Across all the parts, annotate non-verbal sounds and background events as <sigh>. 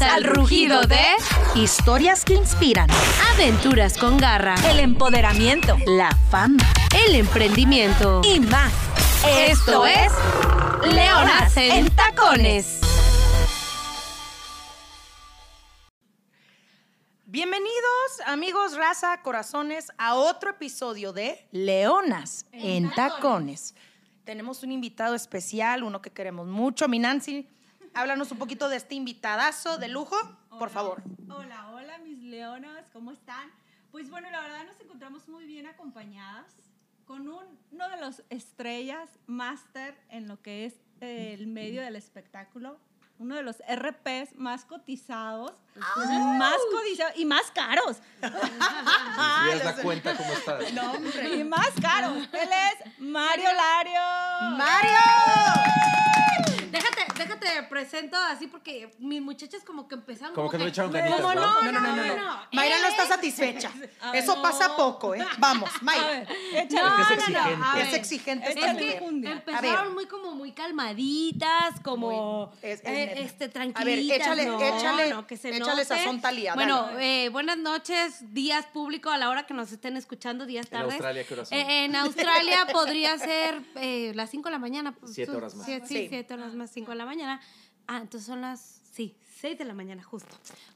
Al rugido de Historias que inspiran. Aventuras con garra, el empoderamiento La fama. el emprendimiento. y más. Esto es Leonas en Tacones. Bienvenidos, amigos, raza, corazones, a otro episodio de Leonas en, tacones. Tenemos un invitado especial, uno que queremos mucho. Mi Nancy, háblanos un poquito de este invitadazo de lujo, por favor. Hola, hola mis leonas, ¿cómo están? Pues bueno, la verdad nos encontramos muy bien acompañadas con un- uno de los estrellas máster en lo que es eh, el medio del espectáculo, uno de los RPs más cotizados, más codiciados y más caros. Si la cuenta, ¿cómo estás? <laughs> y más caros. Él es Mario Lario. ¡Mario! Déjate, presento así porque mis muchachas como que empezaron Como que no echaron ganitas, ¿Cómo ¿no? no? No, no, no, no. no. Mayra no está satisfecha. <laughs> Eso no. pasa poco, ¿eh? Vamos, <laughs> Mayra. ver, Es que es échale. exigente. empezaron muy como muy calmaditas, como Muy- es- es eh, este A ver, tranquilitas. échale- no, échale- no, que se échale note. sazón, Talía, Bueno, eh, buenas noches, días público a la hora que nos estén escuchando, días En tardes. Australia, ¿qué horas son? Eh, en Australia podría ser eh, las 5 de la mañana. pues, Siete su- horas más. Sí, sí, Sí. siete horas más, 5 de la mañana. Ah, entonces son las, sí, 6 de la mañana justo.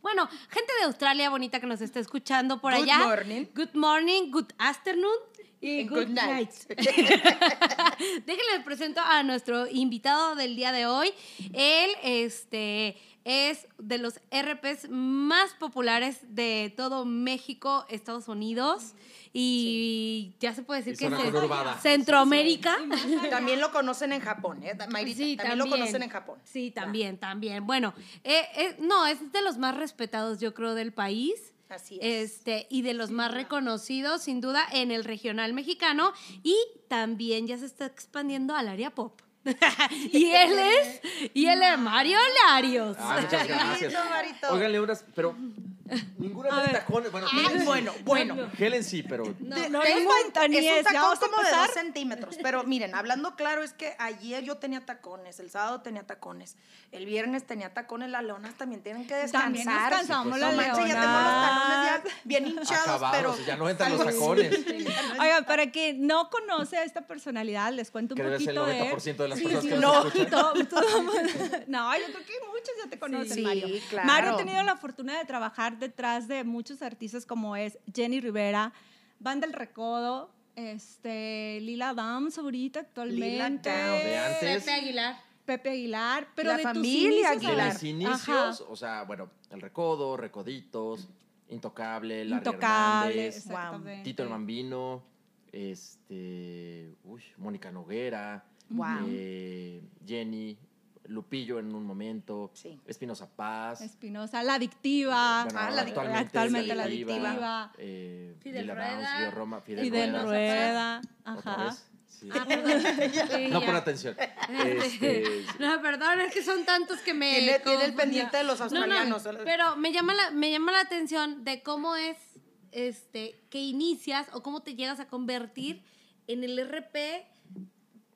Bueno, gente de Australia bonita que nos está escuchando por Good allá. morning. Good morning, good afternoon. Y good, good night. night. <laughs> <laughs> Déjenles presento a nuestro invitado del día de hoy. Él este, es de los RPs más populares de todo México, Estados Unidos. Y ya se puede decir Y que es. Centroamérica. También lo conocen en Japón, ¿eh? Mayrita, Sí, también, lo conocen en Japón. Sí, también, también. Bueno, eh, eh, no, es de los más respetados, yo creo, del país. Así es. Este, y de los más reconocidos, sin duda, en el regional mexicano. Y también ya se está expandiendo al área pop. <laughs> y él es, y él es Mario Larios. Ah, muchas gracias. <laughs> Lindo, Marito. Oigan, Leonas, pero ninguna ver. tacones. Bueno, Ni- bueno, bueno. Helen sí, pero. No, No, Tengo- no es un tacón como de dos centímetros. Pero miren, hablando claro, es que ayer yo tenía tacones, el sábado tenía tacones, el viernes tenía tacones, las leonas también tienen que descansar. También descansamos pues, No las manches, ya tengo los leonas. talones ya bien hinchados, Acabados, pero ya no entran los tacones. Oigan, para quien no conoce a esta personalidad, les cuento un Que debe ser el poquito de él. 90% de las Sí, personas sí, que no. <laughs> escuchan. todo- todo- <laughs> no, yo creo que muchos ya te conocen, Sí, Mario. claro. Mario ha tenido la fortuna de trabajar detrás de muchos artistas como es Jenny Rivera, Banda El Recodo, este, Lila Dams ahorita actualmente. De. Pepe Aguilar. Pepe Aguilar, pero La de familia tus inicios, De Aguilar. ver. mis inicios, Ajá. o sea, bueno, El Recodo, Recoditos, Intocable, Larry Intocable, Hernández. Tito el Bambino, este, uy, Mónica Noguera, Wow. eh, Jenny, Lupillo en un momento, Sí. Espinosa Paz, Espinosa, La Adictiva. bueno, Ah, la actualmente, actualmente La La Adictiva, Adictiva. eh, Fidel Lila Rueda. Río Roma, Fidel, Fidel Rueda, Ajá. sí. Ah, <laughs> Sí, No pon atención. Este, <laughs> No, perdón, es que son tantos que me. Tiene, tiene el pendiente de los No, no, australianos. pero me llama, la, me llama la atención de cómo es este que inicias o cómo te llegas a convertir en el RP,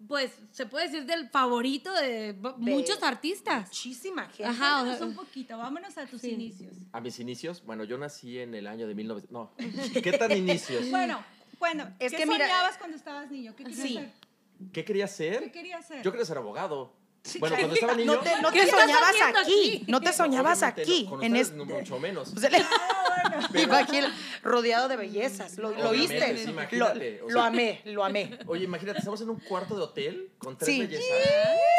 pues se puede decir del favorito de, muchos artistas. Muchísima gente. Ajá, o sea, un poquito, vámonos a tus Sí. inicios. a mis inicios, bueno, yo nací en el año de 1900. No, <laughs> ¿qué tan inicios? <laughs> Bueno, bueno, Es ¿qué que mira, soñabas cuando estabas niño? ¿Qué querías Sí. ser? ¿Qué quería ¿Qué ser? querías ser? Yo quería ser abogado. Bueno, cuando estaba niño. No te, no ¿Qué te soñabas aquí. aquí? No te soñabas obviamente, aquí. no, con en este. mucho menos. <laughs> Le- <laughs> Imagina, rodeado de bellezas. ¿Lo, lo sí, lo, amé, lo amé. Oye, imagínate, estamos en un cuarto de hotel con tres Sí. bellezas.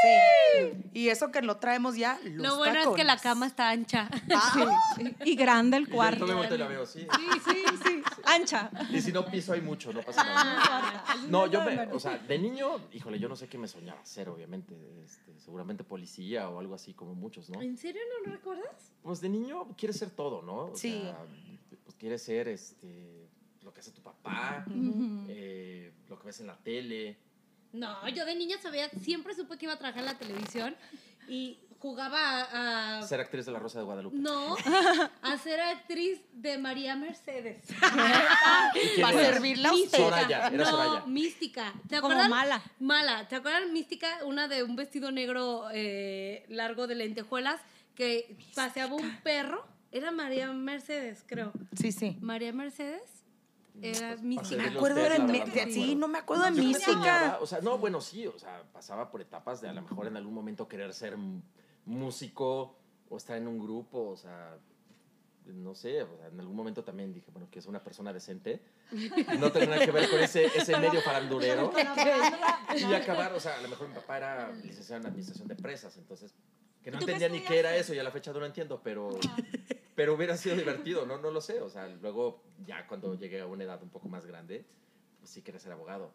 Sí. Y eso que lo traemos ya. Los lo bueno es que la cama está ancha. Ah, Y grande el Y yo cuarto. y la veo, sí. Sí, sí, sí. Ancha. Y si no piso hay mucho, no pasa No nada. No, yo me, o sea, de niño, híjole, yo no sé qué me soñaba ser, obviamente, este, seguramente policía o algo así como muchos, ¿no? ¿En serio no lo recuerdas? Pues de niño quieres ser todo, ¿no? O Sí. sea, pues quieres ser este, lo que hace tu papá, eh, lo que ves en la tele. No, yo de niña sabía, siempre supe que iba a trabajar en la televisión y jugaba a... a- Ser actriz de La Rosa de Guadalupe. no, a ser actriz de María Mercedes. <laughs> ¿Y quién Para servirla a usted. Soraya, era no, Soraya. mística. ¿Te Como acuerdas? mala. Mala. ¿Te acuerdas mística? Una de un vestido negro eh, largo de lentejuelas que paseaba un perro. Era María Mercedes, creo. Sí, sí. María Mercedes era Pues, mística. Me acuerdo de, me sí, no me acuerdo de Yo mística. o sea, no, bueno, sí, o sea, pasaba por etapas de a lo mejor en algún momento querer ser músico o estar en un grupo, o sea, no sé, o sea, en algún momento también dije, bueno, que es una persona decente. No tenía nada que ver con ese, ese medio farándula, Y acabar, o sea, a lo mejor mi papá era licenciado en administración de empresas, entonces, que no ¿Y tú qué entendía ni qué era eso y a la fecha no lo entiendo, pero, pero hubiera sido divertido, ¿no? No lo sé, o sea, luego ya cuando llegué a una edad un poco más grande, pues sí quería ser abogado.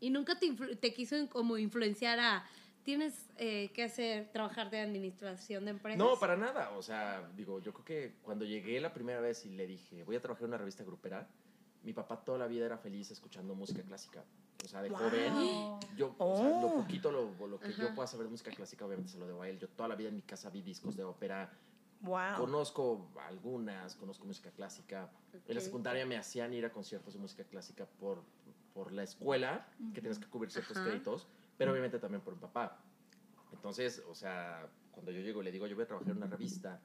Y nunca te, te quiso como influenciar a, tienes eh, que hacer, trabajar de administración de empresas. No, para nada. O sea, digo, yo creo que cuando llegué la primera vez y le dije, voy a trabajar en una revista grupera, mi papá toda la vida era feliz escuchando música clásica. O sea, de Wow. joven, yo, o sea, lo Oh. poquito, lo, lo que yo pueda saber de música clásica, obviamente se lo debo a él. Yo toda la vida en mi casa vi discos de ópera, Wow. conozco algunas, conozco música clásica. En la secundaria me hacían ir a conciertos de música clásica por, por la escuela, que tienes que cubrir ciertos Ajá. créditos, pero obviamente también por mi papá. Entonces, o sea, cuando yo llego y le digo, yo voy a trabajar en una revista,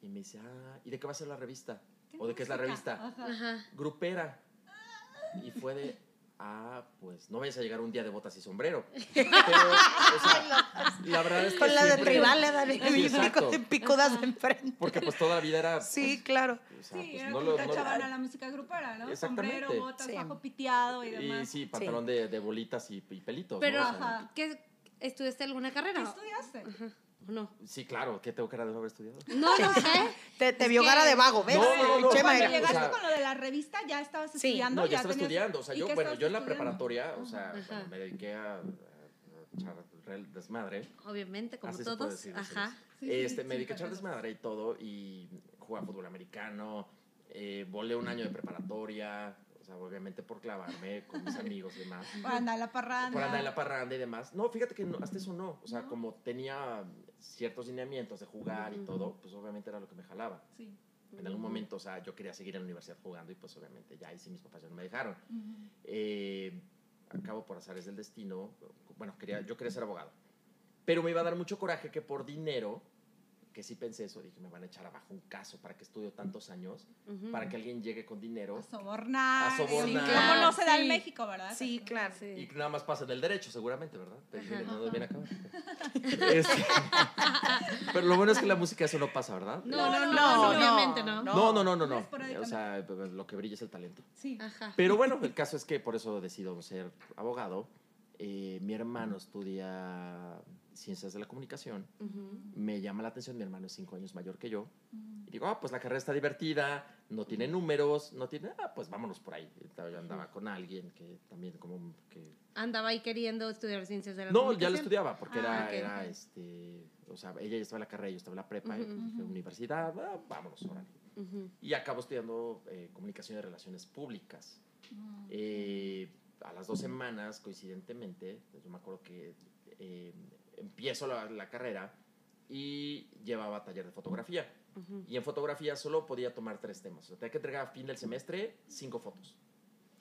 y me dice, ah, ¿y de qué va a ser la revista? ¿O de qué es la revista? Ajá. Grupera. Y fue de, ah, pues no vayas a llegar un día de botas y sombrero. <laughs> Pero, o sea, la verdad es que Con la de rival le dan Sí, picudas de enfrente. Porque pues toda la vida era... Sí, pues, claro. o sea, Sí, pues, era no lo no- a la <laughs> música grupera, ¿no? Exactamente. Sombrero, botas, Sí. bajo piteado y Y demás. sí, pantalón de, de bolitas y, y pelitos. Pero, ¿no? O sea, Ajá. ¿qué, ¿estudiaste alguna ¿Qué carrera? estudiaste? ¿O no? sí, claro, ¿qué tengo cara de no haber estudiado? No, no sé. <laughs> Te, vio que- cara de vago, ¿ves? No, no, no, Chema Cuando era- llegaste o sea- con lo de la revista, ya estabas Sí. estudiando. No, ya estaba tenías- estudiando. O sea, ¿Y yo, bueno, yo en la preparatoria, o sea, bueno, me dediqué a, a echar desmadre. Obviamente, como Así se puede todos. decir, Ajá. Sí, este, sí, me dediqué a echar desmadre y todo, y jugaba fútbol americano, eh, volé un año de preparatoria, o sea, obviamente por clavarme con mis <laughs> amigos y demás. Por andar en la parranda. Por andar en la parranda y demás. No, fíjate que no, hasta eso no. O sea, como tenía ciertos lineamientos de jugar y todo, pues obviamente era lo que me jalaba. Sí. En algún momento, o sea, yo quería seguir en la universidad jugando y pues obviamente ya ahí sí mis papás ya no me dejaron. Eh, acabo por azares del destino, bueno, quería, yo quería ser abogado. Pero me iba a dar mucho coraje que por dinero, que sí pensé eso, dije, me van a echar abajo un caso para que estudio tantos años, para que alguien llegue con dinero A sobornar. A sobornar. Sí, Como no se da en. México, ¿verdad? Sí, claro. Sí. y nada más pasa en el derecho, seguramente, ¿verdad? Pero Ajá. no viene acabar. <laughs> Este, pero lo bueno es que la música eso no pasa, ¿verdad? No, no, no, No, obviamente no, no. No, no, no, no, No no. esporádicamente. O sea, lo que brilla es el talento. Sí. Ajá. Pero bueno, el caso es que por eso decido ser abogado. Eh, mi hermano estudia ciencias de la comunicación. Ujú. Me llama la atención, mi hermano es cinco años mayor que yo. Y digo, ah, pues la carrera está divertida, no tiene números, no tiene, ah, pues vámonos por ahí. Yo andaba con alguien que también como que... Andaba ahí queriendo estudiar ciencias de la No, ya lo comunicación. estudiaba, porque Ah, era, ok, era este, o sea, ella ya estaba en la carrera, yo estaba en la prepa, y Ujú, dije, universidad, ah, vámonos, órale. Y acabo estudiando eh, comunicación y relaciones públicas. Eh, a las dos semanas, coincidentemente, yo me acuerdo que eh, empiezo la, la carrera y llevaba taller de fotografía. Y en fotografía solo podía tomar tres temas. O sea, tenía que entregar a fin del semestre cinco fotos.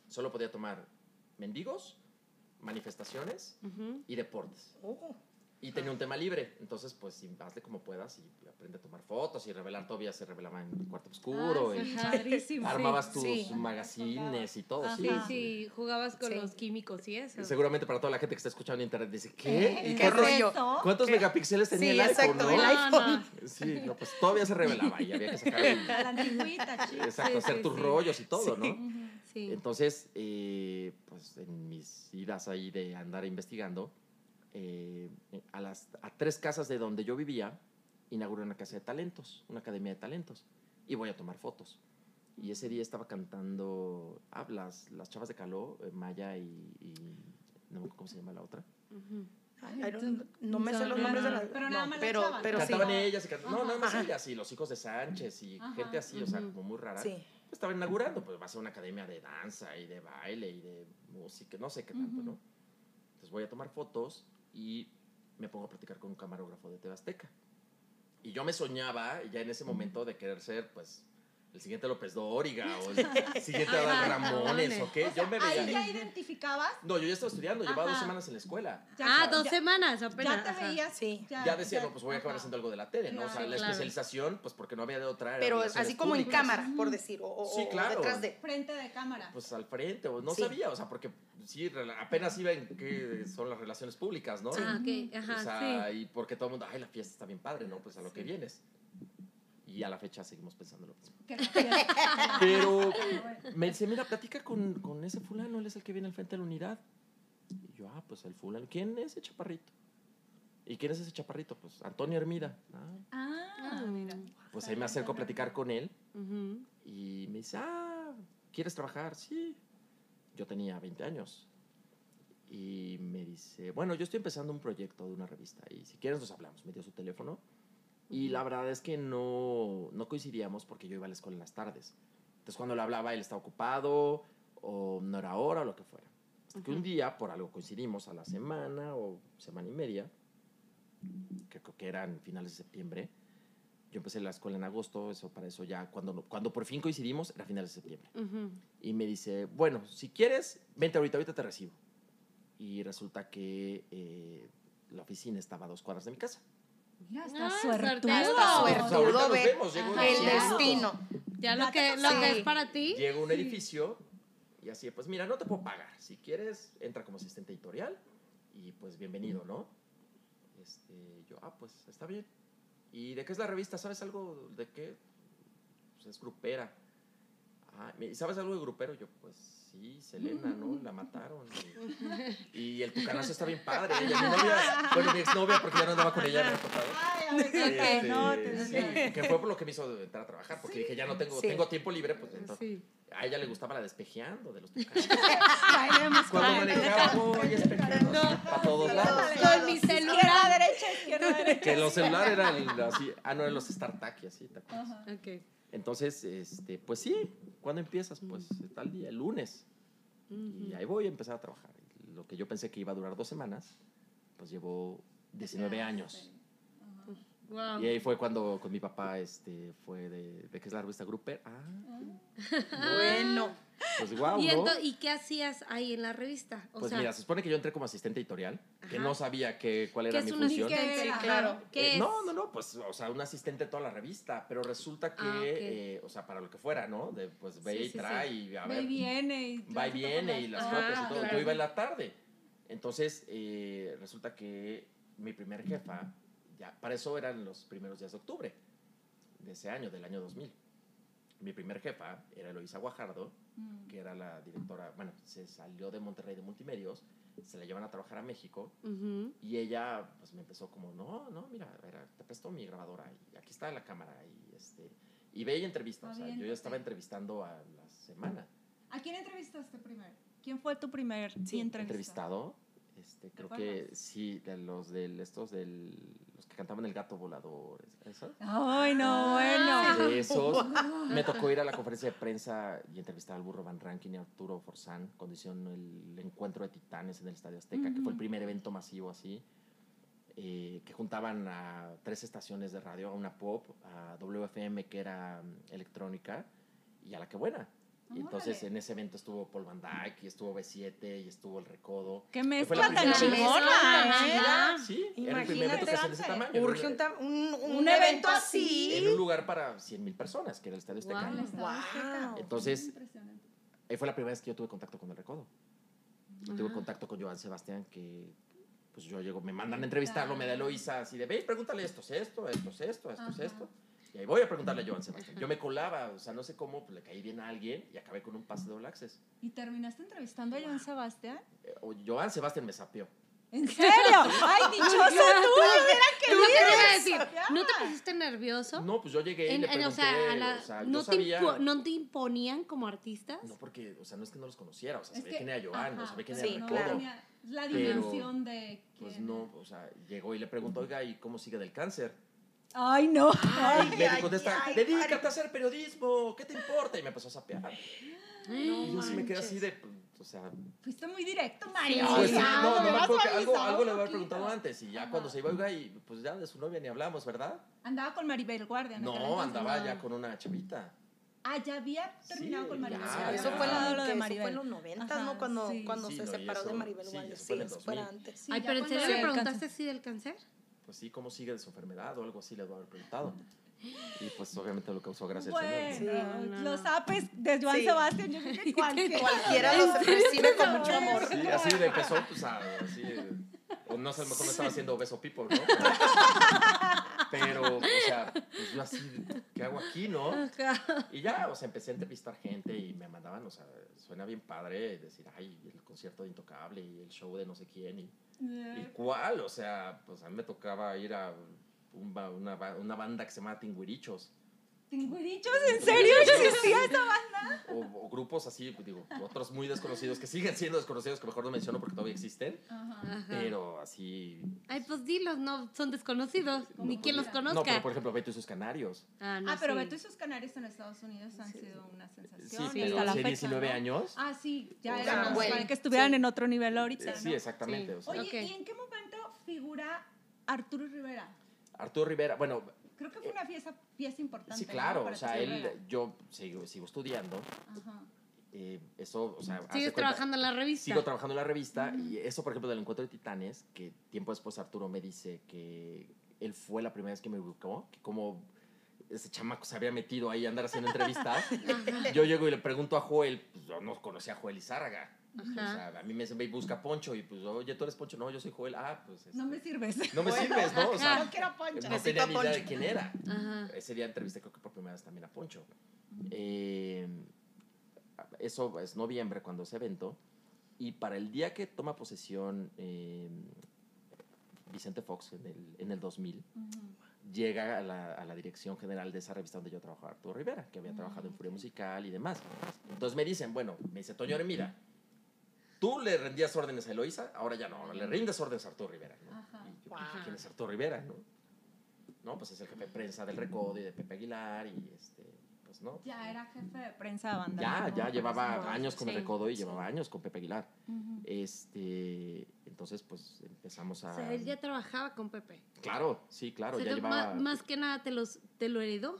Solo podía tomar mendigos, manifestaciones y deportes. Oh. Y tenía un tema libre. Entonces, pues, hazle como puedas y aprende a tomar fotos y revelar. Todavía se revelaba en el cuarto oscuro. Ah, sí, padrísimo. armabas tus sí. magazines y todo. Ajá. Sí, Sí, jugabas con Sí. los químicos y eso. Seguramente para toda la gente que está escuchando en internet dice, ¿qué? ¿Qué? ¿Y ¿Qué rollo? Cuántos ¿Qué? megapíxeles tenía Sí, el iPhone, exacto, no? el iPhone. no. Sí, no, pues todavía se revelaba y había que sacar el- <laughs> la antigüita, chico. exacto, Sí, hacer sí, tus sí. rollos y todo, Sí. ¿no? Ujú. Sí. Entonces, eh, pues en mis idas ahí de andar investigando, eh, a, las, a tres casas de donde yo vivía, inauguré una casa de talentos, una academia de talentos, y voy a tomar fotos. Y ese día estaba cantando, ah, las, las chavas de Caló, eh, Maya y, y- no me acuerdo cómo se llama la otra. Ujú. Ay, I don't- no me sé los nombres de las. pero nada no, más las pero, chavas. pero sí. Cantaban ellas y cantaban, no, nada más Ajá. ellas, y los hijos de Sánchez y Ajá. gente así, o sea, como muy rara. Sí. estaba inaugurando, pues va a ser una academia de danza y de baile y de música, no sé qué tanto. ¿no? Entonces voy a tomar fotos y me pongo a platicar con un camarógrafo de Tebasteca. Y yo me soñaba ya en ese momento de querer ser, pues, el siguiente López Dóriga o el <laughs> siguiente Adal Ramones o qué. Yo me Ahí ya identificabas. No, yo ya estaba estudiando, llevaba dos semanas en la escuela. ya- ah, dos ya- semanas apenas. Ya te ajá. veías. Sí. Ya decía, no, pues voy a acabar ajá. haciendo algo de la tele, ¿no? O sea, la Claro. especialización, pues porque no había de otra. era Pero así como en cámara, por decir, o, o- Sí, o claro. detrás de. Frente de cámara. Pues al frente, o no Sí. sabía, o sea, porque sí, apenas iba en qué son las relaciones públicas, ¿no? Ah, ok, ajá, o sea, sí. y porque todo el mundo, ay, la fiesta está bien padre, ¿no? Pues a lo que vienes. Y a la fecha seguimos pensando lo mismo. Pero me dice, mira, platica con, con ese fulano, él es el que viene al frente de la unidad. Y yo, ah, pues el fulano. ¿Quién es ese chaparrito? ¿Y quién es ese chaparrito? Pues Antonio Hermida. Ah, Ah, mira. pues ahí me acerco a platicar con él Ujú. y me dice, ah, ¿quieres trabajar? Sí. Yo tenía 20 años. Y me dice, bueno, yo estoy empezando un proyecto de una revista y si quieres nos hablamos. Me dio su teléfono. Y la verdad es que no, no coincidíamos porque yo iba a la escuela en las tardes. Entonces cuando le hablaba él estaba ocupado o no era hora o lo que fuera. Hasta que un día, por algo coincidimos a la semana o semana y media, que creo que eran finales de septiembre, yo empecé la escuela en agosto, eso para eso ya, cuando, cuando por fin coincidimos, era finales de septiembre. Ujú. Y me dice, bueno, si quieres, vente ahorita, ahorita te recibo. Y resulta que eh, la oficina estaba a dos cuadras de mi casa. Mira, Ah, está suertudo. suertudo. Está Pues suertudo, ahorita nos ve. vemos. El destino. Ya lo que, lo que es para ti. Llego a un edificio y así, pues mira, no te puedo pagar. Si quieres, entra como asistente editorial y pues bienvenido, ¿no? Este, yo, ah, pues está bien. ¿Y de qué es la revista? ¿Sabes algo de qué? Pues es grupera. Ah, ¿y ¿sabes algo de grupero? Yo, pues sí, Selena, ¿no? La mataron. Y, <laughs> y el tucanazo está bien padre. Ella, mi novia, bueno, mi exnovia, porque ya no andaba con ella, me ha tocado. Ay, a ver, no, te sí, que fue por lo que me hizo entrar a trabajar, porque dije, ya no tengo, Sí. tengo tiempo libre, pues entonces, Sí. a ella le gustaba la despejeando de los <laughs> tucanos. Cuando manejaba, voy espejeando para todos lados. Con mi Izquierda, celular. derecha, izquierda, derecha. Que los celulares eran así, ah, no, eran los StarTAC y así. ¿te acuerdas? Ajá. Ok. Entonces, este, pues sí, ¿cuándo empiezas? Pues tal día, el lunes. Y ahí voy a empezar a trabajar. Lo que yo pensé que iba a durar dos semanas, pues llevo 19 años. Wow. Y ahí fue cuando con mi papá este, fue de, de qué es la revista Grupper. Ah, Bueno. Pues guau, ¿Y, ¿no? ¿Y qué hacías ahí en la revista? O Pues sea, mira, se supone que yo entré como asistente editorial, que Ajá. no sabía que, cuál ¿qué era es mi un función. asistente? Sí, claro. ¿Qué Eh, es? No, no, no, pues, o sea, un asistente de toda la revista, pero resulta que, Ah, ok. eh, o sea, para lo que fuera, ¿no? De, pues ve Sí, y sí, trae y a Va ver, y viene. Y va y viene y las Ah, copias y todo. claro. Yo iba en la tarde. Entonces, eh, resulta que mi primer jefa, ya, para eso eran los primeros días de octubre de ese año, del año 2000. Mi primer jefa era Eloisa Guajardo, Mm. que era la directora, bueno, se salió de Monterrey de Multimedios, se la llevan a trabajar a México Ujú. y ella pues me empezó como, no, no, mira, era, te presto mi grabadora y aquí está la cámara y este... Y ve y entrevista, o sea, yo ya estaba entrevistando a la semana. ¿A quién entrevistaste primero? ¿Quién fue tu primer Sí, entrevista? entrevistado. Este, creo que sí, de los del estos del los que cantaban el gato volador, ¿eso? Ay, no, bueno. De esos <laughs> me tocó ir a la conferencia de prensa y entrevistar al burro Van Rankin y a Arturo Forzán cuando hicieron el encuentro de titanes en el Estadio Azteca, que fue el primer evento masivo así, eh, que juntaban a tres estaciones de radio, a una pop, a WFM que era mm, electrónica y a la que buena. Y entonces Órale. en ese evento estuvo Paul Van Dyke y estuvo B7 y estuvo El Recodo. Qué mezcla tan chingona, ¿eh? Sí, era el primer evento que hacían de ese tamaño. Urge un, un, un Un evento así. En un lugar para 100 mil personas, que era el Estadio Azteca. Guau. Wow. Entonces, ahí fue la primera vez que yo tuve contacto con el Recodo. Yo tuve contacto con Joan Sebastián, que pues yo llego, me mandan a entrevistarlo, me da Eloisa así de, ve, pregúntale esto, es esto, esto, es esto, esto, es Ajá. esto. Y ahí voy a preguntarle a Joan Sebastián. Yo me colaba, o sea, no sé cómo, pues le caí bien a alguien y acabé con un pase de All Access. ¿Y terminaste entrevistando a Joan Sebastián? Eh, o Joan Sebastián me sapió. ¿En serio? ¡Ay, dichoso tú! Te iba a decir. ¿No te pusiste nervioso? No, pues yo llegué y En- le en- pregunté, o sea, a la- o sea, yo ¿no, te sabía... impo- ¿no te imponían como artistas? No, porque, o sea, no es que no los conociera, o sea, sabía que- quién era Joan, o ajá, sabía quién sí, era no Recodo. tenía la Pero, dimensión de Pues no, o sea, llegó y le preguntó, oiga, ¿y cómo sigue del cáncer? Ay, no. Y me ay, contesta, ay, dedícate a hacer periodismo, ¿qué te importa? Y me empezó a sapear. y yo sí me quedé así de, o sea, Fuiste muy directo, Mario. Sí, pues sí, ya, no, no me me acuerdo que hubieras algo, algo le había preguntado antes y ya Ajá. cuando se iba, oiga, y pues ya de su novia ni hablamos, ¿verdad? Andaba con Maribel Guardia. No, entonces, andaba ¿no? ya con una chavita. Ah, ya había terminado Sí, con Maribel. ya, eso ya. fue, la, lo que de eso Maribel. fue en los 90, Ajá, ¿no? Cuando, sí. cuando Sí, se no, separó de eso- Maribel sí, Guardia. eso Sí, eso fue 2000. antes. Sí, Ay, pero ¿en serio se le preguntaste así del cáncer? Pues sí, ¿cómo sigue de su enfermedad o algo así? Le había preguntado. Y pues obviamente lo causó gracia al Bueno, Señor. Sí, no, los no. apes de Joan Sí. Sebastián, yo creo que <laughs> cualquiera. Cualquiera <laughs> los recibe con mucho amor. Sí, así de empezó, pues a, así, o no sé, a lo mejor me estaba haciendo beso people, ¿no? Pero, <laughs> o sea, pues yo así, ¿qué hago aquí, no? Y ya, o sea, empecé a entrevistar gente y me mandaban, o sea, suena bien padre decir, ay, el concierto de Intocable y el show de no sé quién y, y cuál, o sea, pues a mí me tocaba ir a un una, una banda que se llama Tinguirichos. ¿Tinguirichos? ¿En serio existía esa banda? O, o grupos así, pues, digo, otros muy desconocidos que siguen siendo desconocidos que mejor no menciono porque todavía existen, Ajá. pero así... Ay, pues dilos, no son desconocidos, ni quien los No, conozca. pero por ejemplo, Beto y sus canarios. Ah, no, Ah, pero sí. Beto y sus canarios en Estados Unidos han sido una Sí, sensación. y pero hasta la hace fecha, 19 ¿no? años. Ah, sí, ya O era sea, más bueno, para que estuvieran sí. en otro nivel ahorita. Sí, ¿no? exactamente. Sí. o sea, Oye. ¿y en qué momento figura Arturo Rivera? Arturo Rivera, bueno, Creo que fue una pieza, pieza importante. sí, claro, o sea, él, yo sigo, sigo estudiando, Ajá. eh, eso, o sea, Sigues cuenta- trabajando en la revista. Sigo trabajando en la revista y eso, por ejemplo, del encuentro de titanes, que tiempo después Arturo me dice que él fue la primera vez que me ubicó, que como ese chamaco se había metido ahí a andar haciendo entrevistas. <laughs> yo llego y le pregunto a Joel, pues yo no conocía a Joel Izárraga. O Ajá. sea, a mí me dicen, ve y busca a Poncho, y pues, oye, tú eres Poncho, no, yo soy Joel, ah, pues. No me este, sirves. <laughs> no me sirves, ¿no? O sea, No quiero Poncho. no tenía ni idea de quién era. Ajá. Ese día entrevisté creo que por primera vez también a Poncho. Eh, eso es noviembre cuando ese evento. Y para el día que toma posesión eh, Vicente Fox en el, en el 2000, llega a la, a la dirección general de esa revista donde yo trabajaba, Arturo Rivera, que había trabajado en Furia Musical y demás. Entonces me dicen, bueno, me dice, Toño, mira, tú le rendías órdenes a Eloisa, ahora ya no, le rindes órdenes a Arturo Rivera. ¿no? Ajá. Y yo, Wow. ¿quién es Arturo Rivera? ¿no? no, pues es el jefe de prensa del Recodo y de Pepe Aguilar y este, pues no. Ya era jefe de prensa de banda. Ya, ¿no? ya llevaba años con el Recodo y sí. llevaba años con Pepe Aguilar. Este, entonces pues empezamos a O sea, él ya trabajaba con Pepe. Claro, sí, claro, O sea, ya llevaba más que nada te, los, te lo heredó.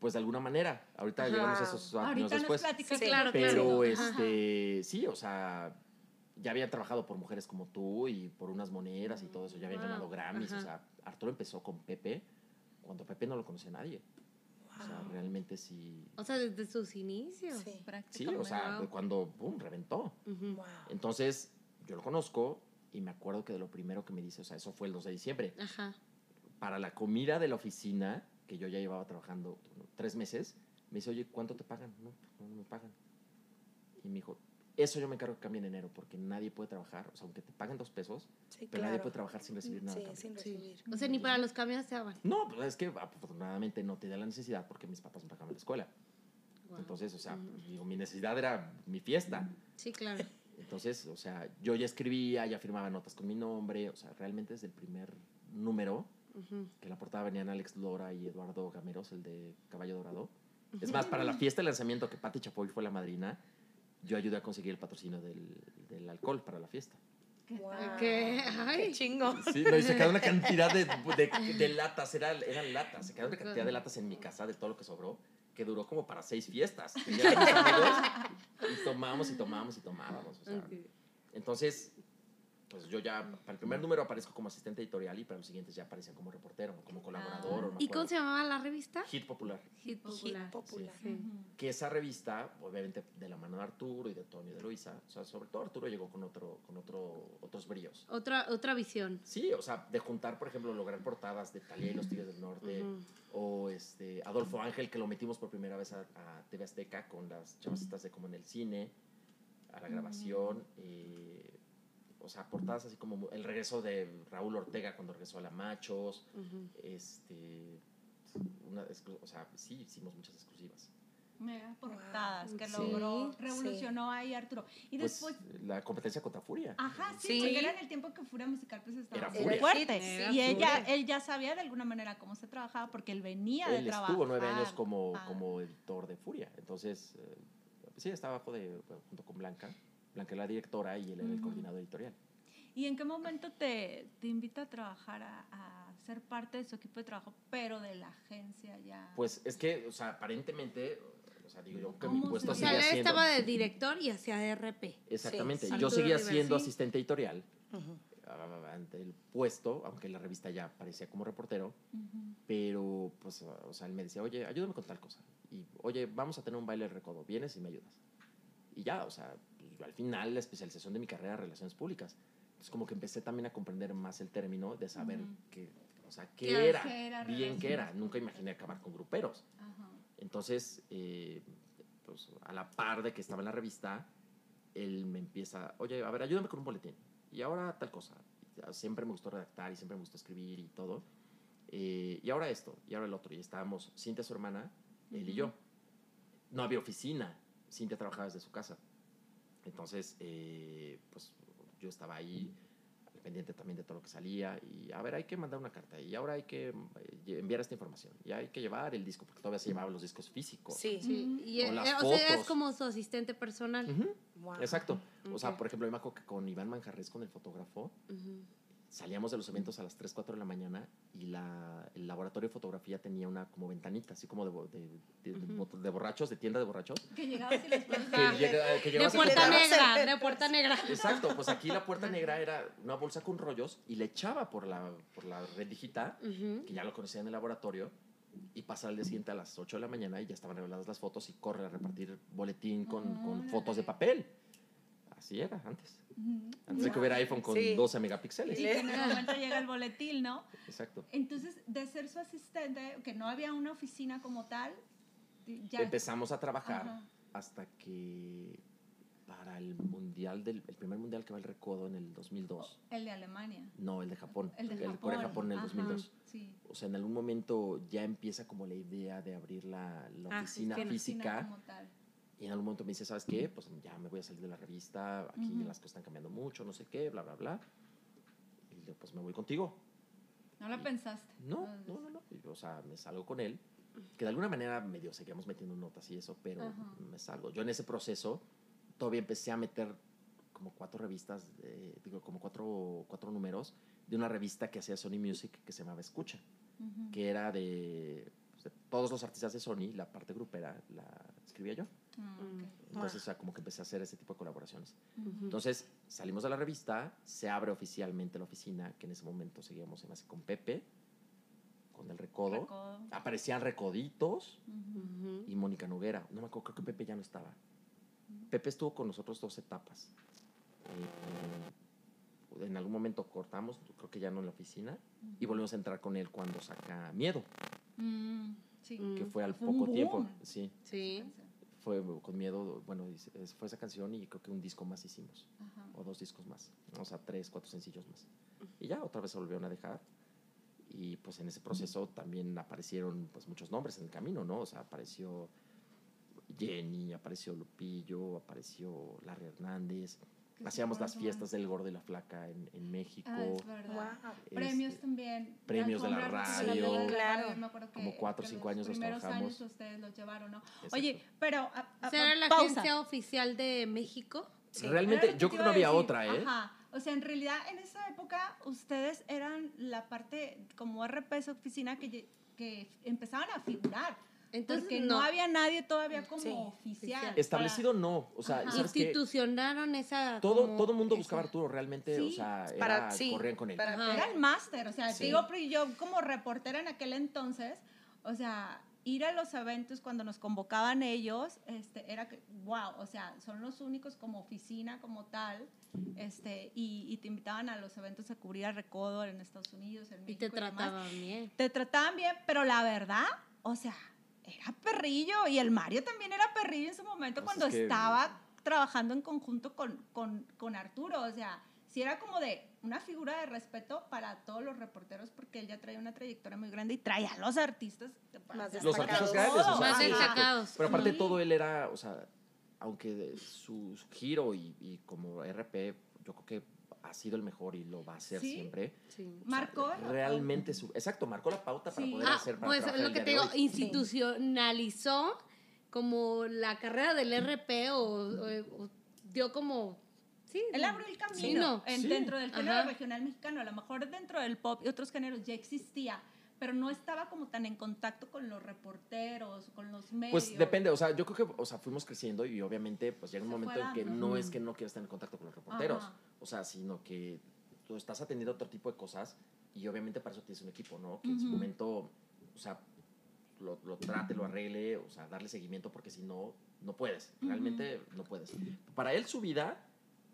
pues de alguna manera. Ahorita Ajá. llegamos a esos años Ahorita nos después. platicas. Sí, claro, Pero claro. este, sí, o sea, ya habían trabajado por mujeres como tú y por unas monedas y todo eso, ya habían Wow, ganado Grammys, ajá. o sea, Arturo empezó con Pepe cuando Pepe no lo conocía nadie. O sea, Wow. realmente sí. O sea, desde sus inicios. Sí. Sí, Prácticamente. o sea, Wow. cuando boom, reventó. Ujú. Wow. Entonces, yo lo conozco y me acuerdo que de lo primero que me dice, o sea, eso fue el 2 de diciembre. Ajá. Para la comida de la oficina, que yo ya llevaba trabajando tres meses, me dice, oye, ¿cuánto te pagan? No, no, no me pagan. Y me dijo, eso yo me encargo que cambie en enero, porque nadie puede trabajar, o sea, aunque te paguen dos pesos, Sí, pero nadie claro. puede trabajar sin recibir nada. a Sí, sin Sí. recibir. O sea, ni para los camiones se daban. No, pues es que afortunadamente no tenía la necesidad porque mis papás me pagaban la escuela. Wow. Entonces, o sea, Ujú. pues, digo, mi necesidad era mi fiesta. Sí, claro. Entonces, o sea, yo ya escribía, ya firmaba notas con mi nombre, o sea, realmente desde el primer número, Ujú. que en la portada venían Alex Lora y Eduardo Gameros, el de Caballo Dorado. Es más, para la <laughs> fiesta de lanzamiento que Patti Chapoy fue la madrina, yo ayudé a conseguir el patrocinio del, del alcohol para la fiesta. Wow. ¿Qué? Ay. Qué chingo. Sí, no, y se quedó una cantidad de, de, <laughs> de latas, era, eran latas, se quedó una cantidad de latas en mi casa de todo lo que sobró, que duró como para seis fiestas. Y amigos, y tomamos y tomamos y tomábamos. o sea. Ok. Entonces, pues yo ya, para el primer número aparezco como asistente editorial y para los siguientes ya aparecen como reportero, como colaborador. o no ¿Y cómo se llamaba la revista? Hit Popular. Hit Popular. Hit popular. Sí. Que esa revista, obviamente de la mano de Arturo y de Tony y de Luisa, o sea, sobre todo Arturo llegó con, otro, con otro, otros brillos. Otra, otra visión. Sí, o sea, de juntar, por ejemplo, lograr portadas de Talía y los Tigres del Norte, o este, Adolfo Ángel, que lo metimos por primera vez a, a TV Azteca con las chavas estas de como en el cine, a la grabación, eh, o sea, portadas así como el regreso de Raúl Ortega cuando regresó a La Machos, este, una o sea, sí, hicimos muchas exclusivas. Mega portadas que Sí, logró, sí. revolucionó ahí Arturo. Y Pues después, la competencia contra Furia. ajá, sí, Sí. porque era en el tiempo que Furia Musical pues estaba Era muy Furia. fuerte. Era y ella, él ya sabía de alguna manera cómo se trabajaba porque él venía de Él trabajar. estuvo nueve años como, Ah. como editor de Furia. Entonces, eh, sí, estaba bajo de, junto con Blanca. Blanca era la directora y él era el Ujú. coordinador editorial. ¿Y en qué momento te, te invita a trabajar, a, a ser parte de su equipo de trabajo, pero de la agencia ya? Pues es que, o sea, aparentemente, o sea, digo yo que ¿Cómo mi puesto O se- sea, seguía él siendo... estaba de director y hacía RP. Exactamente. Sí, yo seguía siendo asistente editorial Ujú. ah, ante el puesto, aunque la revista ya aparecía como reportero, pero pues, o sea, él me decía, oye, ayúdame con tal cosa. Y, oye, vamos a tener un baile de recodo, ¿vienes y me ayudas? Y ya, o sea, yo al final la especialización de mi carrera relaciones públicas. Entonces como que empecé también a comprender más el término de saber Ujú. qué, o sea, qué Claro, era, qué era bien qué era. Nunca imaginé acabar con gruperos. Ajá. Entonces, eh, pues a la par de que estaba en la revista, él me empieza, oye, a ver, ayúdame con un boletín. Y ahora tal cosa. Siempre me gustó redactar y siempre me gustó escribir y todo. Eh, y ahora esto, y ahora el otro. Y estábamos Cintia, su hermana, él y yo. No había oficina. Cintia trabajaba desde su casa. Entonces, eh, pues yo estaba ahí pendiente también de todo lo que salía. Y a ver, hay que mandar una carta. Y ahora hay que eh, enviar esta información. Y hay que llevar el disco, porque todavía se llevaban los discos físicos. Sí. Sí. Y, O eh, las o sea, es fotos. como su asistente personal. Ujú, Wow. Exacto. O sea, por ejemplo, me acuerdo que con Iván Manjarres, con el fotógrafo, Ujú. Salíamos de los eventos a las 3, 4 de la mañana y la, el laboratorio de fotografía tenía una como ventanita, así como de, de, de- de bot- de borrachos, de tienda de borrachos. Que llegabas <laughs> y les Que, Ah. llega- que De puerta negra, de puerta negra. Exacto, pues aquí la puerta negra era una bolsa con rollos y le echaba por la, por la red digital, Ujú. que ya lo conocía en el laboratorio, y pasaba al día siguiente a las 8 de la mañana y ya estaban reveladas las fotos y corre a repartir boletín con, con Órale. fotos de papel. Así era antes. Antes de que hubiera iPhone con Sí. 12 megapíxeles. Y que en el momento llega el boletín, ¿no? Exacto. Entonces, de ser su asistente, que no había una oficina como tal, ya... Empezamos a trabajar Ajá. hasta que para el mundial del el primer mundial que va el recodo en el 2002. El de Alemania. No, el de Japón. El de Japón. Corea Japón en el Ajá, 2002. Sí. O sea, en algún momento ya empieza como la idea de abrir la, la Ah, oficina oficina. física. como tal. Y en algún momento me dice, ¿sabes qué? Pues ya me voy a salir de la revista, aquí Ujú. las cosas están cambiando mucho, no sé qué, bla, bla, bla. Y le digo, pues me voy contigo. No lo pensaste. No, no, no, no. Y, o sea, me salgo con él. Que de alguna manera medio seguíamos metiendo notas y eso, pero Ajá. me salgo. Yo en ese proceso todavía empecé a meter como cuatro revistas, digo, como cuatro, cuatro números de una revista que hacía Sony Music que se llamaba Escucha, Ujú. que era de, pues, de todos los artistas de Sony, la parte grupera la escribía yo. Ah, ok. Entonces, o sea, como que empecé a hacer ese tipo de colaboraciones. Entonces, salimos de la revista, se abre oficialmente la oficina, que en ese momento seguíamos se me hace, con Pepe, con el recodo. Recodo. Aparecían recoditos y Mónica Noguera. No me acuerdo, creo que Pepe ya no estaba. Pepe estuvo con nosotros dos etapas. Eh, en algún momento cortamos, creo que ya no en la oficina, y volvimos a entrar con él cuando saca Miedo, Mm, sí. Mm. que fue al Fue poco tiempo. Sí, Sí. Fue con Miedo, bueno, fue esa canción y creo que un disco más hicimos. Ajá. o dos discos más, o sea, tres, cuatro sencillos más. Y ya otra vez se volvieron a dejar. Y pues en ese proceso también aparecieron pues muchos nombres en el camino, ¿no? O sea, apareció Jenny, apareció Lupillo, apareció Larry Hernández. Hacíamos las fiestas del Gordo y la Flaca en, en México. Ah, es verdad. Wow. Premios Este, también. premios de la radio. la Claro. me acuerdo que- Como cuatro o cinco años los primeros trabajamos. años ustedes los llevaron, ¿no? Exacto. Oye, pero... a- a- ¿Esa era la pausa. agencia oficial de México? Sí. Realmente, yo creo que no había decir. otra, ¿eh? Ajá. O sea, en realidad en esa época ustedes eran la parte como RPS oficina que, que empezaban a figurar. Entonces, porque no. no. había nadie todavía como Sí, oficial. oficial. Establecido no, o sea. ¿sabes qué? Institucionaron esa. Todo, como todo el mundo buscaba a Arturo, realmente, o Sí, sea, era- para- sí, corrían con él. para-. Era el máster, o sea, te digo, pero yo como reportera en aquel entonces, o sea, ir a los eventos cuando nos convocaban ellos, este, era que, wow, o sea, son los únicos como oficina, como tal, este, y, y te invitaban a los eventos a cubrir a Recodo en Estados Unidos, en Y México te demás. trataban bien. Te trataban bien, pero la verdad, o sea, era perrillo, y el Mario también era perrillo en su momento Pues es cuando que- estaba trabajando en conjunto con, con, con Arturo, o sea, sí era como de una figura de respeto para todos los reporteros porque él ya traía una trayectoria muy grande y traía a los artistas Más Los artistas grandes, o sea, Más destacados. Pero aparte de Sí. todo, él era, o sea, aunque de su, su giro y, y como RP, yo creo que ha sido el mejor y lo va a ser Sí. siempre. Sí. O sea, Marcó realmente su, exacto, marcó la pauta para Sí. poder Ah, hacer para pues lo que te digo, hoy. institucionalizó como la carrera del RP o, o- o dio como. Sí, Él abrió el camino Sí, no. en- Sí. dentro del género Ajá. regional mexicano. A lo mejor dentro del pop y otros géneros ya existía, pero no estaba como tan en contacto con los reporteros, con los medios. Pues depende, o sea, yo creo que, o sea, fuimos creciendo y obviamente, pues llega un Se momento en que no es que no quieras estar en contacto con los reporteros, Ajá. o sea, sino que tú estás atendiendo otro tipo de cosas y obviamente para eso tienes un equipo, ¿no? Que en su momento, o sea, lo, lo trate, lo arregle, o sea, darle seguimiento porque si no, no puedes, realmente no puedes. Para él su vida,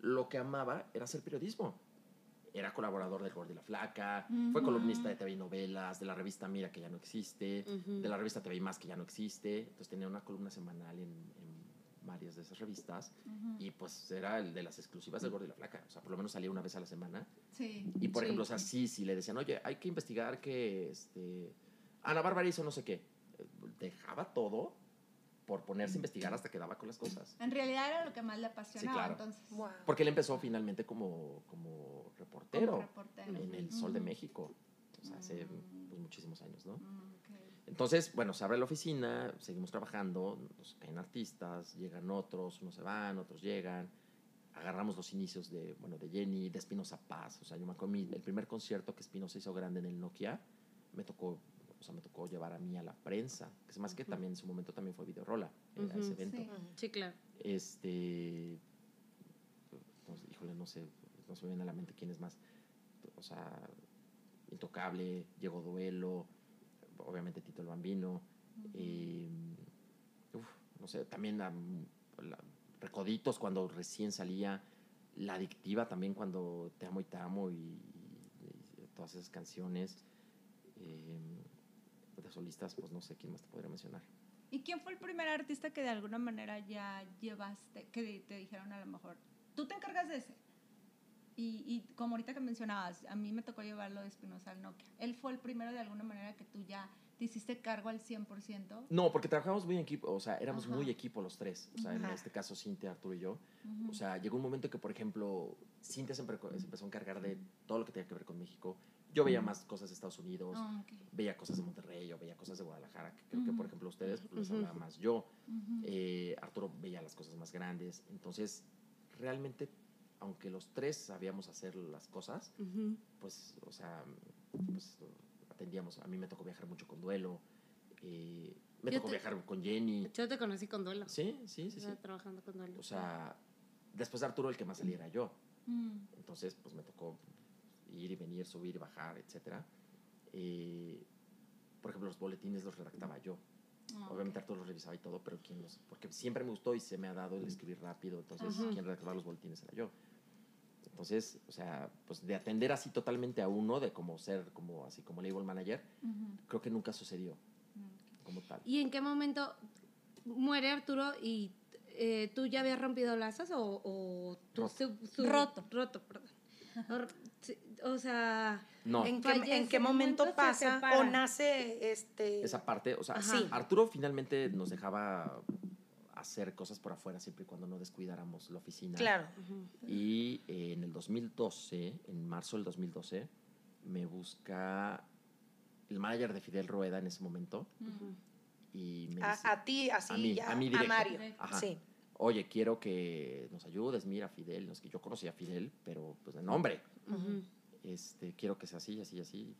lo que amaba era hacer periodismo. Era colaborador del Gordo y la Flaca, fue Ujú. columnista de TV y novelas, de la revista Mira, que ya no existe, Ujú. de la revista TV y Más, que ya no existe. Entonces tenía una columna semanal en, en varias de esas revistas Ujú. y pues era el de las exclusivas del Gordo y la Flaca. O sea, por lo menos salía una vez a la semana. Sí. Y por Sí. ejemplo, o sea, sí, sí le decían, oye, hay que investigar que este, Ana Bárbara hizo no sé qué. Dejaba todo por ponerse a investigar hasta que daba con las cosas. En realidad era lo que más le apasionaba, claro. entonces. Wow. Porque él empezó finalmente como, como reportero Como reportero. en el Sol de. México. O sea, hace Mm. pues, muchísimos años, ¿no? Mm, ok. Entonces, bueno, se abre la oficina, seguimos trabajando, nos caen artistas, llegan otros, unos se van, otros llegan. Agarramos los inicios de, bueno, de Jenny, de Espinosa Paz. O sea, yo me acuerdo, el primer concierto que Espinosa hizo grande en el Nokia, me tocó, o sea, me tocó llevar a mí a la prensa. Que es más que también en su momento también fue Videorola, era Ujú. ese evento. Sí. Sí, claro. Este, pues, híjole, no sé, no se me viene a la mente quién es más. O sea, Intocable, Llegó Duelo, obviamente Tito el Bambino. eh, uf, no sé, también la- la- Recoditos cuando recién salía. La Adictiva también cuando Te Amo y Te Amo y, y todas esas canciones. eh, de solistas, pues no sé quién más te podría mencionar. ¿Y quién fue el primer artista que de alguna manera ya llevaste, que te dijeron a lo mejor, tú te encargas de ese? Y, y como ahorita que mencionabas, a mí me tocó llevarlo de Espinosa al Nokia. ¿Él fue el primero de alguna manera que tú ya te hiciste cargo al 100%? No, porque trabajamos muy en equipo, o sea, éramos Ajá. muy equipo los tres. O sea, en Ajá. este caso, Cintia, Arturo y yo. O sea, llegó un momento que, por ejemplo, Cintia se empezó a encargar de todo lo que tenía que ver con México. Yo veía más cosas de Estados Unidos, Ah, veía cosas de Monterrey, yo veía cosas de Guadalajara, que creo que, por ejemplo, ustedes pues, les hablaba más yo. Eh, Arturo veía las cosas más grandes. Entonces, realmente, aunque los tres sabíamos hacer las cosas, pues, o sea, pues atendíamos. A mí me tocó viajar mucho con duelo. eh, me Yo tocó te- viajar con Jenny. Yo te conocí con duelo. Sí, sí, sí, trabajando con duelo. O sea, después de Arturo el que más salía era yo. Mm. Entonces, pues me tocó ir y venir, subir y bajar, etcétera. Eh, por ejemplo, los boletines los redactaba yo. Ah, Obviamente ok. Arturo los revisaba y todo, pero quien los, porque siempre me gustó y se me ha dado el escribir rápido, entonces Ajá. quien redactaba los boletines era yo. Entonces, o sea, pues de atender así totalmente a uno, de como ser como así como label manager, Ujú. creo que nunca sucedió Mm. como tal. ¿Y en qué momento muere Arturo y eh, tú ya habías rompido lazos o, o tú Roto. su- su- Roto. roto, perdón. O sea, No, ¿En qué, Fallece, en qué momento pasa o nace este esa parte, o sea, sí, Arturo finalmente nos dejaba hacer cosas por afuera siempre y cuando no descuidáramos la oficina. Claro. Y eh, en el 2012, en marzo del 2012, me busca el manager de Fidel Rueda en ese momento y me dice, A, a ti, así A mí, ya, a mí a. Mario. Ajá. Sí. Oye, quiero que nos ayudes, mira Fidel, no es que yo conocía a Fidel, pero pues de nombre, este, quiero que sea así, así, así.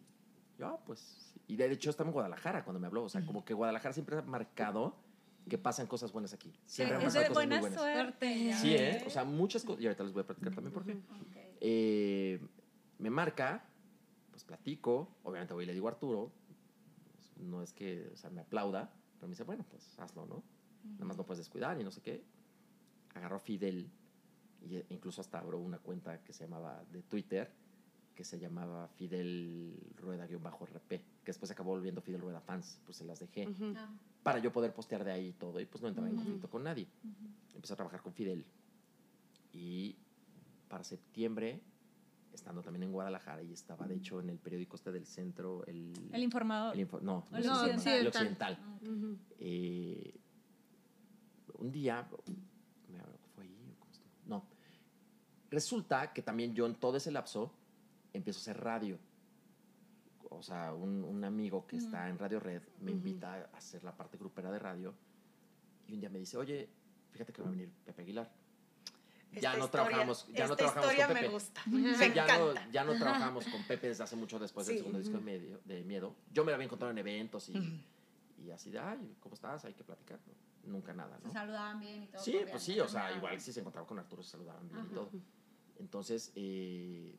Yo, ah, pues, sí. y de hecho estaba en Guadalajara cuando me habló, o sea, como que Guadalajara siempre ha marcado que pasan cosas buenas aquí. Siempre han es de cosas muy buena buenas. suerte. Sí, ¿eh? O sea, muchas cosas, y ahorita les voy a platicar también por qué. Eh, me marca, pues platico, obviamente voy y le digo a Arturo, pues, no es que, o sea, me aplauda, pero me dice, bueno, pues hazlo, ¿no? Nada más no puedes descuidar y no sé qué. Agarró a Fidel, e- incluso hasta abrió una cuenta que se llamaba de Twitter, que se llamaba Fidel Rueda-RP, que después acabó volviendo Fidel Rueda Fans, pues se las dejé. Ah, para yo poder postear de ahí y todo, y pues no entraba en conflicto con nadie ujú. empecé a trabajar con Fidel. Y para septiembre, estando también en Guadalajara, y estaba de hecho en el periódico este del centro, el... El informador. el info- no, El no, occidental. el occidental. Ah. Eh, un día, me- ¿fue ahí o cómo estuvo? No. Resulta que también yo en todo ese lapso empiezo a hacer radio. O sea, un, un amigo que está en Radio Red me Ujú. invita a hacer la parte grupera de radio y un día me dice, oye, fíjate que va a venir Pepe Aguilar. ya Esta no historia- trabajamos, ya no trabajamos con me Pepe. gusta. Sí, Me ya, no, ya no trabajamos con Pepe desde hace mucho después del Sí. segundo disco de, medio, de Miedo. Yo me lo había encontrado en eventos y, Ujú. y así de, ay, ¿cómo estás? Hay que platicar. Nunca nada, Se ¿no? saludaban bien y todo. Sí, pues sí, o sea, igual si se encontraba con Arturo se saludaban bien y todo. Entonces, eh,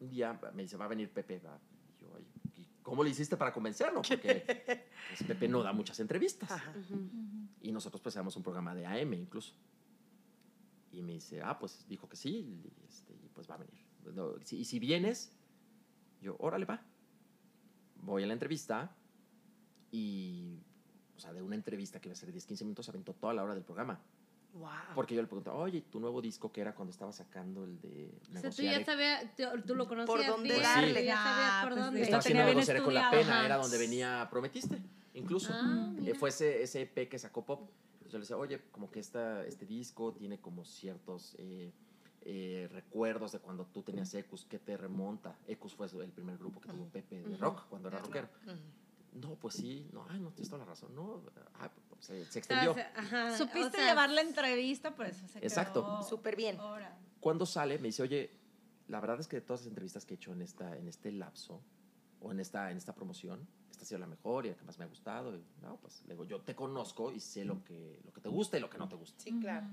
un día me dice, va a venir Pepe. va. Y yo, "Ay, ¿y ¿cómo le hiciste para convencerlo? Porque pues, Pepe no da muchas entrevistas. Y nosotros pues hacemos un programa de AM incluso. Y me dice, ah, pues dijo que sí, y, este, y pues va a venir. No, si- y si vienes, yo, órale, va. Voy a la entrevista y, o sea, de una entrevista que iba a ser 10, 15 minutos, aventó toda la hora del programa. Wow. Porque yo le pregunté, oye, tu nuevo disco que era cuando estaba sacando el de O sea, tú ya sabías, tú, lo conocías Por dónde bien, darle. tú ya sabías Ah, por pues, dónde. Estaba Lo haciendo Negociaré con la pena, Ajá. era donde venía Prometiste, incluso. Ah, Eh, fue ese, ese EP que sacó Pop. Entonces yo le decía, oye, como que esta, este disco tiene como ciertos eh, eh, recuerdos de cuando tú tenías Ecus, ¿qué te remonta? Ecus fue el primer grupo que tuvo Pepe de rock, cuando era rockero. No, pues sí, no, ay, no, tienes toda la razón, no, ah, pues, se, se O sea, extendió. se- ajá, Supiste o sea, llevar la entrevista, por eso se Exacto. Súper bien. hora. Cuando sale, me dice, oye, la verdad es que de todas las entrevistas que he hecho en, esta, en este lapso, o en esta, en esta promoción, esta ha sido la mejor y la que más me ha gustado. Y, no, pues, le digo, yo te conozco y sé lo que, lo que te gusta y lo que no te gusta. Sí, claro.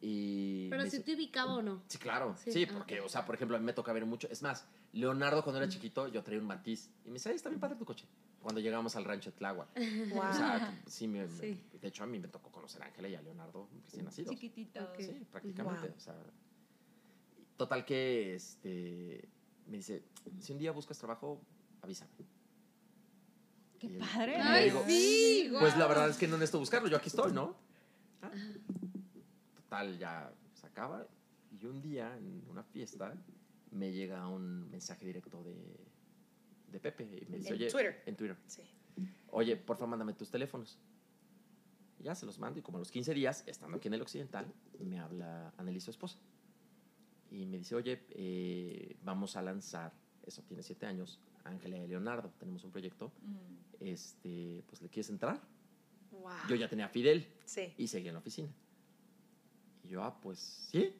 Y Pero si dice- te ubicaba o no. Sí, claro. Sí, Sí, ah, porque, o sea, por ejemplo, a mí me toca ver mucho. Es más, Leonardo, cuando era chiquito, yo traía un matiz. Y me dice, ay, está bien padre tu coche. Cuando llegamos al rancho de Tláhuac. <laughs> Wow. O sea, sí, me- me- Sí. de hecho, a mí me tocó conocer a Ángela y a Leonardo recién nacidos. Chiquitito. Ok. Sí, prácticamente. Wow. O sea, total que este, me dice, si un día buscas trabajo, avísame. Qué Y- padre. Ay, digo, sí, Pues la verdad es que no necesito buscarlo, yo aquí estoy, ¿no? Ah. Total, ya se acaba. Y un día, en una fiesta, me llega un mensaje directo de, de Pepe. Y me dice, En oye, Twitter. En Twitter. Sí. Oye, porfa, mándame tus teléfonos. Y ya se los mando. Y como a los 15 días, estando aquí en el Occidental, me habla Anneli, su esposa. Y me dice, oye, eh, vamos a lanzar, eso tiene 7 años, Ángela y Leonardo, tenemos un proyecto. Mm. Este, pues, ¿le quieres entrar? Wow. Yo ya tenía a Fidel Sí. y seguía en la oficina. Y yo, ah, pues, sí.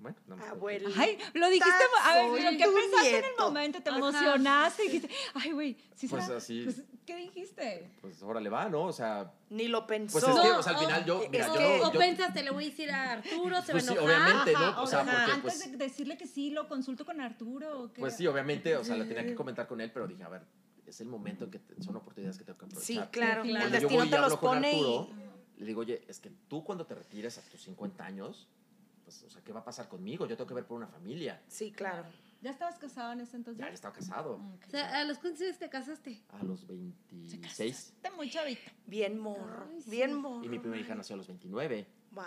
Bueno, no me Abuelo. Ay, lo dijiste, a ver, lo que pensaste en el momento, te Ajá. emocionaste y dijiste, ay, güey, sí Pues será? así. Pues, ¿Qué dijiste? Pues, órale, va, ¿no? O sea, Ni lo pensó. pues es que, No, o sea, al final yo, mira, o, que- yo, o yo- pensaste, le voy a decir a Arturo, se Pues sí, va a enojar. obviamente, ¿no? O sea, porque, antes pues- de decirle que sí, lo consulto con Arturo. ¿o qué? Pues sí, obviamente, o sea, la tenía que comentar con él, pero dije, a ver, es el momento en que te- son oportunidades que tengo que aprovechar. Sí, claro. Sí, claro. El destino te los pone Arturo, y... le digo, oye, es que tú cuando te retires a tus 50 años, pues, o sea, ¿qué va a pasar conmigo? Yo tengo que ver por una familia. Sí, claro. ¿Ya estabas casado en ese entonces? Ya he estado casado Ok. O sea, ¿a los cuántos años te casaste? a los Se 26 casaste muy chavito. Bien morro. Ay, sí. Bien morro. y mi primera hija nació a los 29. Wow.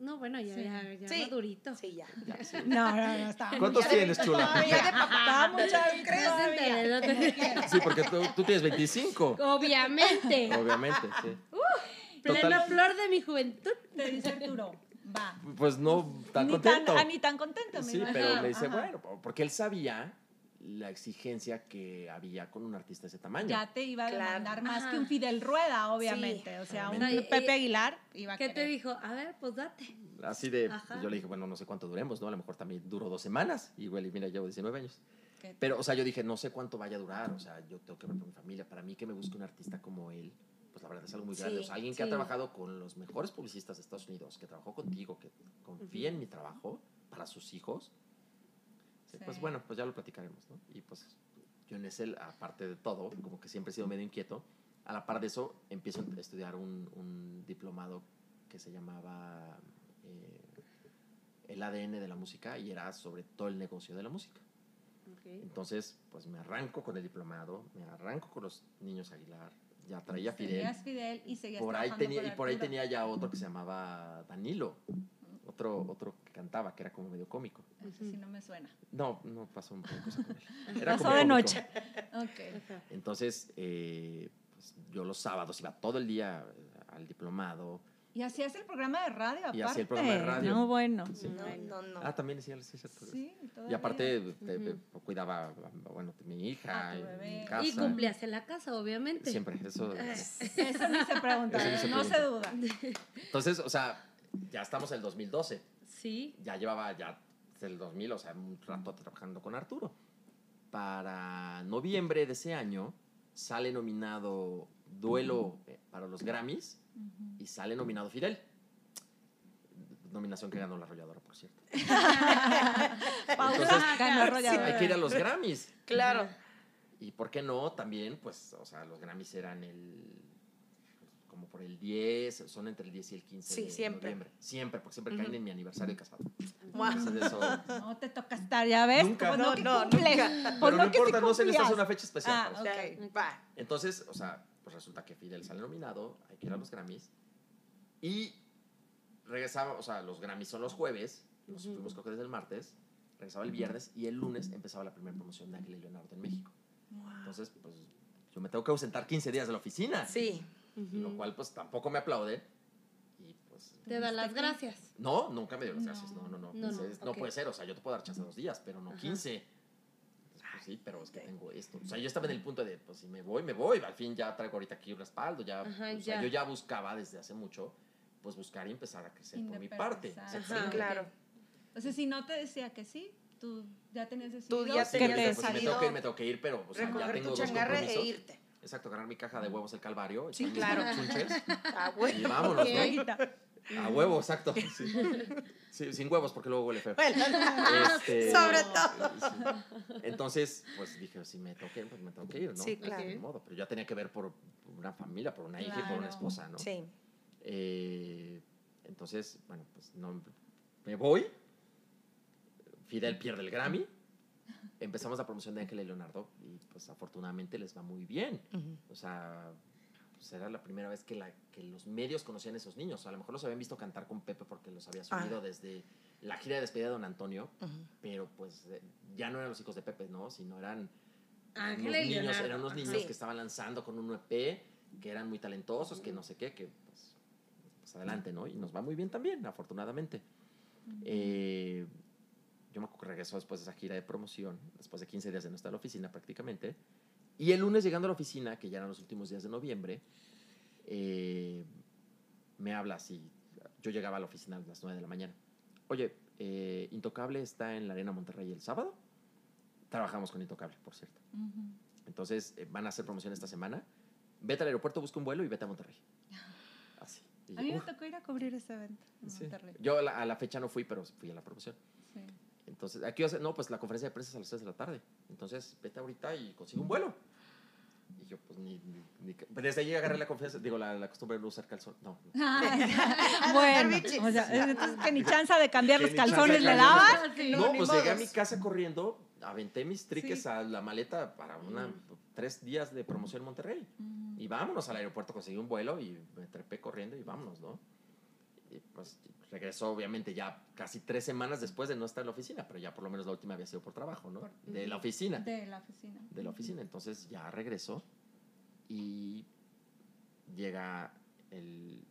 No, bueno, ya, Sí. ya, ya Sí. madurito. Sí, ya. Ya, sí. <laughs> No, no, no, estaba ¿Cuántos muy tienes, chavito chula? todavía. Estaba <laughs> muy chavito Preséntale, todavía. no te- Sí, porque tú, tú tienes 25. Obviamente. Obviamente, sí. Plena Total, flor de mi juventud. Te dice Arturo, va. pues no tan ni contento. Tan, ah, ni tan contento, Sí, pero me dice, Ajá. bueno, porque él sabía la exigencia que había con un artista de ese tamaño. Ya te iba a Claro. demandar más Ajá. que un Fidel Rueda, obviamente. o sea, un. Ay, Pepe Aguilar iba a ¿Qué te querer. dijo? A ver, pues date. Así de, Ajá. yo le dije, bueno, no sé cuánto duremos, ¿no? A lo mejor también duró dos semanas. Igual, y mira, llevo 19 años. ¿Qué? Pero, o sea, yo dije, no sé cuánto vaya a durar. O sea, yo tengo que ver por mi familia. Para mí que me busque un artista como él, pues la verdad es algo muy grande. Sí, O sea, alguien que ha trabajado con los mejores publicistas de Estados Unidos, que trabajó contigo, que confía en mi trabajo para sus hijos. sí, Pues Sí. bueno, pues ya lo platicaremos, ¿no? Y pues yo en ese, aparte de todo, como que siempre he sido medio inquieto, a la par de eso empiezo a estudiar un, un diplomado que se llamaba eh, el ADN de la música y era sobre todo el negocio de la música. Entonces, pues me arranco con el diplomado, me arranco con los niños Aguilar, ya traía Fidel. Tenías Fidel y seguías Por ahí, tenía, y por ahí tenía ya otro que se llamaba Danilo, otro, otro que cantaba, que era como medio cómico. Eso sí no me suena. No, no pasó una cosa con él. <laughs> Era Pasó como de cómico. noche. Ok. Ajá. Entonces, eh, pues, yo los sábados iba todo el día eh, al diplomado. Y hacías el programa de radio, aparte. Y hacía el programa de radio. No, bueno. Sí. No, no, no. Ah, también decía sí, cierto. Sí, Y aparte, te- te- Ujú. cuidaba, bueno, mi hija, A tu en bebé. casa. Y cumplías en la casa, obviamente. Siempre, eso. <laughs> Eh. Eso ni se pregunta, Eso ni se no se duda. <laughs> Entonces, o sea, ya estamos en el 2012. Sí. Ya llevaba ya desde el 2000, o sea, un rato trabajando con Arturo. Para noviembre de ese año sale nominado Duelo eh, para los Grammys y sale nominado Fidel. Nominación que ganó la arrolladora, por cierto. <laughs> Entonces, ganó Arrolladora. Hay que ir a los Grammys. Claro. Y por qué no, también, pues, o sea, los Grammys eran el. como por el 10, son entre el 10 y el 15 Sí, de siempre. noviembre. Siempre, porque siempre caen en mi aniversario de casado. Entonces, eso. No te toca estar, ya ves. Nunca. No, no, nunca. Pues Pero no importa, no se necesita cumplías. una fecha especial. Ah, para eso. Ok, va. Entonces, o sea, resulta que Fidel sale nominado, hay que ir a los Grammys. Y regresaba, o sea, los Grammys son los jueves, nos Ujú. fuimos creo que desde el martes, regresaba el viernes y el lunes empezaba la primera promoción de Ángel y Leonardo en México. Entonces, pues yo me tengo que ausentar 15 días de la oficina, Sí. lo cual pues tampoco me aplaude. Y pues, Te dan las gracias. no, nunca me dio las No. gracias, no, no, no. No, no, Es- no puede ser, o sea, yo te puedo dar chance dos días, pero no Ajá. 15. Sí, pero es que tengo esto. O sea, yo estaba en el punto de, pues si me voy, me voy. Al fin ya traigo ahorita aquí un respaldo. Ya, Ajá, o sea, ya. yo ya buscaba desde hace mucho, pues buscar y empezar a crecer por mi parte. Independizar. Sí, claro. O sea, si no te decía que sí, tú ya tenías Tú decidido ya Sí, que tenías pues, si me tengo que ir, me tengo que ir, pero o sea, ya tengo tu dos changarre e compromisos. irte. Exacto, agarrar mi caja de huevos el calvario. Sí, claro. chunches, <laughs> Ah, y bueno. vámonos, Ok. ¿no? A huevo, exacto. <laughs> Sí. Sí, sin huevos, porque luego huele feo. Bueno, Este, <laughs> sobre todo. sí. Entonces, pues dije, si me tengo que ir, pues me tengo que ir, ¿no? Sí, claro. Modo, pero yo tenía que ver por una familia, por una hija y por una esposa, ¿no? Sí. Eh, entonces, bueno, pues no, me voy. Fidel pierde el Grammy. Empezamos la promoción de Ángel y Leonardo y pues afortunadamente les va muy bien. O sea, pues era la primera vez que, la, que los medios conocían a esos niños. A lo mejor los habían visto cantar con Pepe porque los había subido Ah. desde la gira de despedida de Don Antonio, Ujú. pero pues eh, ya no eran los hijos de Pepe, ¿no? Sino eran Ángel unos niños, Leonardo. eran unos niños Sí. que estaban lanzando con un EP, que eran muy talentosos, que no sé qué, que pues, pues adelante, ¿no? Y nos va muy bien también, afortunadamente. Eh, yo me acuerdo que regresó después de esa gira de promoción, después de 15 días de no estar en la oficina prácticamente. Y el lunes llegando a la oficina, que ya eran los últimos días de noviembre, eh, me habla así. Yo llegaba a la oficina a las 9 de la mañana. Oye, eh, Intocable está en la Arena Monterrey el sábado. Trabajamos con Intocable, por cierto. Entonces eh, van a hacer promoción esta semana. Vete al aeropuerto, busca un vuelo y vete a Monterrey. <laughs> Así. Y A mí me uf, tocó ir a cubrir ese evento en sí. Monterrey. Yo a la, a la fecha no fui, pero fui a la promoción. Sí. Entonces, aquí no, pues la conferencia de prensa es a las 3 de la tarde. Entonces, vete ahorita y consigue un vuelo. Yo, pues ni. ni- ni- desde ahí agarré la confianza, digo, la, la costumbre de no usar calzón. No, no. <laughs> bueno, Bichis. o sea, entonces que ni chance de cambiar los calzones le daban. No, pues llegué a mi casa corriendo, aventé mis triques Sí. a la maleta para una, tres días de promoción en Monterrey. Y vámonos al aeropuerto, conseguí un vuelo y me trepé corriendo y vámonos, ¿no? Y pues regresó obviamente ya casi tres semanas después de no estar en la oficina, pero ya por lo menos la última había sido por trabajo, ¿no? De la oficina. De la oficina. De la oficina. Entonces ya regresó y llega el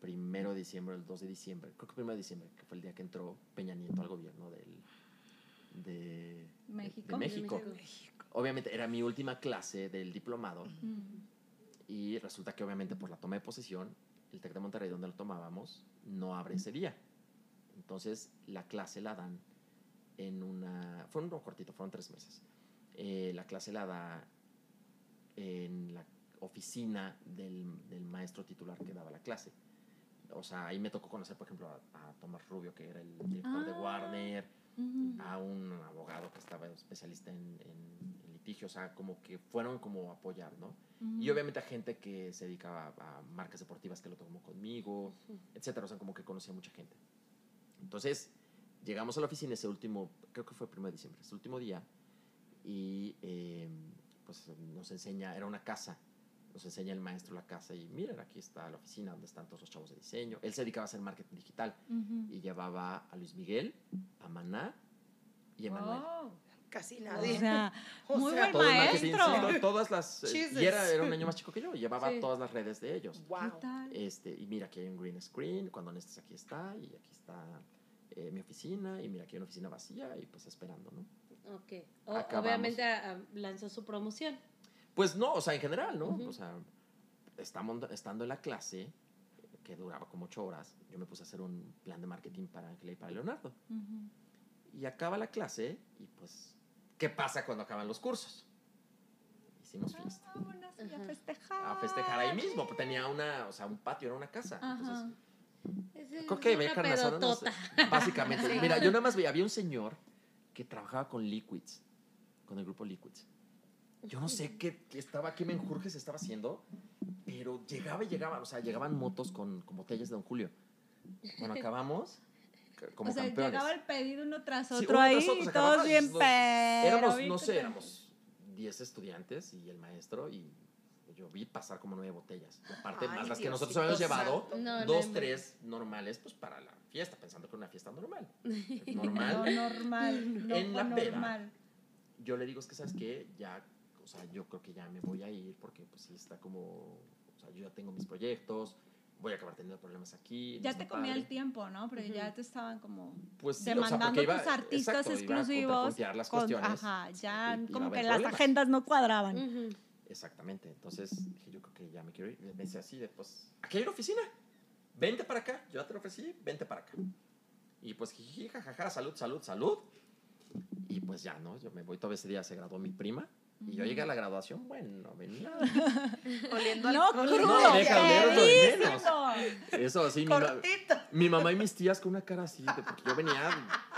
primero de diciembre, el 2 de diciembre, creo que primero de diciembre, que fue el día que entró Peña Nieto al gobierno del, de, México. de México. De México. Obviamente era mi última clase del diplomado y resulta que obviamente por la toma de posesión, el TEC de Monterrey donde lo tomábamos no abre ese día. Entonces la clase la dan en una... Fue un cortito, fueron tres meses. Eh, la clase la da en la oficina del, del maestro titular que daba la clase. O sea, ahí me tocó conocer, por ejemplo, a, a Tomás Rubio, que era el director de Ah. Warner, Ujú. a un abogado que estaba especialista en, en- en litigio, o sea, como que fueron como a apoyar, ¿no? Y Ujú. obviamente a gente que se dedicaba a, a marcas deportivas que lo tomó conmigo, etcétera, o sea, como que conocía mucha gente. Entonces, llegamos a la oficina ese último, creo que fue el 1 de diciembre, ese último día, y eh, pues nos enseña, era una casa, nos enseña el maestro la casa y miren, aquí está la oficina donde están todos los chavos de diseño. Él se dedicaba a hacer marketing digital y llevaba a Luis Miguel, a Maná y a Emanuel. Wow. Casi O nadie. sea, <laughs> O muy sea, buen Todo el marketing, maestro. todas las... eh, y era, era un año más chico que yo, y llevaba Sí. todas las redes de ellos. Wow. Este, y mira, aquí hay un green screen, cuando necesites aquí está, y aquí está eh, mi oficina, y mira, aquí hay una oficina vacía, y pues esperando, ¿no? Ok. O- obviamente ah, lanzó su promoción. Pues no, o sea, en general, ¿no? O sea, estamos, estando en la clase, que duraba como ocho horas, yo me puse a hacer un plan de marketing para Ángela y para Leonardo. Y acaba la clase y pues, ¿qué pasa cuando acaban los cursos? Hicimos fiesta. Vámonos y a festejar. A festejar ahí mismo, pues tenía una, o sea, un patio, era una casa. Entonces, Ajá. Es creo que una. Básicamente. <laughs> Mira, yo nada más veía, había un señor que trabajaba con Liquids, con el grupo Liquids. Yo no sé qué, qué estaba, qué menjurjes estaba haciendo, pero llegaba y llegaba, o sea, llegaban motos con, con botellas de Don Julio. Bueno, acabamos como o sea, campeones. llegaba el pedido uno tras Sí, otro uno ahí, tras otro, y se todos bien pero Éramos, no sé, éramos 10 estudiantes y el maestro, y yo vi pasar como nueve botellas. Y aparte, Ay, más las que nosotros habíamos llevado. No, dos, no. tres normales, pues para la fiesta, pensando que era una fiesta normal. <laughs> No Normal. normal, no En la peda. normal. Yo le digo, es que, ¿sabes qué? Ya, o sea, yo creo que ya me voy a ir porque, pues sí, está como, o sea, yo ya tengo mis proyectos, voy a acabar teniendo problemas aquí. Ya te comía padre. el tiempo, ¿no? Pero ya te estaban como Pues sí, o sea, porque demandando iba- tus artistas exacto, iba a exclusivos. las con- cuestiones. ajá, ya y- como que las agendas no cuadraban. Ujú. Exactamente. Entonces dije, yo creo que ya me quiero ir. Me dice así de, pues, aquí hay una oficina. Vente para acá. Yo ya te lo ofrecí, vente para acá. Y pues, jiji, jajaja, salud, salud, salud. Y pues ya, ¿no? Yo me voy. Todo ese día se graduó mi prima. Y yo llegué a la graduación, bueno, venía. <laughs> Oliendo No, alcohol. crudo, No, deja de de pedísimo. Eso así, mi, ma- mi mamá y mis tías con una cara así, de- porque yo venía.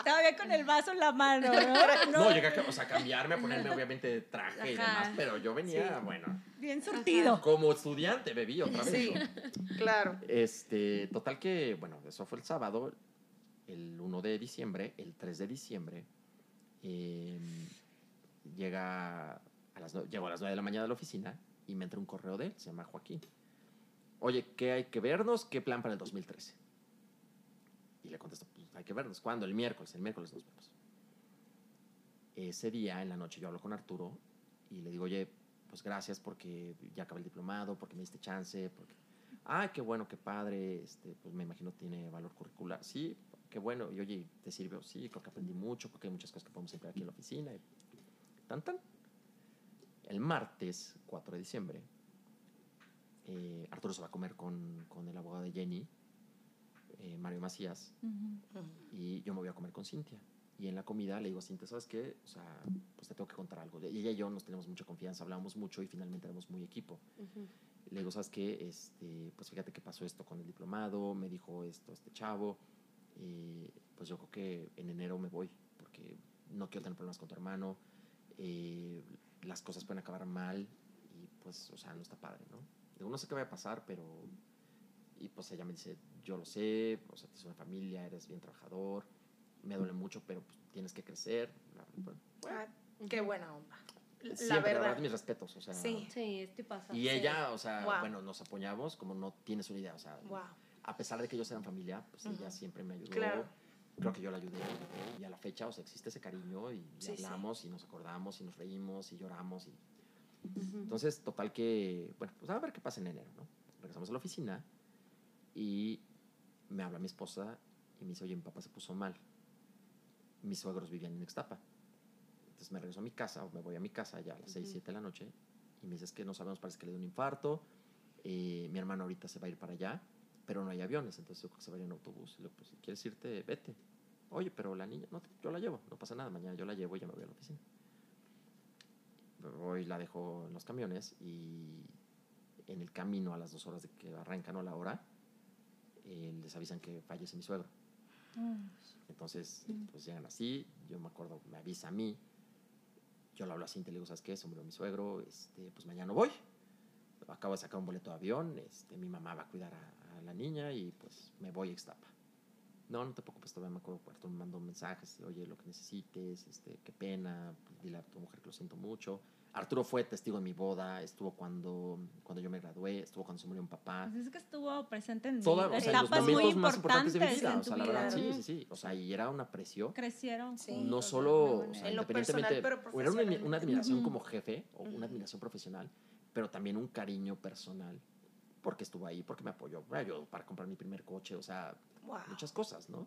Todavía con el vaso en la mano, ¿no? No, llegué a, o sea, a cambiarme, a ponerme obviamente traje y Ajá. demás, pero yo venía, Sí. bueno, Bien surtido. como estudiante bebí otra vez. Sí, ¿no? claro. Este, total que, bueno, eso fue el sábado, el 1 de diciembre, el 3 de diciembre, eh, llega las, llego a las 9 de la mañana a la oficina y me entra un correo de él, se llama Joaquín. Oye, ¿qué hay que vernos? ¿Qué plan para el 2013? Y le contesto, pues hay que vernos. ¿Cuándo? El miércoles, el miércoles nos vemos. Ese día, en la noche, yo hablo con Arturo y le digo, oye, pues gracias porque ya acabé el diplomado, porque me diste chance, porque ay, qué bueno, qué padre, este, pues me imagino tiene valor curricular. Sí, qué bueno. Y oye, ¿te sirvió? Sí, creo que aprendí mucho, creo que hay muchas cosas que podemos emplear aquí en la oficina. Y tan, tan. El martes 4 de diciembre, eh, Arturo se va a comer con, con el abogado de Jenny, eh, Mario Macías, y yo me voy a comer con Cintia. Y en la comida le digo a Cintia, ¿sabes qué? O sea, pues te tengo que contar algo. Y ella y yo nos tenemos mucha confianza, hablamos mucho y finalmente éramos muy equipo. Le digo, ¿sabes qué? Este, pues fíjate que pasó esto con el diplomado, me dijo esto este chavo, y pues yo creo que en enero me voy, porque no quiero tener problemas con tu hermano, eh, las cosas pueden acabar mal, y pues, o sea, no está padre, ¿no? Digo, no sé qué va a pasar, pero... Y pues ella me dice, yo lo sé, o sea, tienes una familia, eres bien trabajador, me duele mucho, pero pues, tienes que crecer. Bueno, Ah, qué buena onda. La siempre, la verdad. verdad, mis respetos, o sea... Sí. Sí, estoy pasando. Y ella, o sea, Wow. bueno, nos apoyamos como no tienes una idea, o sea, Wow. a pesar de que ellos eran familia, pues ella Ujú. siempre me ayudó. Claro. Creo que yo la ayudé y a la fecha, o sea, existe ese cariño y, Sí, sí. hablamos y nos acordamos y nos reímos y lloramos. Y... Entonces, total que, bueno, pues a ver qué pasa en enero, ¿no? Regresamos a la oficina y me habla mi esposa y me dice, oye, mi papá se puso mal. Mis suegros vivían en Ixtapa. Entonces me regreso a mi casa, o me voy a mi casa ya a las 6, Ujú. 7 de la noche y me dice, es que no sabemos, parece que le dio un infarto. eh, mi hermano ahorita se va a ir para allá, pero no hay aviones, entonces se va a ir en autobús. Y le digo, pues si quieres irte, vete. Oye, pero la niña, no, yo la llevo, no pasa nada, mañana yo la llevo y ya me voy a la oficina. Hoy la dejo en los camiones y en el camino a las dos horas de que arrancan o a la hora, eh, les avisan que fallece mi suegro. Entonces, pues llegan así, yo me acuerdo, me avisa a mí, yo le hablo a Cintia, le digo, ¿sabes qué? Se murió mi suegro, este, pues mañana voy. Acabo de sacar un boleto de avión, este, mi mamá va a cuidar a, a la niña y pues me voy a Ixtapa. No, no te preocupes, todavía me acuerdo Arturo me mandó mensajes, oye, lo que necesites, este, qué pena, dile a tu mujer que lo siento mucho. Arturo fue testigo de mi boda, estuvo cuando, cuando yo me gradué, estuvo cuando se murió mi papá. Pues es que estuvo presente en Toda, o sea, en los etapas muy momentos más importantes de mi vida. O sea, la verdad, vida. sí, sí, sí. O sea, y era un aprecio. Crecieron Sí. No solo, o sea, independientemente, personal, pero o era una, una admiración Ujú. como jefe o una admiración profesional, pero también un cariño personal, porque estuvo ahí, porque me apoyó, me ayudó para comprar mi primer coche, o sea, Wow. muchas cosas, ¿no?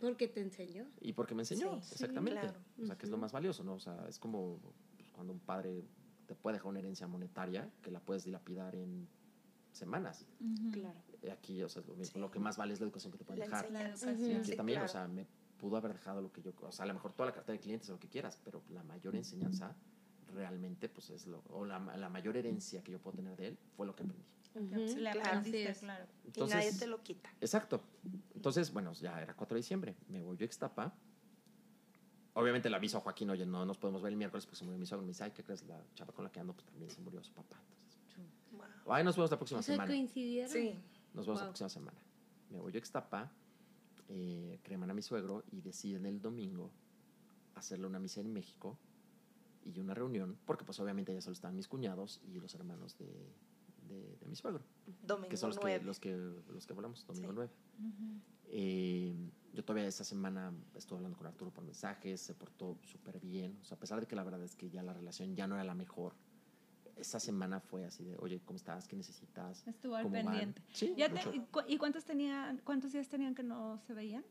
Porque te enseñó. Y porque me enseñó, Sí, sí, exactamente. claro. O sea, que es lo más valioso, ¿no? O sea, es como pues, cuando un padre te puede dejar una herencia monetaria que la puedes dilapidar en semanas. Claro. aquí, o sea, lo, Sí. lo que más vale es la educación que te pueden La dejar. Enseñanza. educación. Y aquí Sí, también, claro. o sea, me pudo haber dejado lo que yo, o sea, a lo mejor toda la cartera de clientes o lo que quieras, pero la mayor enseñanza realmente, pues es lo, o la, la mayor herencia que yo puedo tener de él fue lo que aprendí. Le Claro. aprendiste, Así es. claro. y nadie te lo quita. Exacto. Entonces, bueno, ya era 4 de diciembre. Me voy yo a Ixtapa. Obviamente le aviso a Joaquín, oye, no nos podemos ver el miércoles porque se murió mi suegro. Me dice, ay, ¿qué crees? La chava con la que ando, pues también se murió su papá. Entonces, Wow. ay, nos vemos la próxima O sea, semana. coincidieron. Sí. Nos vemos la próxima semana. Me voy yo a Ixtapa, eh, creman a mi suegro y deciden el domingo hacerle una misa en México y una reunión, porque pues obviamente ya solo estaban mis cuñados y los hermanos de, de- de mi suegro, Domingo que son los que, 9. los, que, los que volamos, domingo Sí. 9. Ujú. Eh, yo todavía esta semana estuve hablando con Arturo por mensajes, se portó súper bien. O sea, a pesar de que la verdad es que ya la relación ya no era la mejor, esa semana fue así de, oye, ¿cómo estás? ¿Qué necesitas? Estuvo al ¿Cómo van?". pendiente. Sí, Ya te- y, cu- ¿Y cuántos tenían, cuántos días tenían que no se veían?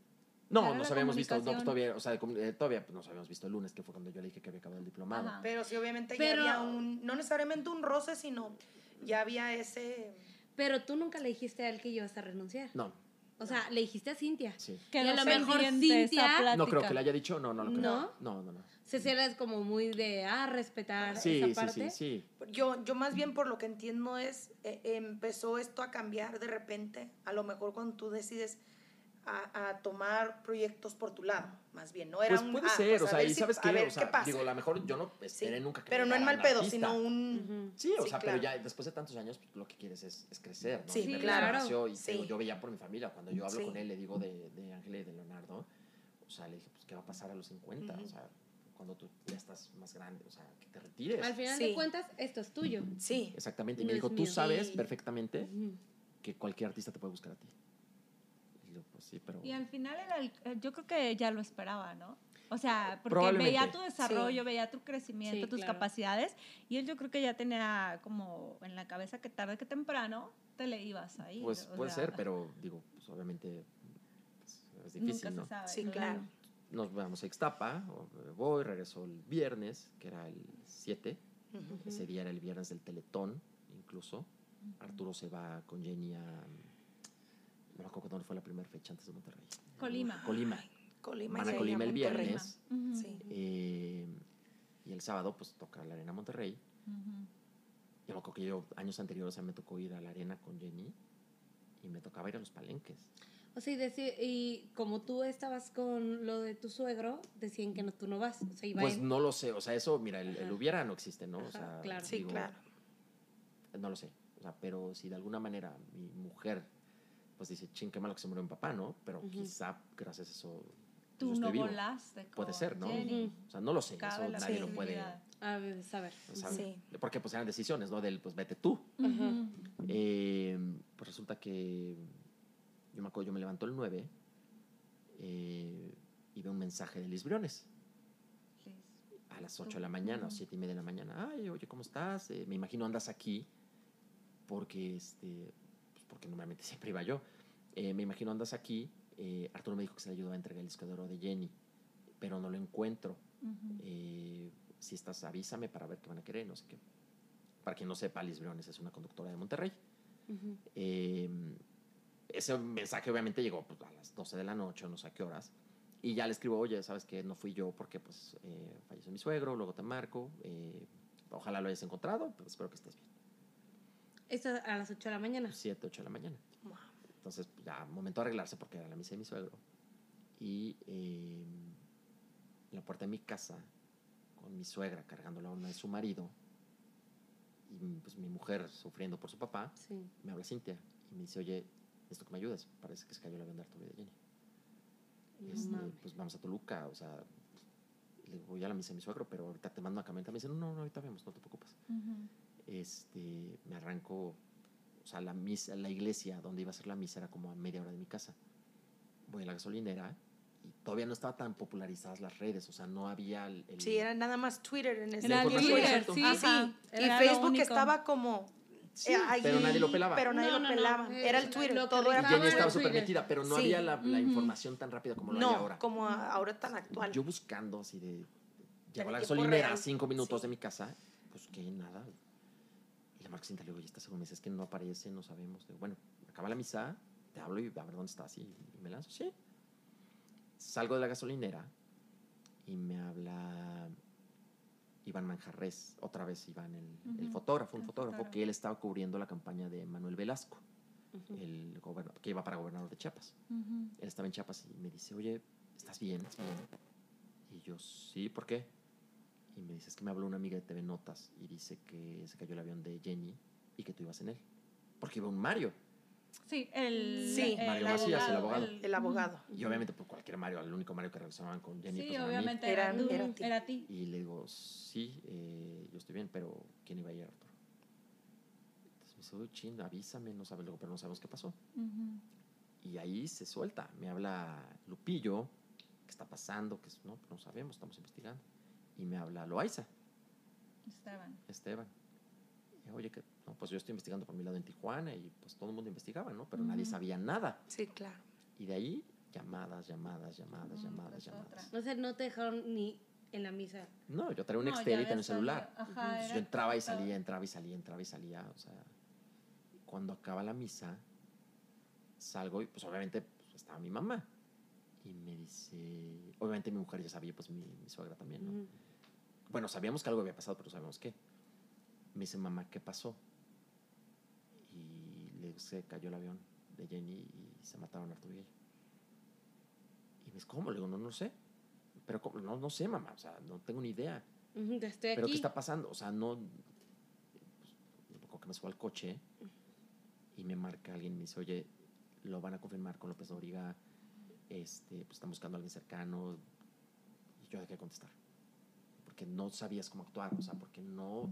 No, ¿Era nos habíamos visto, no, pues, todavía, o sea, eh, todavía pues, nos habíamos visto el lunes, que fue cuando yo le dije que había acabado el diplomado. Ajá. Pero sí, obviamente Pero- ya había un, no necesariamente un roce, sino ya había ese... Pero tú nunca le dijiste a él que ibas a renunciar. No, O sea, le dijiste a Cintia. sí. Y a lo mejor Cintia- No creo que le haya dicho, no, no lo creo. ¿No? No, no, no. Cecilia es como muy de, ah, respetar Sí, esa sí, parte. sí, sí. Yo, yo más bien por lo que entiendo es, eh, empezó esto a cambiar de repente, a lo mejor cuando tú decides a, a tomar proyectos por tu lado, más bien, no era Pues un... puede ah, ser, pues o sea, ver y si- sabes qué, ver o sea, pasa. digo, a lo mejor yo no Sí, esperé nunca que pero me no en mal pedo, sino un... Ujú. Sí, o Sí, sea, claro. pero ya después de tantos años, pues, lo que quieres es, es crecer, ¿no? Sí, claro. Y Sí. digo, yo veía por mi familia, cuando yo hablo Sí. con él, le digo de, de Ángela y de Leonardo, o sea, le dije, pues, ¿qué va a pasar a los 50? Ujú. O sea, cuando tú ya estás más grande, o sea, que te retires. Al final Sí. de cuentas, esto es tuyo. Sí, Exactamente. Y No me dijo, tú mío". sabes Sí. perfectamente que cualquier artista te puede buscar a ti. Yo, pues sí, pero... Y al final era el- eh, yo creo que ya lo esperaba, ¿no? O sea, porque veía tu desarrollo, Sí. veía tu crecimiento, Sí, tus claro. capacidades, y él yo creo que ya tenía como en la cabeza que tarde que temprano te le ibas a ir. Pues o puede sea, ser, pero digo, pues obviamente pues, es Nunca difícil, se ¿no? sabe. sí, claro. Nos vamos a Ixtapa, eh, voy, regreso el viernes, que era el 7. Ujú. Ese día era el viernes del Teletón, incluso. Arturo se va con Jenny a... No me acuerdo dónde fue la primera fecha antes de Monterrey. Colima. Colima. Colima Van a Colima el viernes. Ujú. Sí. eh, y el sábado, pues toca la Arena Monterrey. Ujú. Yo me acuerdo que yo, años anteriores, a mí me tocó ir a la Arena con Jenny y me tocaba ir a los palenques. O sea, y, deci- y como tú estabas con lo de tu suegro, decían que no, tú no vas. O sea, iba Pues él. no lo sé, o sea, eso, mira, el, el hubiera no existe, ¿no? o Ajá, sea, claro. Sí, digo, claro. No lo sé, o sea, pero si de alguna manera mi mujer, pues dice, ching, qué malo que se murió mi papá, ¿no? Pero quizá gracias a eso yo Tú estoy no vivo. volaste. Puede ser, ¿no? Jenny. O sea, no lo sé, Cabe eso la nadie lo puede. A ver, saber. saber. Sí. Porque pues eran decisiones, ¿no? Del, pues vete tú. Eh, pues resulta que yo me acuerdo, yo me levanto el 9 eh, y veo un mensaje de Liz Briones Liz. a las 8 de la mañana o 7 y media de la mañana. Ay, oye, ¿cómo estás? Eh, me imagino andas aquí porque, este, pues porque normalmente siempre iba yo. Eh, me imagino andas aquí. Eh, Arturo me dijo que se le ayudó a entregar el disco de oro de Jenny, pero no lo encuentro. Eh, si estás, avísame para ver qué van a querer, no sé qué. Para quien no sepa, Liz Briones es una conductora de Monterrey. Ese mensaje obviamente llegó pues, a las 12 de la noche, o no sé a qué horas. Y ya le escribo, oye, sabes que no fui yo porque pues falleció mi suegro, luego te marco. ojalá lo hayas encontrado, pero espero que estés bien. Esto a las 8 de la mañana. 7, 8 de la mañana. Wow. Entonces, ya, momento de arreglarse porque era la misa de mi suegro. Y eh, en la puerta de mi casa, con mi suegra cargando la urna de su marido, y pues mi mujer sufriendo por su papá, Sí. me habla Cintia y me dice, oye, esto que me ayudes, parece que se cayó el avión de Arturo y de Jenny. No Este, pues vamos a Toluca, o sea, le digo, voy a la misa de mi suegro, pero ahorita te mando una camioneta. Me dice, no, no, no, ahorita vemos, no te preocupes. Ujú. Este, me arranco, o sea, la misa, la iglesia donde iba a ser la misa era como a media hora de mi casa. Voy a la gasolinera y todavía no estaban tan popularizadas las redes, o sea, no había el... el- Sí, era nada más Twitter en ese Twitter, exacto. sí. Y Era Facebook estaba como... Sí, eh, pero nadie lo pelaba. Pero nadie No, lo no, no, pelaba. Era el Twitter, lo todo era Jenny estaba Twitter. súper metida, pero no Sí. había la, información tan rápida como lo hay No, ahora. como a- ahora tan actual. Yo buscando así de. Llego a Pero la gasolinera a cinco minutos Sí. de mi casa, pues que nada. Y la marca Cinta le digo, ¿y esta segunda me dice, es que no aparece, no sabemos. Digo, bueno, acaba la misa, te hablo y a ver dónde estás. Y, y me lanzo, sí. Salgo de la gasolinera y me habla Iván Manjarres, otra vez Iván, el, el Ujú, fotógrafo, un el fotógrafo, fotógrafo. que él estaba cubriendo la campaña de Manuel Velasco, el que iba para gobernador de Chiapas. Ujú. Él estaba en Chiapas y me dice, oye, ¿estás bien? ¿Estás bien? Y yo, sí, ¿por qué? Y me dice, es que me habló una amiga de TV Notas y dice que se cayó el avión de Jenny y que tú ibas en él. Porque iba un Mario. Sí, el, Sí. el Mario Macías, el abogado. El abogado. Y obviamente, por cualquier Mario, el único Mario que relacionaban con Jenny, Sí, pues obviamente Era- era, tú, era ti. era ti. Y le digo, sí, eh, yo estoy bien, pero ¿quién iba a ir, Arturo? Entonces me dice, uy, chin, avísame, no sabes, pero no sabemos qué pasó. Y ahí se suelta. Me habla Lupillo, ¿qué está pasando? Que no, no sabemos, estamos investigando. Y me habla Loaiza, Esteban. Esteban. Y, Oye, que no, pues yo estoy investigando por mi lado en Tijuana y pues todo el mundo investigaba, ¿no? Pero nadie sabía nada. Sí, claro. Y de ahí, llamadas, llamadas, llamadas, llamadas, llamadas. otra. O sea, no te dejaron ni en la misa. No, yo traía un No, tenía un celular. Ajá, Entonces, yo entraba y salía, entraba y salía, entraba y salía. O sea, cuando acaba la misa, salgo y pues obviamente pues, estaba mi mamá. Y me dice, obviamente mi mujer ya sabía, pues mi, mi suegra también, ¿no? Bueno, sabíamos que algo había pasado, pero no sabíamos qué. Me dice, mamá, ¿qué pasó? Y le se cayó el avión de Jenny y se mataron a Arturo y ella. Y me dice, ¿cómo? Le digo, no, no sé. Pero ¿cómo? no, no sé, mamá, o sea, no tengo ni idea. Estoy ¿Pero aquí. qué está pasando? O sea, no. Pues, que me subo al coche y me marca alguien y me dice, oye, lo van a confirmar con López Doriga, este, pues están buscando a alguien cercano. Y yo dejé de contestar. Porque no sabías cómo actuar, o sea, porque no.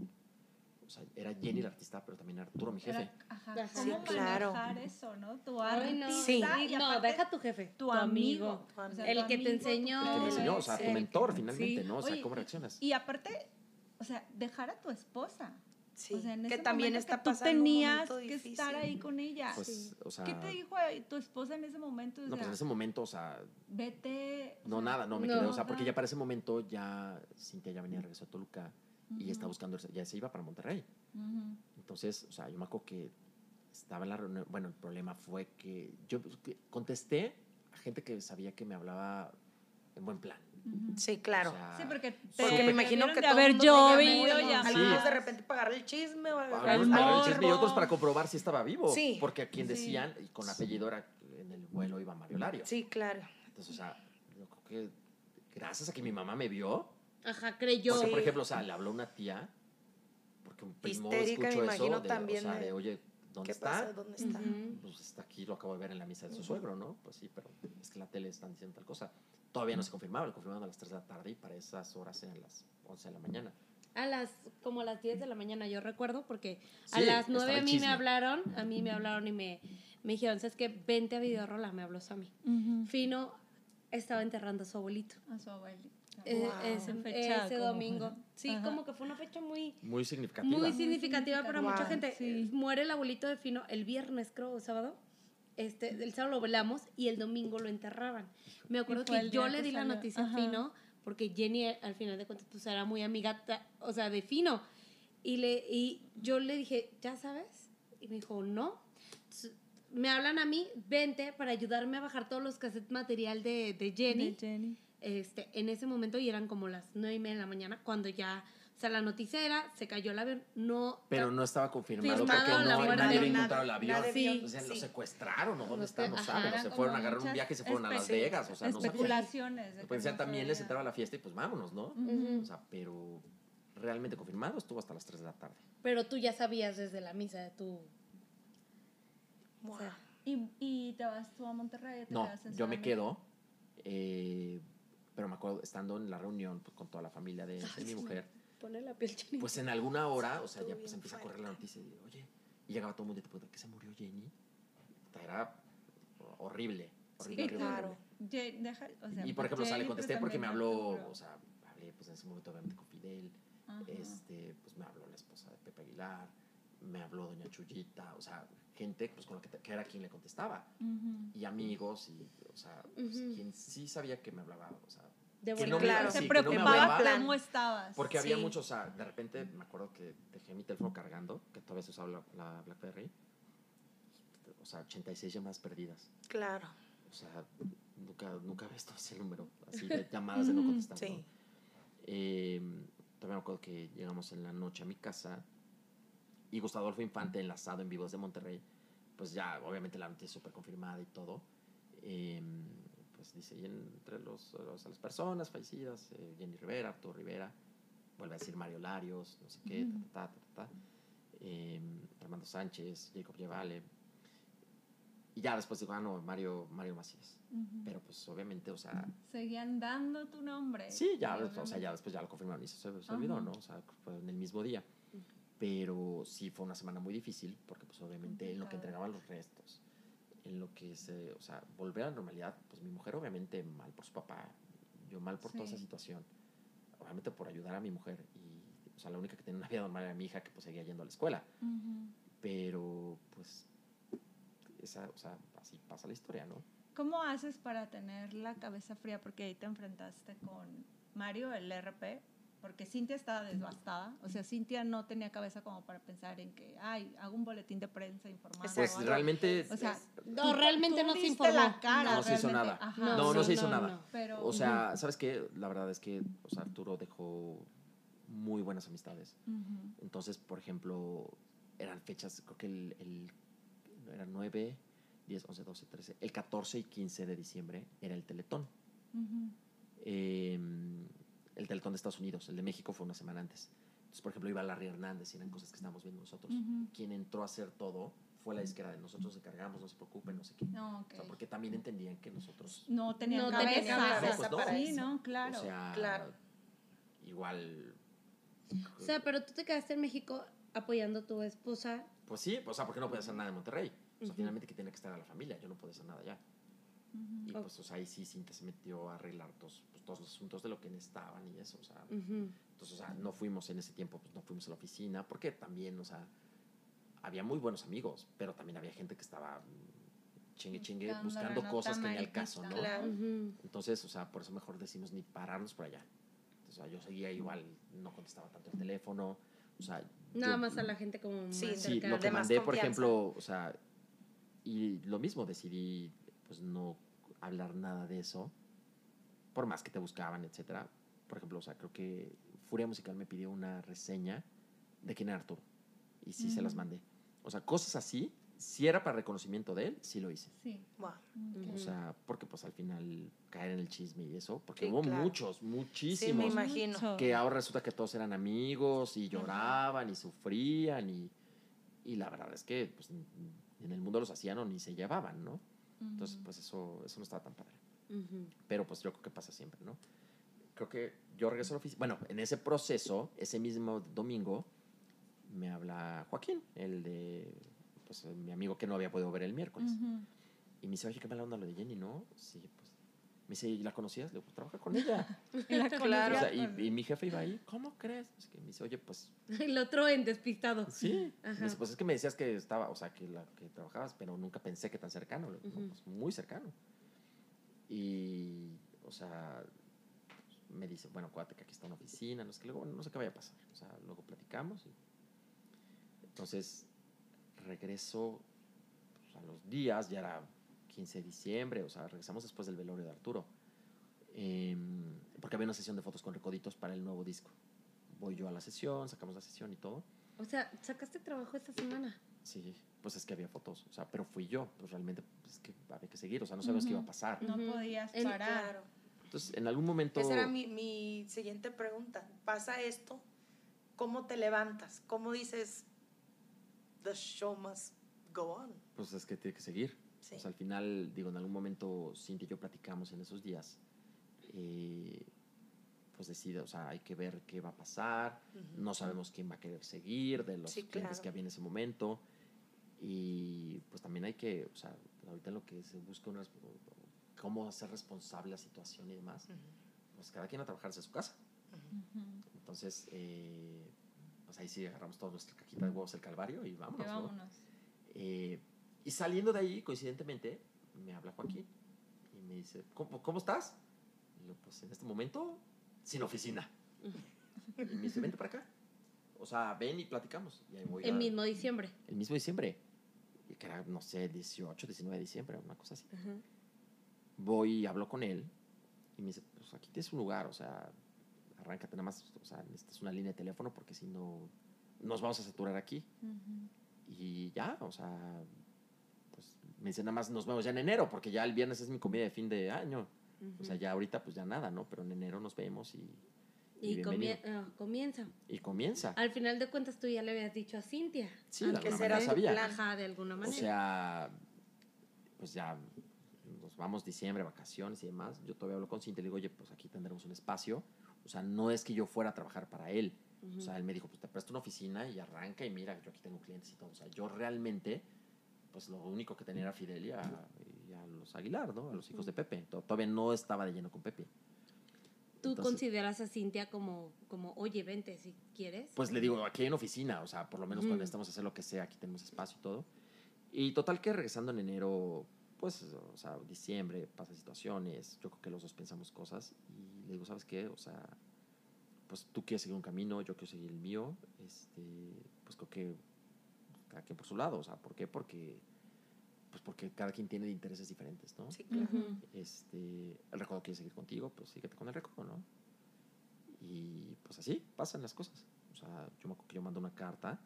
O sea, era Jenny la artista, pero también Arturo mi jefe. Era- ajá. ¿Cómo Sí, claro. manejar eso, no? Tu no. Sí. y no, deja tu jefe. tu amigo. Tu O sea, El tu que te amigo, enseñó. El que me enseñó, o sea, tu mentor finalmente, Sí. ¿no? O sea, Oye, ¿cómo y- reaccionas? Y aparte, o sea, dejar a tu esposa. Sí. O sea, en que ese también momento está que tú pasando tenías que estar ahí con ella. Pues, o sea. ¿Qué te dijo ahí tu esposa en ese momento? O No, pues en ese momento, o sea, vete. o no sea, nada, no me no, quedé, o sea, porque ya para ese momento ya Cintia ya venía, regresó a Toluca y ya estaba ujú, buscando, ya se iba para Monterrey. Entonces, o sea, yo me acuerdo que estaba en la reunión. Bueno, el problema fue que yo pues, contesté a gente que sabía que me hablaba en buen plan. Sí, claro. O sea, Sí, porque, Porque te me imagino que de todo haber llovido y algunos de repente agarrar el chisme o algunos el chisme y otros para comprobar si estaba vivo. Sí. Porque a quien decían, y con apellido era en el vuelo iba Mario Lario. Sí, claro. Entonces, o sea, yo creo que gracias a que mi mamá me vio, Ajá, creyó. porque por ejemplo, o sea, le habló una tía, porque un primo Histérica, me escuchó imagino eso, de, también o sea, de- de, oye, ¿dónde ¿Qué está? pasa? ¿Dónde está? Ujú. pues está aquí, lo acabo de ver en la misa de su Ujú. suegro, ¿no? Pues sí, pero es que en la tele están diciendo tal cosa. Todavía no se confirmaba, lo confirmaron a las 3 de la tarde y para esas horas eran las 11 de la mañana. A las, como a las 10 de la mañana, yo recuerdo, porque a Sí, las 9 estaba a mí me chisme. hablaron, a mí me hablaron y me, me dijeron, ¿sabes qué? Vente a Videorola, me habló Sammy. Ujú. Fino estaba enterrando a su abuelito. A su abuelita. Eh, Wow. ese, Fecha ese como- domingo. Sí, Ajá. como que fue una fecha muy, Muy significativa. muy significativa para Wow. mucha gente. Sí. Muere el abuelito de Fino el viernes, creo, o sábado. Este, el sábado lo velamos y el domingo lo enterraban. Me acuerdo que yo le di la noticia Ajá. a Fino, porque Jenny al final de cuentas pues era muy amiga, o sea, de Fino. Y, le, y yo le dije, ¿ya sabes? Y me dijo, no. Entonces, me hablan a mí, vente para ayudarme a bajar todos los cassettes material de, de Jenny De Jenny. Este, en ese momento y eran como las nueve y media de la mañana cuando ya, o sea, la noticia era, se cayó el avión, no... Pero no estaba confirmado Firmado porque no, nadie había encontrado el avión. nadie Sí. O sea, ¿lo secuestraron o dónde No está? No saben. O se fueron a como agarrar un viaje y se fueron a Las Vegas. O sea, no sabían. Especulaciones. que Pues ya no también les entraba la fiesta y pues vámonos, ¿no? O sea, pero realmente confirmado estuvo hasta las 3 de la tarde. Pero tú ya sabías desde la misa de tu... Wow. o sea, ¿Y, y te vas tú a Monterrey? ¿Te No, yo me quedo, eh, pero me acuerdo estando en la reunión pues, con toda la familia de, de mi mujer, pone la piel chinita. pues en alguna hora, o sea, ya pues empieza a correr la noticia y digo, oye, y llegaba todo el mundo y te pregunta, ¿qué se murió Jenny? Era horrible, horrible, Sí, horrible, claro. horrible. Ye- deja- o sea, Y por ejemplo, o sea, le contesté porque me habló, o sea, hablé pues en ese momento obviamente con Fidel, Ajá. este, pues me habló la esposa de Pepe Aguilar, me habló doña Chuyita, o sea, gente pues con la que, que era quien le contestaba, y amigos, y, o sea, pues, quien sí sabía que me hablaba, o sea, de que no me- claro. sí, Se no me preocupaba plan. cómo estabas. porque había muchos, o sea, de repente me acuerdo que dejé mi teléfono cargando, que todavía se usaba la, la BlackBerry, o sea, 86 llamadas perdidas. Claro. O sea, nunca, nunca ves todo ese número, así de llamadas de no contestar. Sí. ¿no? Eh, también me acuerdo que llegamos en la noche a mi casa y Gustavo Adolfo Infante, enlazado en Vivos de Monterrey, pues ya, obviamente la noticia súper confirmada y todo. eh, pues dice, y entre los, los- las personas fallecidas, eh, Jenny Rivera, Arturo Rivera, vuelve a decir Mario Larios, no sé qué, ta, ta, ta, ta, ta, eh, Armando Sánchez, Jacob Llevale. Y ya después digo, ah, no, Mario, Mario Macías. Ujú. Pero pues obviamente, o sea, Seguían dando tu nombre. sí, ya, o sea, ya después ya lo confirmaron y se, se olvidó, Ajá. ¿no? O sea, fue en el mismo día. Pero sí fue una semana muy difícil porque pues obviamente en lo que entregaban los restos, en lo que se, o sea, volver a la normalidad, pues mi mujer obviamente mal por su papá, yo mal por toda esa Sí. situación, obviamente por ayudar a mi mujer y, o sea, la única que tenía una vida normal era mi hija que pues seguía yendo a la escuela, Ujú. pero pues, esa, o sea, así pasa la historia, ¿no? ¿Cómo haces para tener la cabeza fría? Porque ahí te enfrentaste con Mario, el RP, porque Cintia estaba devastada. O sea, Cintia no tenía cabeza como para pensar en que, ay, hago un boletín de prensa informando. Pues o realmente, O sea, No, tú- realmente tú no se informó. la cara, No se hizo nada. Ajá. No, no sí, se hizo nada. Pero, O sea, ¿sabes qué? La verdad es que o sea, Arturo dejó muy buenas amistades. Entonces, por ejemplo, eran fechas, creo que el, el era 9, 10, 11, 12, 13, el 14 y 15 de diciembre era el Teletón. Ujú. Eh, el Teletón de Estados Unidos, el de México fue una semana antes. Entonces, por ejemplo, iba Larry Hernández y eran cosas que estábamos viendo nosotros. Quien entró a hacer todo fue la disquera de nosotros nos encargamos, no se preocupen, no sé qué. No, O sea, porque también entendían que nosotros, No tenían No cabeza. tenía cabeza No, pues no. para sí, eso. no, claro. o sea, Claro. igual... O sea, pero tú te quedaste en México apoyando a tu esposa. Pues sí, o sea, porque no podía hacer nada en Monterrey. O sea, finalmente que tiene que estar a la familia, yo no podía hacer nada Ujú. Y pues, o sea, ahí sí Cintia se metió a arreglar todos, pues, todos los asuntos de lo que necesitaban y eso, o sea. Ujú. Entonces, o sea, no fuimos en ese tiempo, pues no fuimos a la oficina, porque también, o sea, había muy buenos amigos, pero también había gente que estaba chingue chingue Buscando buscando cosas que ni al caso, ¿no? Claro. Ujú. Entonces, o sea, por eso mejor decimos ni pararnos por allá. Entonces, o sea, yo seguía igual, no contestaba tanto el teléfono, o sea... Nada yo- más a la gente como Sí, más Sí, lo que De mandé, por ejemplo, o sea, y lo mismo, decidí pues no hablar nada de eso, por más que te buscaban, etcétera. Por ejemplo, o sea, creo que Furia Musical me pidió una reseña de quién era Arturo, y sí se las mandé. O sea, cosas así, si era para reconocimiento de él, sí lo hice. Sí. Wow. O sea, porque pues al final caer en el chisme y eso, porque Sí, hubo claro. muchos, Sí, me muchísimos, imagino. Que ahora resulta que todos eran amigos y lloraban y sufrían y, y la verdad es que pues, en en el mundo los hacían o ni se llevaban, ¿no? Entonces, pues eso, eso no estaba tan padre. Pero pues yo creo que pasa siempre, ¿no? Creo que yo regreso a la oficina. Bueno, en ese proceso, ese mismo domingo, me habla Joaquín, el de pues, mi amigo que no había podido ver el miércoles. Y me dice, oye, qué mala onda lo de Jenny, ¿no? Sí. Me dice, ¿y la conocías? Le digo, pues trabaja con ella. Y <laughs> la Claro. O sea, conocías y, y mi jefe iba ahí, ¿cómo crees? Es que me dice, oye, pues <laughs> El otro en despistado. sí. Me dice, pues es que me decías que estaba, o sea, que, la, que trabajabas, pero nunca pensé que tan cercano. Le digo, "No, Ujú. pues, muy cercano. Y, o sea, me dice, bueno, acuérdate que aquí está una oficina, no sé qué, luego, no sé qué vaya a pasar. O sea, luego platicamos. y- entonces, regreso pues, a los días, ya era 15 de diciembre, o sea, regresamos después del velorio de Arturo. Em, porque había una sesión de fotos con recoditos para el nuevo disco. Voy yo a la sesión, sacamos la sesión y todo. O sea, sacaste trabajo esta semana. Sí, pues es que había fotos, o sea, pero fui yo, pues realmente pues, es que había que seguir, o sea, no sabías qué iba a pasar. No Ujú. podías El- parar. Claro. Entonces, en algún momento, Esa era mi, mi siguiente pregunta. Pasa esto, ¿cómo te levantas? ¿Cómo dices, the show must go on? pues es que tiene que seguir. Sí. O sea, al final, digo, en algún momento Cintia y yo platicamos en esos días, eh, pues decide, o sea, hay que ver qué va a pasar, no sabemos quién va a querer seguir, de los Sí, clientes claro. que había en ese momento, y pues también hay que, o sea, ahorita lo que se busca una, cómo hacer responsable la situación y demás, pues cada quien a trabajarse a su casa. Entonces, eh, pues ahí sí agarramos toda nuestra cajita de huevos del calvario y vámonos, Y ¿no? vámonos. Eh, y saliendo de ahí, coincidentemente, me habla Joaquín y me dice, ¿cómo, cómo estás? Y yo, pues en este momento, sin oficina. Y me dice, vente para acá. O sea, ven y platicamos. Y ahí voy El a- mismo diciembre. el mismo diciembre. y que era, no sé, 18, 19 de diciembre, una cosa así. Ajá. Voy y hablo con él y me dice, pues aquí tienes un lugar, o sea, arráncate nada más, o sea, necesitas una línea de teléfono porque si no, nos vamos a saturar aquí. Y ya, o sea, me dice nada más nos vemos ya en enero, porque ya el viernes es mi comida de fin de año. O sea, ya ahorita pues ya nada, ¿no? Pero en enero nos vemos y, y ah, comienza. y comienza. Al final de cuentas tú ya le habías dicho a Cintia. Sí, de alguna será sabía. plan. Ajá, de alguna O manera. sea, pues ya nos vamos diciembre, vacaciones y demás. Yo todavía hablo con Cintia y le digo, oye, pues aquí tendremos un espacio. O sea, no es que yo fuera a trabajar para él. O sea, él me dijo, pues te presto una oficina y arranca y mira, yo aquí tengo clientes y todo. O sea, yo realmente, pues lo único que tenía era Fidel y a, y a los Aguilar, ¿no? A los hijos de Pepe. To- Todavía no estaba de lleno con Pepe. ¿Tú Entonces- consideras a Cintia como, como, oye, vente si quieres? Pues le digo, aquí hay una oficina, o sea, por lo menos Mm. cuando necesitamos hacer lo que sea, aquí tenemos espacio y todo. Y total que regresando en enero, pues, o sea, diciembre, pasa situaciones, yo creo que los dos pensamos cosas y le digo, ¿sabes qué? O sea, pues tú quieres seguir un camino, yo quiero seguir el mío, este, pues creo que cada quien por su lado, o sea, ¿por qué? Porque, pues porque cada quien tiene intereses diferentes, ¿no? Sí, claro. Este, el recodo quiere seguir contigo, pues síguete con el recodo, ¿no? Y pues así pasan las cosas. O sea, yo me acuerdo que yo mando una carta,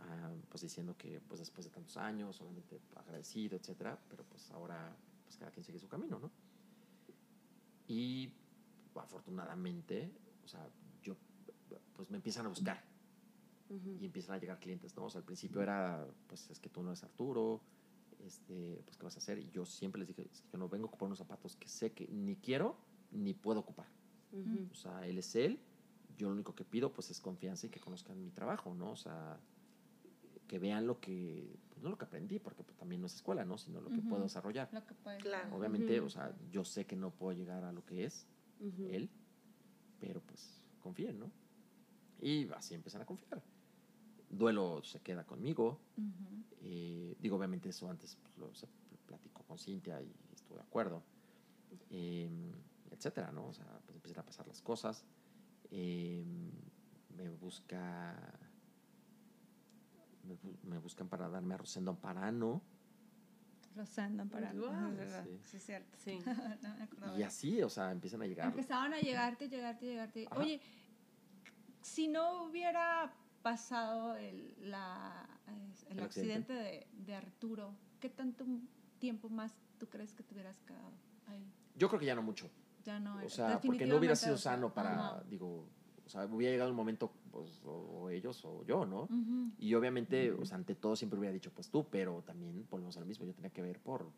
ah, pues diciendo que pues después de tantos años, solamente agradecido, etcétera, pero pues ahora pues cada quien sigue su camino, ¿no? Y afortunadamente, o sea, yo pues me empiezan a buscar Y empiezan a llegar clientes, ¿no? O sea, al principio era, pues es que tú no eres Arturo, este, pues ¿qué vas a hacer? Y yo siempre les dije, es que yo no vengo a ocupar unos zapatos que sé que ni quiero ni puedo ocupar. O sea, él es él, yo lo único que pido pues es confianza y que conozcan mi trabajo, ¿no? O sea, que vean lo que, pues, no lo que aprendí, porque pues, también no es escuela, ¿no? Sino lo que puedo desarrollar. Lo que puede Claro. Obviamente, o sea, yo sé que no puedo llegar a lo que es él, pero pues confíen, ¿no? Y así empiezan a confiar. Duelo se queda conmigo. Eh, digo, obviamente eso antes pues, lo se platicó con Cintia y estuve de acuerdo. eh, etcétera, ¿no? O sea, pues empiezan a pasar las cosas. eh, me busca... Me, bu- me buscan para darme a Rosendo Amparano. Rosendo Amparano. Guau. Es verdad. Sí. Sí, es cierto. Sí. <laughs> no me acordaba. Y así, o sea, empiezan a llegar. Empezaban a llegarte, llegarte, llegarte. Ajá. Oye, si no hubiera pasado el, la, el El accidente. accidente de, de Arturo, ¿qué tanto tiempo más tú crees que te hubieras quedado ahí? Yo creo que ya no mucho. Ya no O era- sea, porque no hubiera sido sano para, ajá. digo, o sea, hubiera llegado el momento, pues, o, o ellos o yo, ¿no? Ujú. Y obviamente, o sea, ante todo siempre hubiera dicho, pues tú, pero también volvemos a lo mismo, yo tenía que ver por,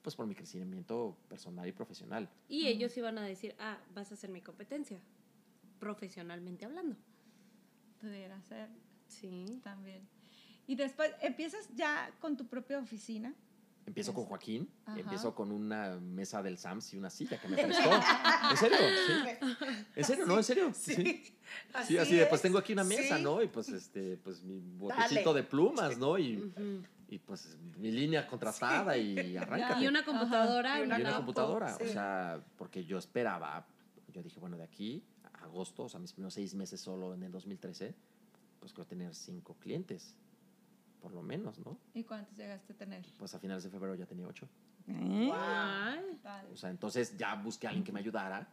pues, por mi crecimiento personal y profesional. Y ellos iban a decir, ah, vas a ser mi competencia, profesionalmente hablando. Pudiera ser Sí. también. Y después empiezas ya con tu propia oficina. Empiezo con Joaquín, Ajá. empiezo con una mesa del SAMS y una silla que me prestó. ¿En serio? ¿Sí? ¿En serio? ¿No? ¿En serio? Sí. Sí, así de, pues es. tengo aquí una mesa, Sí. ¿no? Y pues, este, pues mi botecito Dale. de plumas, ¿no? Y, y pues mi línea contrastada y arranca. Y una computadora. Y y una una laptop. computadora. sí. O sea, porque yo esperaba, yo dije, bueno, de aquí agosto, o sea, mis primeros seis meses solo en el 2013, pues quiero tener cinco clientes, por lo menos, ¿no? ¿Y cuántos llegaste a tener? Pues a finales de febrero ya tenía ocho. Tal. O sea, entonces ya busqué a alguien que me ayudara.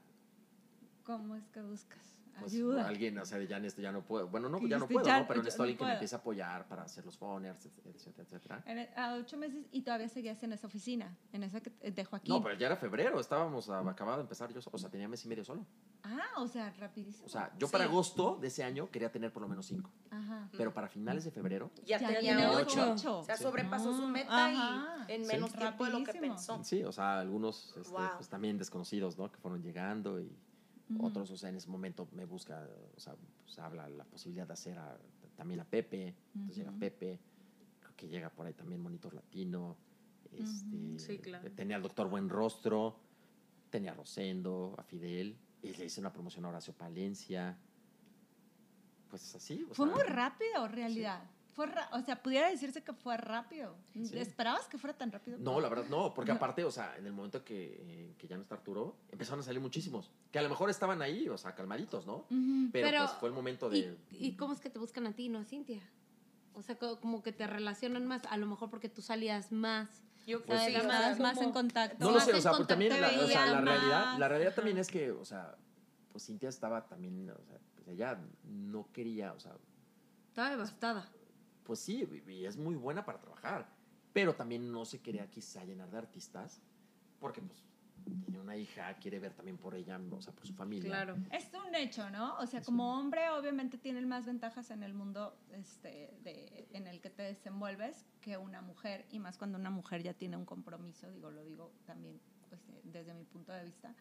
¿Cómo es que buscas? Pues, Ayuda. alguien, o sea, ya en esto ya no puedo. Bueno, no, ya no puedo, ya, ¿no? Pero yo necesito no alguien que me empiece a apoyar para hacer los phoners, etcétera, etcétera. En el- a ocho meses y todavía seguías en esa oficina, en esa que, de Joaquín. No, pero ya era febrero, estábamos a- acababa de empezar yo, o sea, tenía mes y medio solo. Ah, o sea, rapidísimo. O sea, yo para Sí. agosto de ese año quería tener por lo menos cinco, Ajá. pero para finales de febrero Ya, Ya tenía ocho. ocho. O sea, Sí. sobrepasó su meta ajá. y en Sí. menos tiempo de lo que Rapidísimo. pensó. Sí, o sea, algunos este, Wow. pues, también desconocidos, ¿no? Que fueron llegando y Otros, o sea, en ese momento me busca, o sea, pues, habla la posibilidad de hacer a- también a Pepe, entonces llega. Pepe, creo que llega por ahí también Monitor Latino, este. Sí, claro. tenía al doctor Buen Rostro, tenía a Rosendo, a Fidel, y le hice una promoción a Horacio Palencia, pues así. o ¿Fue sea, muy rápido, realidad? Fue o sea, pudiera decirse que fue rápido. Sí. ¿Esperabas que fuera tan rápido? No, la verdad no, porque aparte, o sea, en el momento que, eh, que ya no está Arturo, empezaron a salir muchísimos, que a lo mejor estaban ahí, o sea, calmaditos, ¿no? Ujú. Pero, Pero- pues fue el momento ¿Y, de... ¿Y cómo es que te buscan a ti, no a Cintia? O sea, co- como que te relacionan más, a lo mejor porque tú salías más. Yo O sea, pues, más como- en contacto. No lo más sé, o sea, porque también contacto la, o sea, la realidad, más. la realidad también es que, o sea, pues Cintia estaba también, o sea, pues ella no quería, o sea, Estaba devastada. Pues sí, y- es muy buena para trabajar, pero también no se quería quizá llenar de artistas, porque pues tiene una hija, quiere ver también por ella, o sea, por su familia. Claro. Es un hecho, ¿no? O sea, como hombre, obviamente tienen más ventajas en el mundo este, de, en el que te desenvuelves que una mujer, y más cuando una mujer ya tiene un compromiso, digo, lo digo también pues, eh, desde mi punto de vista,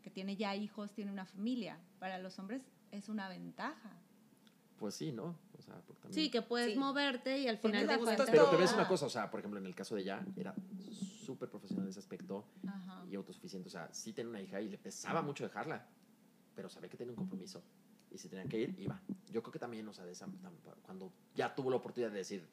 que tiene ya hijos, tiene una familia. Para los hombres es una ventaja. Pues sí, ¿no? O sea, porque también... Sí, que puedes Sí. moverte y al final cuentas. Pero te ves una cosa, o sea, por ejemplo, en el caso de ella, era súper profesional en ese aspecto Ajá. y autosuficiente. O sea, sí tenía una hija y le pesaba mucho dejarla, pero sabía que tenía un compromiso. Y si tenía que ir, iba. Yo creo que también, o sea, de esa- cuando ya tuvo la oportunidad de decir,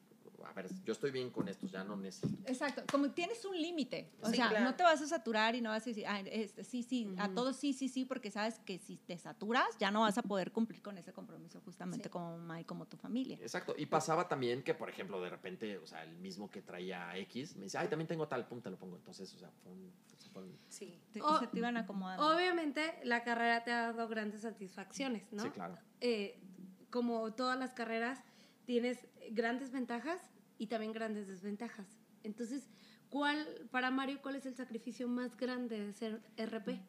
a ver, yo estoy bien con estos, ya no necesito. Exacto, como tienes un límite, o Sí, sea, claro. no te vas a saturar y no vas a decir, "Ah, este, sí, sí, a todos sí, sí, sí, porque sabes que si te saturas ya no vas a poder cumplir con ese compromiso justamente Sí. como mamá y como tu familia. Exacto. Y pasaba también que, por ejemplo, de repente, o sea, el mismo que traía X, me dice, ay, también tengo tal, pum, te lo pongo. Entonces, o sea, fue un- fue un- Sí. Te- O- se te iban acomodando. Obviamente, la carrera te ha dado grandes satisfacciones, ¿no? Sí, claro. Eh, como todas las carreras, tienes grandes ventajas y también grandes desventajas. Entonces, ¿cuál, para Mario, cuál es el sacrificio más grande de ser RP?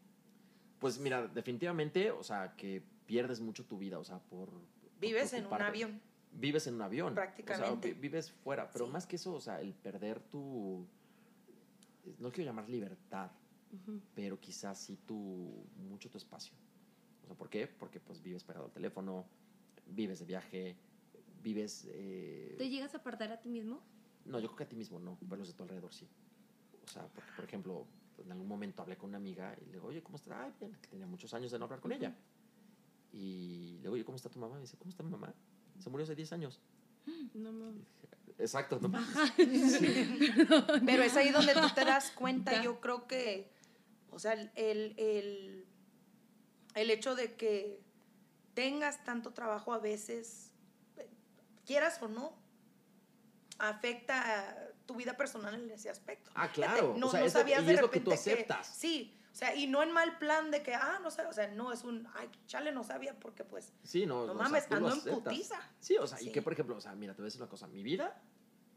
Pues mira, definitivamente, o sea, que pierdes mucho tu vida, o sea, por... por Vives en un avión. Vives en un avión. Prácticamente. O sea, vi- vives fuera. Pero Sí. más que eso, o sea, el perder tu... No quiero llamar libertad, pero quizás sí tu... mucho tu espacio. O sea, ¿por qué? Porque pues vives pegado al teléfono, vives de viaje, vives... eh, ¿Te llegas a apartar a ti mismo? No, yo creo que a ti mismo no, pero los de tu alrededor sí. O sea, porque, por ejemplo, en algún momento hablé con una amiga y le digo, oye, ¿cómo estás? Ay, bien, que tenía muchos años de no hablar con ella. Y le digo, oye, ¿cómo está tu mamá? Me dice, ¿cómo está mi mamá? Se murió hace 10 años. <gasps> No, no. Exacto, ¿no? <laughs> <laughs> <laughs> Pero es ahí donde tú te das cuenta, Ya. yo creo que, o sea, el, el, el, el hecho de que tengas tanto trabajo a veces, quieras o no, afecta a tu vida personal en ese aspecto. Ah, claro. No, o sea, no es lo- sabías y de es lo que repente tú aceptas. sí, o sea, y no en mal plan de que, ah, no sé, o sea, no es un, ay, chale, no sabía porque pues, Sí, no. no mames, ando en putiza. Sí, o sea, y Sí. que, por ejemplo, o sea, mira, te voy a decir una cosa. Mi vida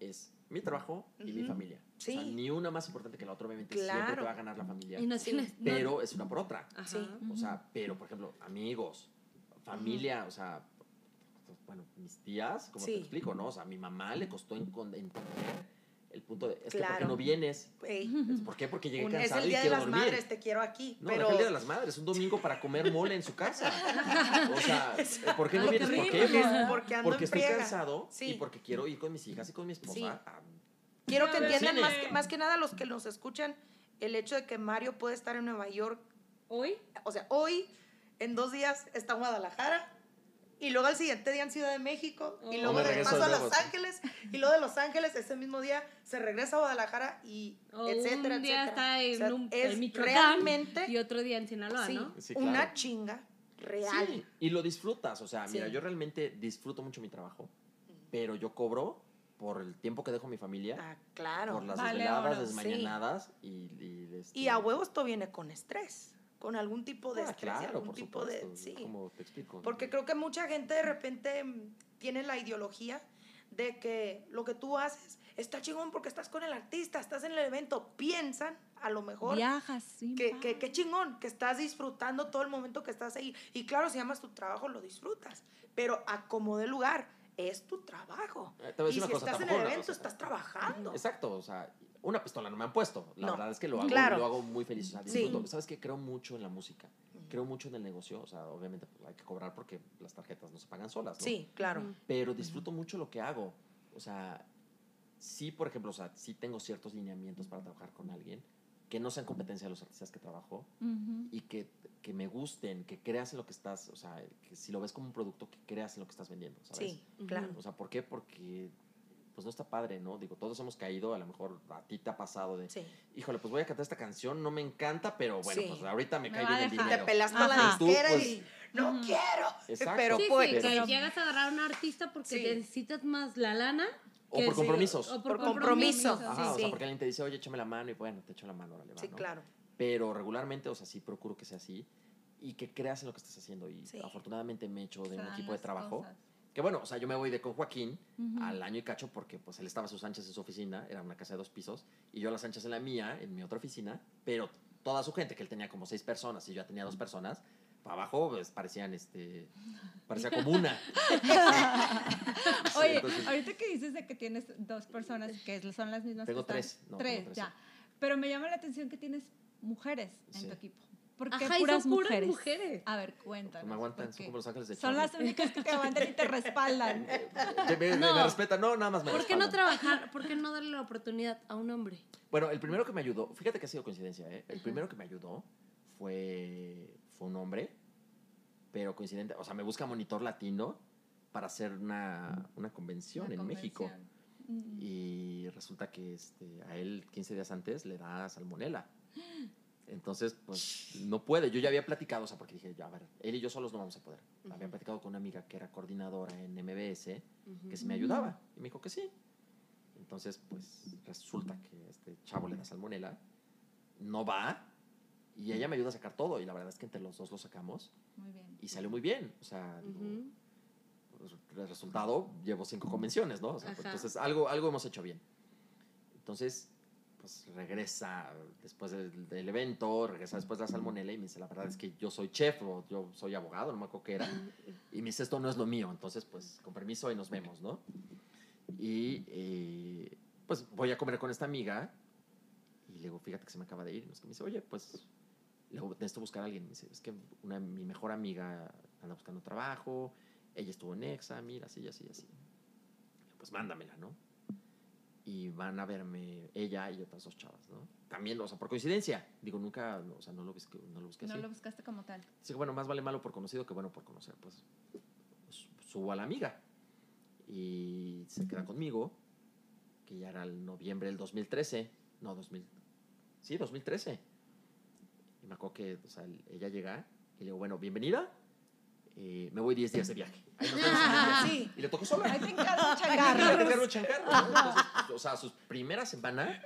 es mi trabajo y mi Ujú. familia. O sea, Sí. ni una más importante que la otra, obviamente. Siempre te va a ganar la familia. Y no Sí, Pero es una por otra. Ajá. Sí. O sea, pero, por ejemplo, amigos, familia, o sea, bueno, mis tías, como te explico, ¿no? O sea, a mi mamá le costó entender el punto de, es que ¿por qué no vienes? Ey, ¿Por qué? Porque llegué un- es cansado el y día de las dormir. madres, te quiero aquí, No, pero deja el Día de las Madres, un domingo para comer mole en su casa. <laughs> O sea, ¿por qué no vienes? ¿Por qué? porque- Porque, porque ando en estoy cansado Sí. y porque quiero ir con mis hijas y con mi esposa. Sí. a- Quiero que entiendan más que, más que nada los que nos escuchan el hecho de que Mario puede estar en Nueva York, Hoy, o sea, hoy, en dos días está en Guadalajara, y luego al siguiente día en Ciudad de México, y Oh. luego me de regreso paso a Los. Ángeles, y luego de Los Ángeles ese mismo día se regresa a Guadalajara y o etcétera, un día etcétera. está en, O sea, un, es en realmente y otro día en Sinaloa, sí, ¿no? Sí, una claro. chinga real. Sí, y lo disfrutas. O sea, mira, yo realmente disfruto mucho mi trabajo, pero yo cobro por el tiempo que dejo a mi familia, Ah, claro. por las Vale desveladas, desmañanadas y, y, este- Y a huevo esto viene con estrés, con algún tipo de Ah, estrés, claro, algún por tipo supuesto. de sí. ¿Cómo te explico? Porque creo que mucha gente de repente mm, tiene la ideología de que lo que tú haces está chingón porque estás con el artista, estás en el evento. Piensan, a lo mejor, Viajas, sí. que, que, que chingón, que estás disfrutando todo el momento que estás ahí. Y claro, si amas tu trabajo, lo disfrutas. Pero a como de lugar, es tu trabajo. Eh, te voy a Y si cosa, estás en el evento, o sea, estás trabajando. Exacto, o sea, una pistola no me han puesto. La No, verdad es que lo hago, claro. lo hago muy feliz. O sea, Sí. disfruto. ¿Sabes qué? Creo mucho en la música. Creo mucho en el negocio. O sea, obviamente pues, hay que cobrar porque las tarjetas no se pagan solas, ¿no? Sí, claro. Pero disfruto mucho lo que hago. O sea, sí, por ejemplo, o sea, sí tengo ciertos lineamientos para trabajar con alguien que no sean competencia de los artistas que trabajo Ujú. y que, que me gusten, que creas en lo que estás, o sea, que si lo ves como un producto, que creas en lo que estás vendiendo, ¿sabes? Sí, claro. O sea, ¿por qué? Porque pues no está padre, ¿no? Digo, todos hemos caído, a lo mejor a ti te ha pasado de, Sí. híjole, pues voy a cantar esta canción, no me encanta, pero bueno, Sí. pues ahorita me, Me cae bien el dejar. Te dinero. pelaste la Ajá. Tú, disquera pues, y no quiero. Exacto. Pero sí, pues. sí, que Pero- llegas a agarrar a un artista porque Sí. necesitas más la lana. O por sí, compromisos. o Por compromiso. compromisos, Ajá, sí. o sea, sí. porque alguien te dice, oye, échame la mano, y bueno, te echo la mano, órale, va, Sí, ¿no? claro. Pero regularmente, o sea, sí procuro que sea así y que creas en lo que estás haciendo. Y Sí. afortunadamente me he hecho de un equipo de trabajo. cosas. Que bueno, o sea, yo me voy de con Joaquín al año y cacho porque pues él estaba a sus anchas en su oficina, era una casa de dos pisos, y yo a las anchas en la mía, en mi otra oficina, pero toda su gente, que él tenía como seis personas y yo ya tenía dos personas, para abajo pues, parecían, este, parecía como una. <laughs> Sí, Oye, entonces- ahorita que dices de que tienes dos personas que son las mismas Tengo que tres, no, tres, tres, ya. sí. Pero me llama la atención que tienes mujeres en Sí. tu equipo. ¿Por qué Ajá, y son puras puras mujeres? A ver, cuéntanos. me aguantan, ¿por son como los ángeles de Son Charlie. las únicas que te aguantan y te <laughs> respaldan. <laughs> Que me, me- No. me respetan, no, nada más me ¿Por qué no trabajar? ¿Por qué no darle la oportunidad a un hombre? Bueno, el primero que me ayudó, fíjate que ha sido coincidencia, ¿eh? El primero que me ayudó fue, fue un hombre, pero coincidente, o sea, me busca Monitor Latino para hacer una, una convención Una en México. convención. Mm. Y resulta que este, a él 15 días antes le da salmonela. <gasps> <gasps> Entonces, pues no puede. Yo ya había platicado, o sea, porque dije, ya, a ver, él y yo solos no vamos a poder. Había platicado con una amiga que era coordinadora en MBS, que si me ayudaba. Y me dijo que sí. Entonces, pues resulta que este chavo le da salmonela, no va, y ella me ayuda a sacar todo. Y la verdad es que entre los dos lo sacamos Muy bien. y salió muy bien. O sea, digo, Ujú. pues, el resultado, llevo cinco convenciones, ¿no? O sea, pues, entonces, algo, algo hemos hecho bien. Entonces, pues regresa después del, del evento, regresa después de la salmonela y me dice, la verdad es que yo soy chef o yo soy abogado, no me acuerdo qué era. Y me dice, esto no es lo mío, entonces, pues, con permiso y nos vemos, ¿no? Y, eh, pues, voy a comer con esta amiga y le digo, fíjate que se me acaba de ir. Y me dice, oye, pues, le digo, necesito buscar a alguien. Me dice, es que una, mi mejor amiga anda buscando trabajo, ella estuvo en EXA, mira, así, así, así. Pues mándamela, ¿no? Y van a verme ella y otras dos chavas, ¿no? También, o sea, por coincidencia. Digo, nunca, o sea, no lo busqué, no lo busqué No así. lo buscaste como tal. Que bueno, más vale malo por conocido que bueno por conocer. Pues su- subo a la amiga y se queda conmigo, que ya era el noviembre del 2013. No, 2000. Sí, 2013. Y me acuerdo que o sea, el- ella llega y le digo, bueno, bienvenida. Eh, me voy 10 días de viaje. Ahí nos <laughs> vemos en 10 días. Sí. Y le tocó sola. Ahí te encargo <laughs> Ay, changarro. me encargo un changarro, ¿no? Entonces, o sea, sus primeras semanas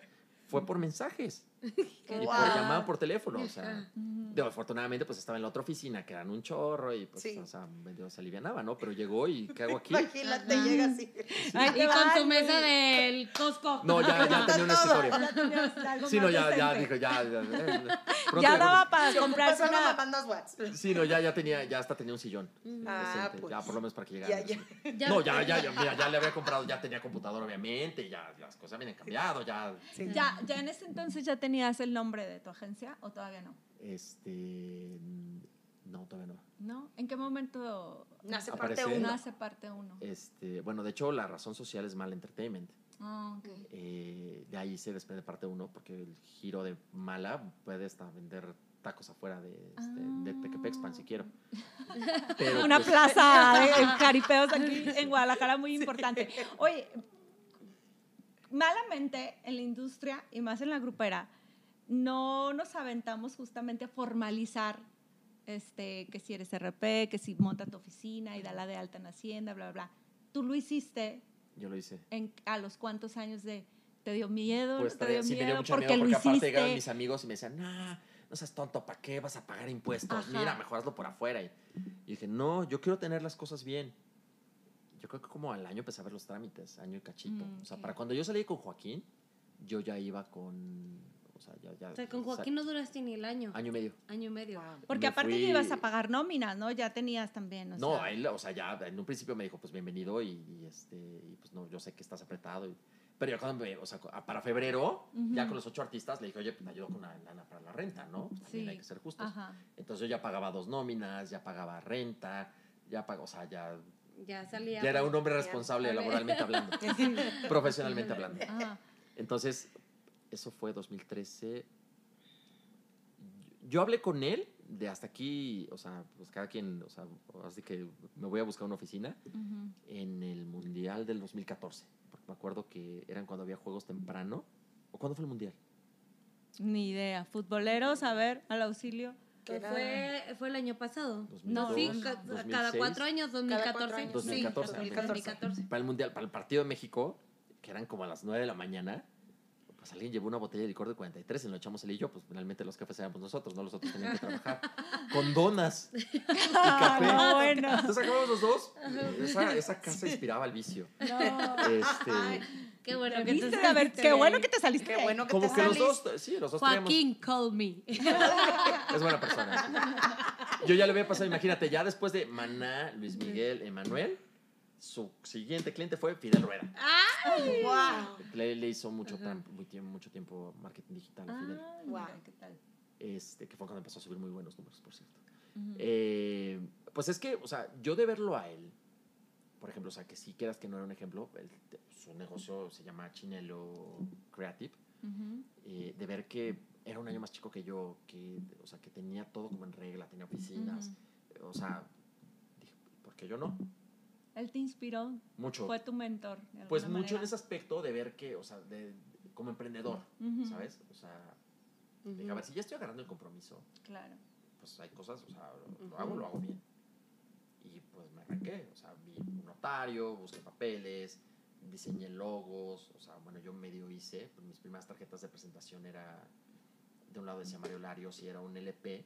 fue por mensajes. <laughs> y por guau. llamada por teléfono. O sea. Digo, afortunadamente, pues estaba en la otra oficina, que eran un chorro, y pues, Sí. o sea, medio se alivianaba, ¿no? Pero llegó y ¿qué hago aquí? Imagínate, Ajá. llega así. Ahí Y con tu mesa del Costco. No, ya, ya tenía una Todo. escritorio. <laughs> Sí, no, ya, ya, dijo, ya. Ya, eh, pronto Ya daba para Se comprar ocupa solo una... Sí, no, ya, ya tenía, ya hasta tenía un sillón. Ah, decente, pues. Ya, por lo menos para que llegara. Ya, ya. Ya- No, ya, ya, ya, mira, ya le había comprado, ya tenía computadora, obviamente, ya las cosas habían cambiado, ya. Sí. Ya, ya en ese entonces ya tenías el nombre de tu agencia o todavía no? Este. No, todavía no. ¿No? ¿En qué momento Nace parte uno. nace parte uno? Este, bueno, de hecho, la razón social es Mal Entertainment. Ah, ok. Eh, de ahí se desprende parte uno, porque el giro de Mala puede hasta vender tacos afuera de, este, de Tequepexpan, si quiero. <laughs> Pero, Una pues, plaza de <laughs> caripeos aquí en Guadalajara muy importante. Oye, malamente en la industria y más en la grupera, no nos aventamos justamente a formalizar este, que si eres RP, que si monta tu oficina y dala de alta en Hacienda, bla, bla, bla. Tú lo hiciste Yo lo hice. en, a los cuantos años de, te dio miedo, Pues te dio sí me dio miedo mucho porque miedo, porque lo aparte hiciste. mis amigos y me decían, no, no seas tonto, ¿para qué vas a pagar impuestos? Ajá. Mira, mejor hazlo por afuera. Y, y dije, no, yo quiero tener las cosas bien. Yo creo que como al año empecé a ver los trámites, año y cachito. Mm, O sea, para cuando yo salí con Joaquín, yo ya iba con, sea, ya, ya. O sea, con o sea, Joaquín no duraste ni el año. Año y medio. Año y medio. Porque me aparte fui- ya ibas a pagar nóminas, ¿no? Ya tenías también. O no, sea, él, o sea, ya en un principio me dijo, pues bienvenido y, y, este, y pues no, yo sé que estás apretado. y- pero ya cuando me, o sea, para febrero, ya con los ocho artistas, le dije, oye, pues me ayudo con una lana para la renta, ¿no? Pues, también Sí. hay que ser justos. Ajá. Entonces yo ya pagaba dos nóminas, ya pagaba renta, ya pagaba, o sea, ya, Ya salía. ya era un hombre responsable laboralmente hablando, <laughs> profesionalmente hablando. Ajá. Entonces, eso fue 2013. Yo hablé con él de hasta aquí, o sea, pues cada quien, o sea, así que me voy a buscar una oficina en el Mundial del 2014. Porque me acuerdo que eran cuando había juegos temprano. ¿O cuándo fue el Mundial? Ni idea. Futboleros, a ver, al auxilio. era- Fue, fue el año pasado. 2002, sí, ca- 2006. cada cuatro años, 2014. cuatro años. 2014. Sí, 2014. 2014. Para el Mundial, para el partido de México, que eran como a las 9 de la mañana, pues alguien llevó una botella de licor de 43 y lo echamos él y yo, pues finalmente los cafés éramos nosotros, no los otros tenían que <laughs> trabajar. Con donas y <laughs> café. no, bueno. Entonces acabamos los dos. Esa, esa casa inspiraba al vicio. No. Este, Qué bueno que te. A ver, saliste qué bueno que te saliste. Qué bueno que como te que los saliste. dos, sí, los dos teníamos- Joaquín, call me. <laughs> Es buena persona. Yo ya le había pasado, imagínate, ya después de Maná, Luis Miguel, Emanuel, su siguiente cliente fue Fidel Rueda. Wow. Le, le hizo mucho, tiempo, mucho tiempo marketing digital a Fidel. Ah, Wow. mira, ¿qué tal? Este, que fue cuando empezó a subir muy buenos números, por cierto. Eh, pues es que, o sea, yo de verlo a él, por ejemplo, o sea, que si quieras que no era un ejemplo, él- su negocio se llama Chinelo Creative, eh, de ver que era un año más chico que yo, que, o sea, que tenía todo como en regla, tenía oficinas, o sea, dije, ¿por qué yo no? Él te inspiró, Mucho. fue tu mentor. de Pues mucho en ese aspecto de ver que, o sea, de, como emprendedor. ¿sabes? O sea, dije, a ver, si ya estoy agarrando el compromiso, Claro. pues hay cosas, o sea, lo, lo hago, lo hago bien. Y pues me arranqué, o sea, vi un notario, busqué papeles, diseñé logos, o sea, bueno, yo medio hice, pues, mis primeras tarjetas de presentación era, de un lado decía Mario Larios y era un LP,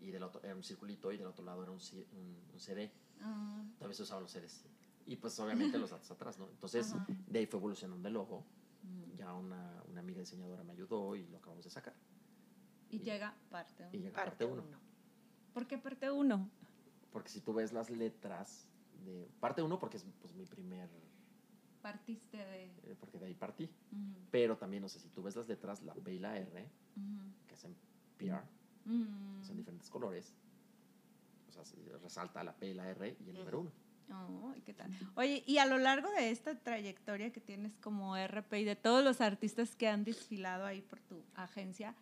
y del otro era un circulito, y del otro lado era un, un, un CD, Ah, todavía se usaban los CDs. Y pues obviamente los datos atrás, ¿no? Entonces, Ajá. de ahí fue evolucionando el logo, mm. ya una, una amiga diseñadora me ayudó y lo acabamos de sacar. Y llega parte Y uno. llega Parte parte 1. uno. ¿Por qué parte uno? Porque si tú ves las letras de parte 1, porque es pues, mi primer, Partiste de... eh, porque de ahí partí. Ujú, Pero también, no sé, si tú ves las letras, la P y la R, que es en PR, mm. son diferentes colores. O sea, se resalta la P y la R y el número 1. Oh, ¿qué tal? Oye, y a lo largo de esta trayectoria que tienes como RP y de todos los artistas que han desfilado ahí por tu agencia,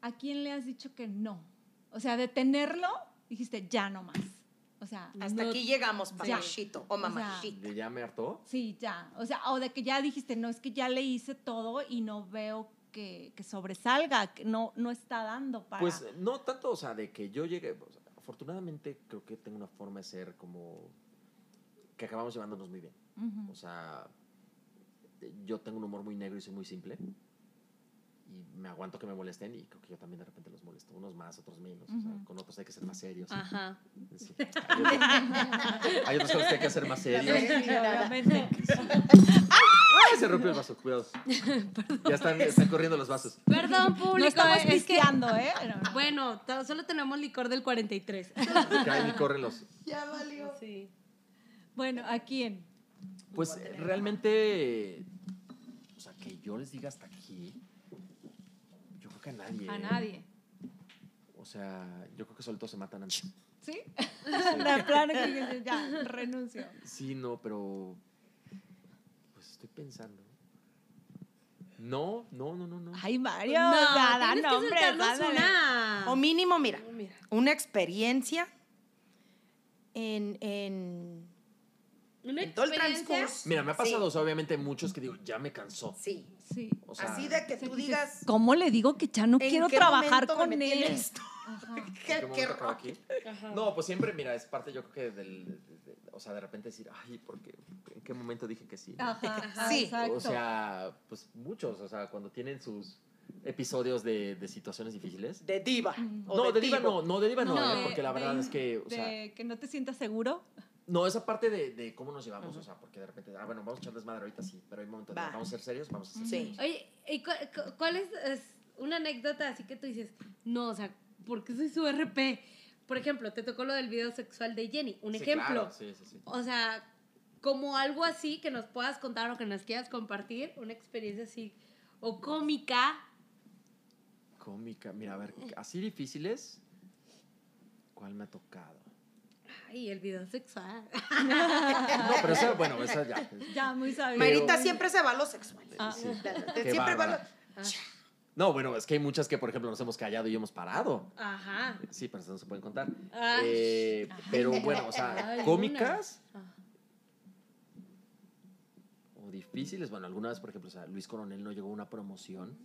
¿a quién le has dicho que no? O sea, de tenerlo, dijiste, ya no más. O sea, Hasta no- aquí llegamos, papachito o mamachita. ¿De ya me hartó? Sí, ya. O sea, o de que ya dijiste, no, es que ya le hice todo y no veo que, que sobresalga, que no, no está dando para... Pues no tanto, o sea, de que yo llegue. o sea, afortunadamente, creo que tengo una forma de ser como. que acabamos llevándonos muy bien. O sea, yo tengo un humor muy negro y soy muy simple. Y me aguanto que me molesten y creo que yo también de repente los molesto. Unos más, otros menos. o sea, Ujú. con otros hay que ser más serios. Ajá. Sí. Hay, otros, hay otros con los que hay que ser más serios. ¡Ay! Se rompió el vaso, cuidado. Ya están, están corriendo los vasos. Perdón, público. No estamos es que, pisteando, ¿eh? No. bueno, solo tenemos licor del 43. Caen y corren los. Ya valió. Sí. Bueno, ¿a quién? Pues eh, realmente. O sea, que yo les diga hasta aquí. A nadie. A ¿eh? nadie. O sea, yo creo que solitos se matan antes. <laughs> ¿Sí? Sí. De plano que ya, renuncio. Sí, no, pero. Pues estoy pensando. No, no, no, no, no. Ay, Mario, No, o sea, da tienes que nombres, soltarnos ándale. una. O mínimo, mira, mira. una experiencia en, en, Una en todo el transcurso. Mira, me ha pasado, Sí. o sea, obviamente muchos que digo, ya me cansó. Sí. Sí. O sea, Así de que tú que digas. dices, ¿Cómo le digo que ya no ¿en quiero trabajar me con él? esto? Ajá. <laughs> ¿en Qué, qué qué aquí? No, pues siempre, mira, es parte yo creo que del, de- de- o sea, de repente decir, ay, porque ¿en qué momento dije que sí? no?" Ajá, <laughs> ajá, Sí. exacto. O sea, pues muchos, o sea, cuando tienen sus episodios de, de situaciones difíciles. De diva. Mm. No, de diva no, no, de diva no, No, ¿eh? porque la de- verdad es que, o sea, de que no te sientas seguro. No, esa parte de, de cómo nos llevamos, o sea, porque de repente, ah, bueno, vamos a echar desmadre ahorita sí, pero hay momentos de, Va. vamos a ser serios, vamos a ser Sí. Oye, ¿y cu- cu- cuál es, es una anécdota así que tú dices, no, o sea, ¿por qué soy su RP? Por ejemplo, te tocó lo del video sexual de Jenny, un Sí, ejemplo. claro, sí, sí, sí. O sea, como algo así que nos puedas contar o que nos quieras compartir, una experiencia así, o cómica. Cómica, mira, a ver, así difíciles, ¿cuál me ha tocado? Ay, el video sexual. No, pero esa, bueno, esa ya. Ya, muy sabido. Mayrita Pero- siempre se va a lo sexual. Ah. Sí. Siempre va a lo. bárbara. No, bueno, es que hay muchas que, por ejemplo, nos hemos callado y hemos parado. Ajá. Sí, pero eso no se pueden contar. Ah. Eh, pero bueno, o sea, Ay, cómicas Ah. o difíciles. Bueno, alguna vez, por ejemplo, o sea, Luis Coronel no llegó a una promoción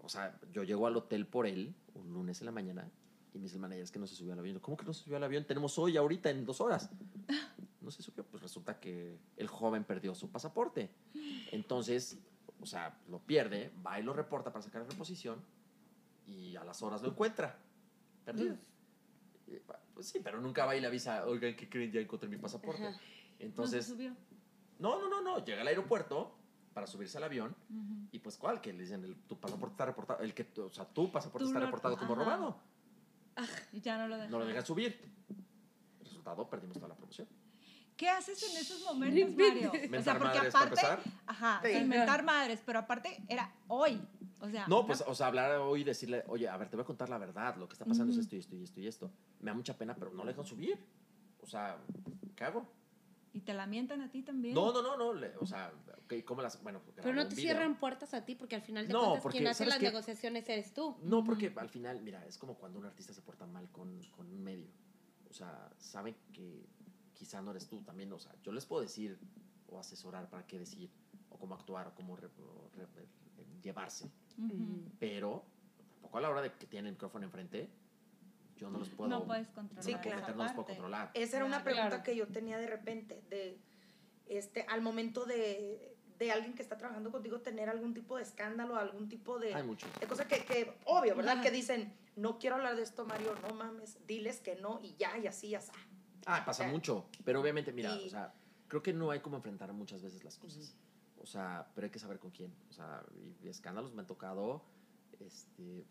o sea, yo llego al hotel por él un lunes en la mañana y me dice el manager, es que no se subió al avión. Yo, ¿Cómo que no se subió al avión? Tenemos hoy, ahorita, en dos horas. <laughs> No se subió. Pues resulta que el joven perdió su pasaporte. Entonces, o sea, lo pierde, va y lo reporta para sacar reposición y a las horas lo encuentra. Perdido. Y, Pues sí, pero nunca va y le avisa, oigan, ¿qué creen? Ya encontré mi pasaporte. Ajá. Entonces, no se subió. no, no, no, no. Llega al aeropuerto para subirse al avión Ujú. y pues ¿cuál? Que le dicen, el- tu pasaporte está reportado, el que, o sea, tu pasaporte Tú está lo- reportado como ajá. robado. Y ya no lo dejan. No lo dejan subir. Resultado, perdimos toda la promoción. ¿Qué haces en esos momentos, Mario? o sea, porque madres, para aparte, empezar. ajá, Sí. mentar madres, pero aparte era hoy. O sea, No, pues, o sea, hablar hoy y decirle, oye, a ver, te voy a contar la verdad, lo que está pasando es esto y esto y esto y esto. Me da mucha pena, pero no le dejan subir. O sea, ¿qué hago? Y te la mientan a ti también. No, no, no, no. le- o sea, ok, ¿cómo las...? Bueno, Pero no te video. cierran puertas a ti porque al final de No, cuentas porque, quien hace ¿sabes las qué? negociaciones eres tú. No, porque al final, mira, es como cuando un artista se porta mal con, con un medio. O sea, saben que quizá no eres tú también. O sea, yo les puedo decir o asesorar para qué decir, o cómo actuar, o cómo re- o re- llevarse. Ujú. Pero tampoco a la hora de que tienen el micrófono enfrente, yo no los puedo. no puedes controlar. Sí, claro. meter, no los puedo controlar. Esa era una pregunta Claro. que yo tenía de repente, de este, al momento de, de alguien que está trabajando contigo tener algún tipo de escándalo, algún tipo de, Hay mucho. de cosa que, que, obvio, ¿verdad? Ajá. Que dicen, no quiero hablar de esto, Mario, no mames, diles que no y ya, y así, ya está. Ah, pasa Ya. mucho. Pero obviamente, mira, Y- o sea, creo que no hay como enfrentar muchas veces las cosas. O sea, pero hay que saber con quién. O sea, y, y escándalos me han tocado, este,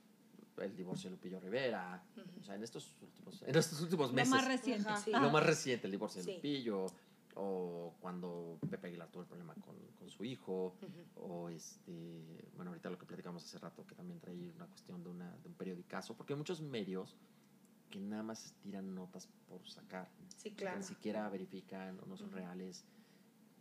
el divorcio de Lupillo Rivera. O sea, en estos últimos, en estos últimos Lo meses. más reciente. Sí. lo más reciente, el divorcio de Sí. Lupillo. O cuando Pepe Aguilar tuvo el problema con, con su hijo. O este, bueno, ahorita lo que platicamos hace rato, que también trae una cuestión de, una, de un periodicazo. Porque hay muchos medios que nada más tiran notas por sacar Sí, que claro. ni siquiera verifican o no son reales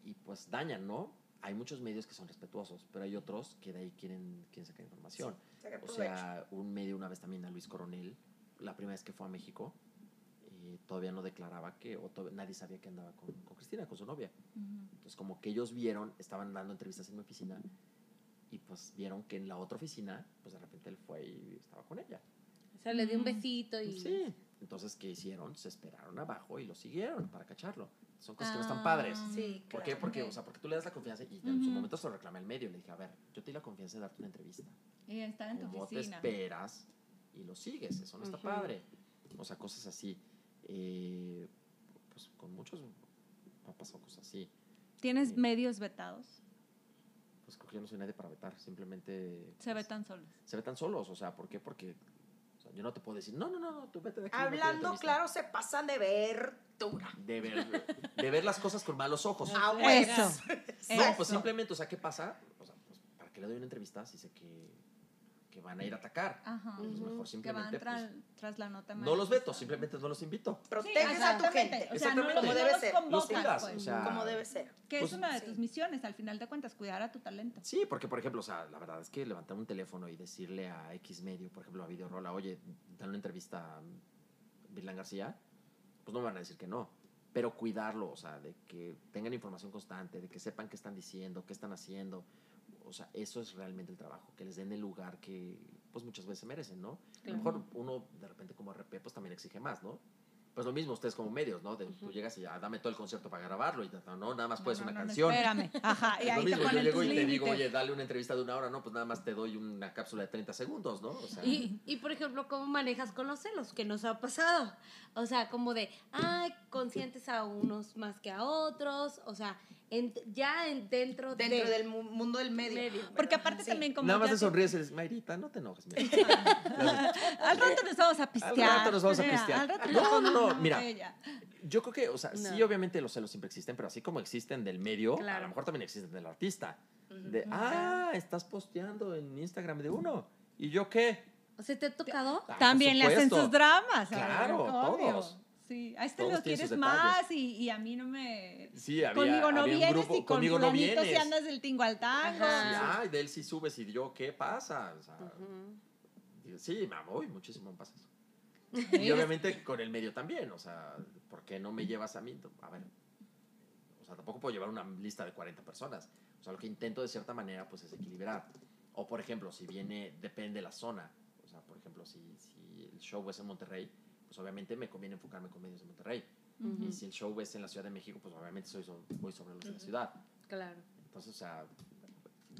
y pues dañan, ¿no? Hay muchos medios que son respetuosos, pero hay otros que de ahí quieren, quieren sacar información. Sacar o sea, un medio una vez también a Luis Coronel, la primera vez que fue a México, eh, todavía no declaraba que, o nadie sabía que andaba con, con Cristina, con su novia. Entonces, como que ellos vieron, estaban dando entrevistas en mi oficina y pues vieron que en la otra oficina, pues de repente él fue y estaba con ella. O sea, le di un Mm. besito y... Sí. Entonces, ¿qué hicieron? Se esperaron abajo y lo siguieron para cacharlo. Son cosas que no Ah. están padres. Sí, ¿Por claro. qué? Porque, Ok. o sea, porque tú le das la confianza y en su Ujú. momento se lo reclamé al medio. Le dije, a ver, yo te di la confianza de darte una entrevista. Y estar en tu ¿Cómo te oficina. esperas y lo sigues? Eso no está Ujú. padre. O sea, cosas así. Eh, pues con muchos ha pasado cosas así. ¿Tienes Sí. medios vetados? Pues creo que yo no soy nadie para vetar. Simplemente. Se pues, vetan solos. Se vetan solos. O sea, ¿por qué? Porque o sea, yo no te puedo decir, no, no, no, no, tú vete de aquí. no Hablando entrevista". claro, se pasan de De ver, de ver las cosas con malos ojos. Ah, Eso. No, Eso. pues simplemente, o sea, ¿qué pasa? O sea, pues, ¿para qué le doy una entrevista si sé que, que van a ir a atacar? Ajá. Pues mejor Que van simplemente, tra- pues, tras la nota no los veto, simplemente no los invito. Proteges a tu gente. O sea, no, Exactamente. los- Como no debe los ser. convocas, Los cuidas, pues. o sea, Como debe ser. Que pues, es una de sí. tus misiones, al final de cuentas, cuidar a tu talento. Sí, porque, por ejemplo, o sea, la verdad es que levantar un teléfono y decirle a X medio, por ejemplo, a Videorola, oye, dale una entrevista a Virlan García, pues no me van a decir que no. Pero cuidarlo, o sea, de que tengan información constante, de que sepan qué están diciendo, qué están haciendo. O sea, eso es realmente el trabajo, que les den el lugar que, pues muchas veces se merecen, ¿no? A lo mejor uno, de repente, como RP, pues también exige más, ¿no? Pues lo mismo ustedes como medios, ¿no? De, Tú llegas y ya, dame todo el concierto para grabarlo y no, no, nada más puedes No, no, una no, no, canción. espérame. <laughs> Ajá, y Es ahí lo te mismo, yo ponen llego y te digo, oye, dale una entrevista de una hora, no, pues nada más te doy una cápsula de 30 segundos, ¿no? O sea, Y, y, por ejemplo, ¿cómo manejas con los celos? Que nos ha pasado. O sea, como de, ay, consientes a unos más que a otros. O sea, en- ya en- dentro, Dentro de... del mu- mundo del medio. Medio. ¿verdad? Porque aparte Sí. también como nada más te te- sonríes y dices, Mayrita, no te enojes. mira". <laughs> Al rato nos vamos a pistear. Al rato nos vamos a Mira, pistear. Al rato No, no, vamos no, a <laughs> mira. botella. Yo creo que, o sea, sí, No. obviamente los celos siempre existen, pero así como existen del medio, a Claro. lo mejor también existen del artista. De, ah, estás posteando en Instagram de uno. ¿Y yo qué? O sea, ¿te ha tocado? Ah, También le hacen sus dramas. Claro, obvio. todos. Sí, a este Todos lo quieres más y, y a mí no me... Sí, había, conmigo no había un vienes grupo, y con conmigo no vienes. si andas del tingo al tango. Ajá. Sí, ay, de él sí subes y yo, ¿qué pasa? O sea, Ujú. digo, sí, me voy, muchísimo me pasa eso. Y obviamente con el medio también, o sea, ¿por qué no me llevas a mí? A ver, o sea, tampoco puedo llevar una lista de 40 personas. O sea, lo que intento de cierta manera, pues, es equilibrar. O por ejemplo, si viene, depende de la zona. O sea, por ejemplo, si, si el show es en Monterrey, pues obviamente me conviene enfocarme con medios de Monterrey. Y si el show es en la Ciudad de México, pues obviamente soy, so- voy sobre los de la ciudad. Claro. Entonces, o sea,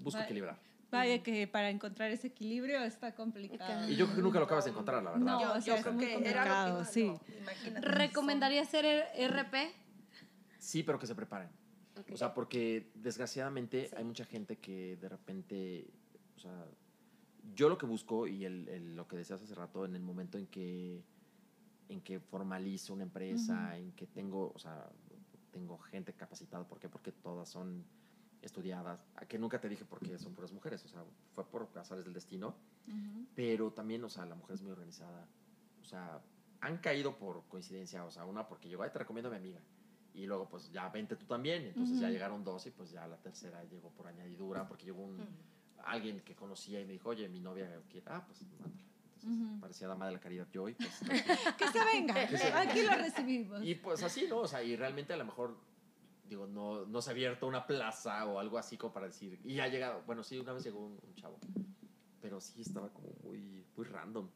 busco equilibrar. Vaya que para encontrar ese equilibrio está complicado. Y yo creo que nunca lo acabas de encontrar, la verdad. No, Yo, o sea, creo muy que era lo complicado, que sí. no, imagínate. ¿Recomendaría hacer RP? Sí, pero que se preparen. O sea, porque desgraciadamente hay mucha gente que de repente, o sea, yo lo que busco y el, el- lo que decías hace rato, en el momento en que, en que formalizo una empresa, en que tengo, o sea, tengo gente capacitada, ¿por qué? Porque todas son estudiadas, a que nunca te dije porque son puras mujeres, o sea, fue por azares del destino, Ujú. pero también, o sea, la mujer es muy organizada, o sea, han caído por coincidencia, o sea, una porque llegó, ay, te recomiendo a mi amiga, y luego pues ya vente tú también, entonces ya Ujú. llegaron dos y pues ya la tercera llegó por añadidura, porque llegó un, alguien que conocía y me dijo, oye, mi novia quiere, ah, pues mándala. Entonces parecía dama de la caridad yo y pues... <laughs> Que se venga, <laughs> aquí lo recibimos. y pues así, ¿no? O sea, y realmente a lo mejor, digo, no, no se ha abierto una plaza o algo así como para decir, y ha llegado, bueno, sí, una vez llegó un, un chavo, pero sí estaba como muy, muy random.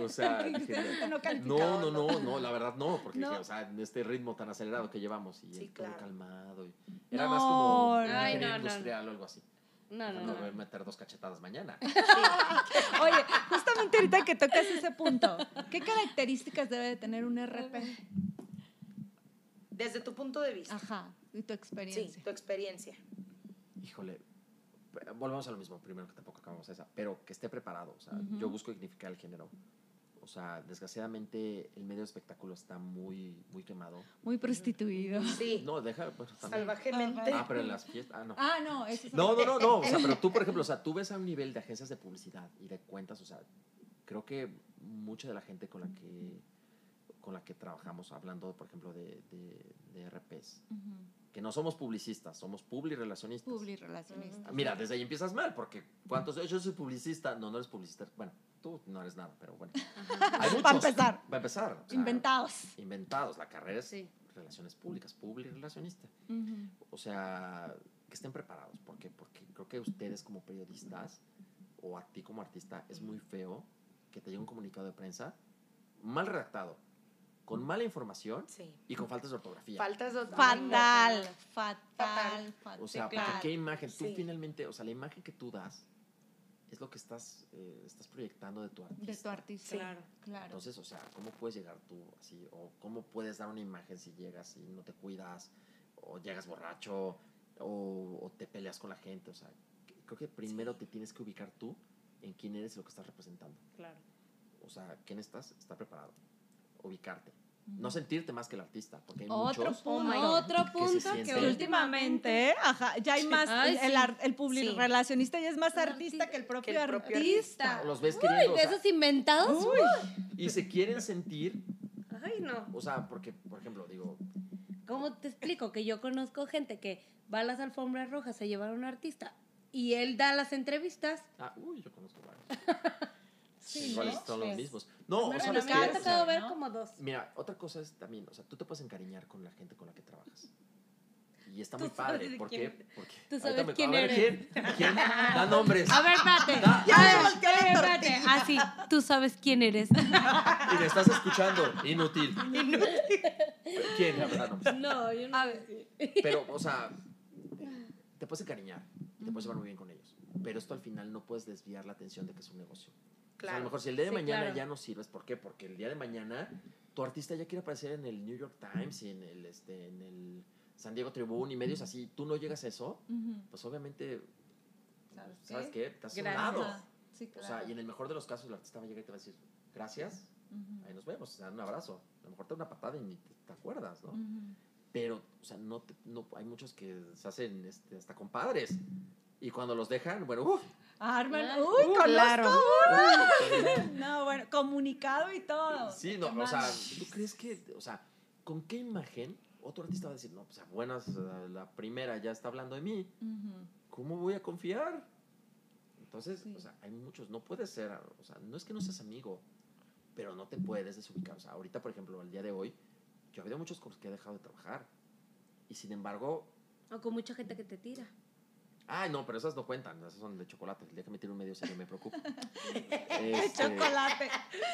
O sea, <laughs> dije, no no, no, no, no, la verdad no, porque No. dije, o sea, en este ritmo tan acelerado que llevamos y Sí, todo claro. calmado. Y era No, más como un Ay, no, industrial o algo así. No, no, No, voy a meter dos cachetadas mañana. <laughs> Oye, justamente ahorita que tocas ese punto, ¿qué características debe de tener un RP? Desde tu punto de vista. Ajá, y tu sí, experiencia. tu experiencia. Híjole, volvemos a lo mismo, primero que tampoco acabamos esa, pero que esté preparado. O sea, yo busco dignificar el género. O sea, desgraciadamente el medio de espectáculo está muy, muy quemado. Muy prostituido. Sí, No, deja, bueno, salvajemente. Ah, pero en las fiestas, ah, no. Ah, no, eso es No, no, no, no. O sea, pero tú, por ejemplo, o sea, tú ves a un nivel de agencias de publicidad y de cuentas, o sea, creo que mucha de la gente con la que con la que trabajamos, hablando, por ejemplo, de, de, de RPs, Ujú. que no somos publicistas, somos publirelacionistas. Publi relacionista. Mira, desde ahí empiezas mal, porque ¿cuántos? Yo soy publicista. No, no eres publicista. Bueno, tú no eres nada, pero bueno. Hay muchos. Para empezar. Para empezar. o sea, Inventados. Inventados. La carrera es Sí. relaciones públicas, publirelacionista. Ujú. O sea, que estén preparados. ¿Por qué? Porque creo que ustedes como periodistas o a ti como artista es muy feo que te llegue un comunicado de prensa mal redactado, con mala información Sí. y con faltas de ortografía. Faltas de Fatal, Fatal. fatal, fatal. o sea, porque qué imagen, tú Sí. finalmente, o sea, la imagen que tú das es lo que estás, eh, estás proyectando de tu artista. de tu artista. Sí. Claro. Claro. Entonces, o sea, ¿cómo puedes llegar tú así? ¿O cómo puedes dar una imagen si llegas y no te cuidas? ¿O llegas borracho? ¿O, o te peleas con la gente? O sea, creo que primero te tienes que ubicar tú en quién eres y lo que estás representando. Claro. O sea, ¿quién estás? Está preparado. Ubicarte. No sentirte más que el artista, porque hay Otro muchos... punto. Otro Que punto que, últimamente, ajá, ya hay más, Ay, el, sí. el relacionista ya es más artista artista- que el propio, que el propio artista. artista. Los ves Uy, queriendo, o de sea, esos inventados. y se quieren sentir, Ay, no. o sea, porque, por ejemplo, digo, ¿Cómo te explico? Que yo conozco gente que va a las alfombras rojas a llevar a un artista y él da las entrevistas. ah, uy, yo conozco varios. <laughs> Sí, Igual ¿no? son los Pues, mismos. No, o Bueno, sabes me ha sea, tocado ver ¿no? como dos. Mira, otra cosa es también, o sea, tú te puedes encariñar con la gente con la que trabajas. Y está muy padre. ¿Por quién- qué? Porque tú sabes me- quién a ver, eres. ¿quién? ¿Quién? Da nombres. <laughs> A ver, espérate. Da- Ya A ver, espérate. Así, tú sabes quién eres. Y me estás escuchando. Inútil. ¿Quién? La verdad, no. No, yo no. Pero, o sea, te puedes encariñar. y Te puedes llevar muy bien con ellos. Pero esto al final no puedes desviar la atención de que es un negocio. O sea, a lo mejor si el día de Sí, mañana claro. ya no sirves, ¿por qué? Porque el día de mañana tu artista ya quiere aparecer en el New York Times y en el, este, en el San Diego Tribune y medios así. Tú no llegas a eso, pues obviamente, ¿Sabes qué? Ajá, Sí, O sea, y en el mejor de los casos el artista va a llegar y te va a decir, gracias, ahí nos vemos, o sea, un abrazo. A lo mejor te da una patada y ni te, te acuerdas, ¿no? Pero, o sea, no, te- no hay muchos que se hacen este, hasta compadres. Y cuando los dejan, bueno, uff. Arman, uy, conozco claro. <laughs> No, bueno, comunicado y todo. Sí, no, o sea. ¿tú crees que, o sea, con qué imagen otro artista va a decir, no, pues a buenas, la primera ya está hablando de mí. ¿cómo voy a confiar? Entonces, Sí. o sea, hay muchos, no puedes ser, o sea, no es que no seas amigo, pero no te puedes desubicar. O sea, ahorita, por ejemplo, el día de hoy, yo ha habido muchos con los que he dejado de trabajar. Y sin embargo, O con mucha gente que te tira. Ay, no, pero esas no cuentan, esas son de chocolate. El día que me tiro un medio serio me preocupa. <laughs> De Este, chocolate.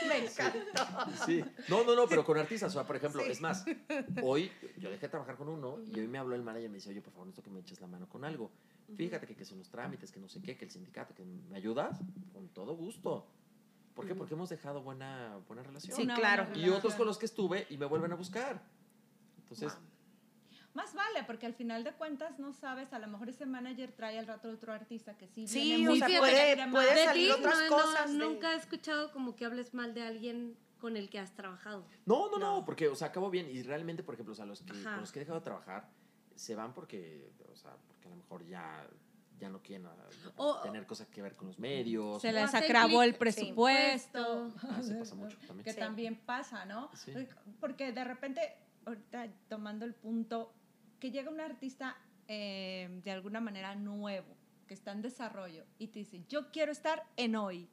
Me encantó. Sí. No, no, no, pero con artistas. O sea, por ejemplo, Sí. es más, hoy <laughs> yo dejé de trabajar con uno y hoy me habló el manager y me dice, oye, por favor, necesito que me eches la mano con algo. Fíjate que, que son los trámites, que no sé qué, que el sindicato, que me ayudas, con todo gusto. ¿Por qué? Porque hemos dejado buena, buena relación. Sí, claro. Y otros con los que estuve y me vuelven a buscar. Entonces, Más vale, porque al final de cuentas no sabes, a lo mejor ese manager trae al rato otro artista que sí, Sí, viene o muy sea, puede- puede De salir ti, otras no, no, cosas de- nunca he escuchado como que hables mal de alguien con el que has trabajado. no, no, no, No. porque, o sea, acabo bien. Y realmente, por ejemplo, o sea, los que, con los que he dejado de trabajar se van porque, o sea, porque a lo mejor ya, ya no quieren ah, tener cosas que ver con los medios. Se les acabó el presupuesto. Ah, sí pasa mucho también. Que Sí. también pasa, ¿no? Sí. Porque de repente, ahorita tomando el punto, que llega un artista eh, de alguna manera nuevo, que está en desarrollo, y te dice, yo quiero estar en hoy.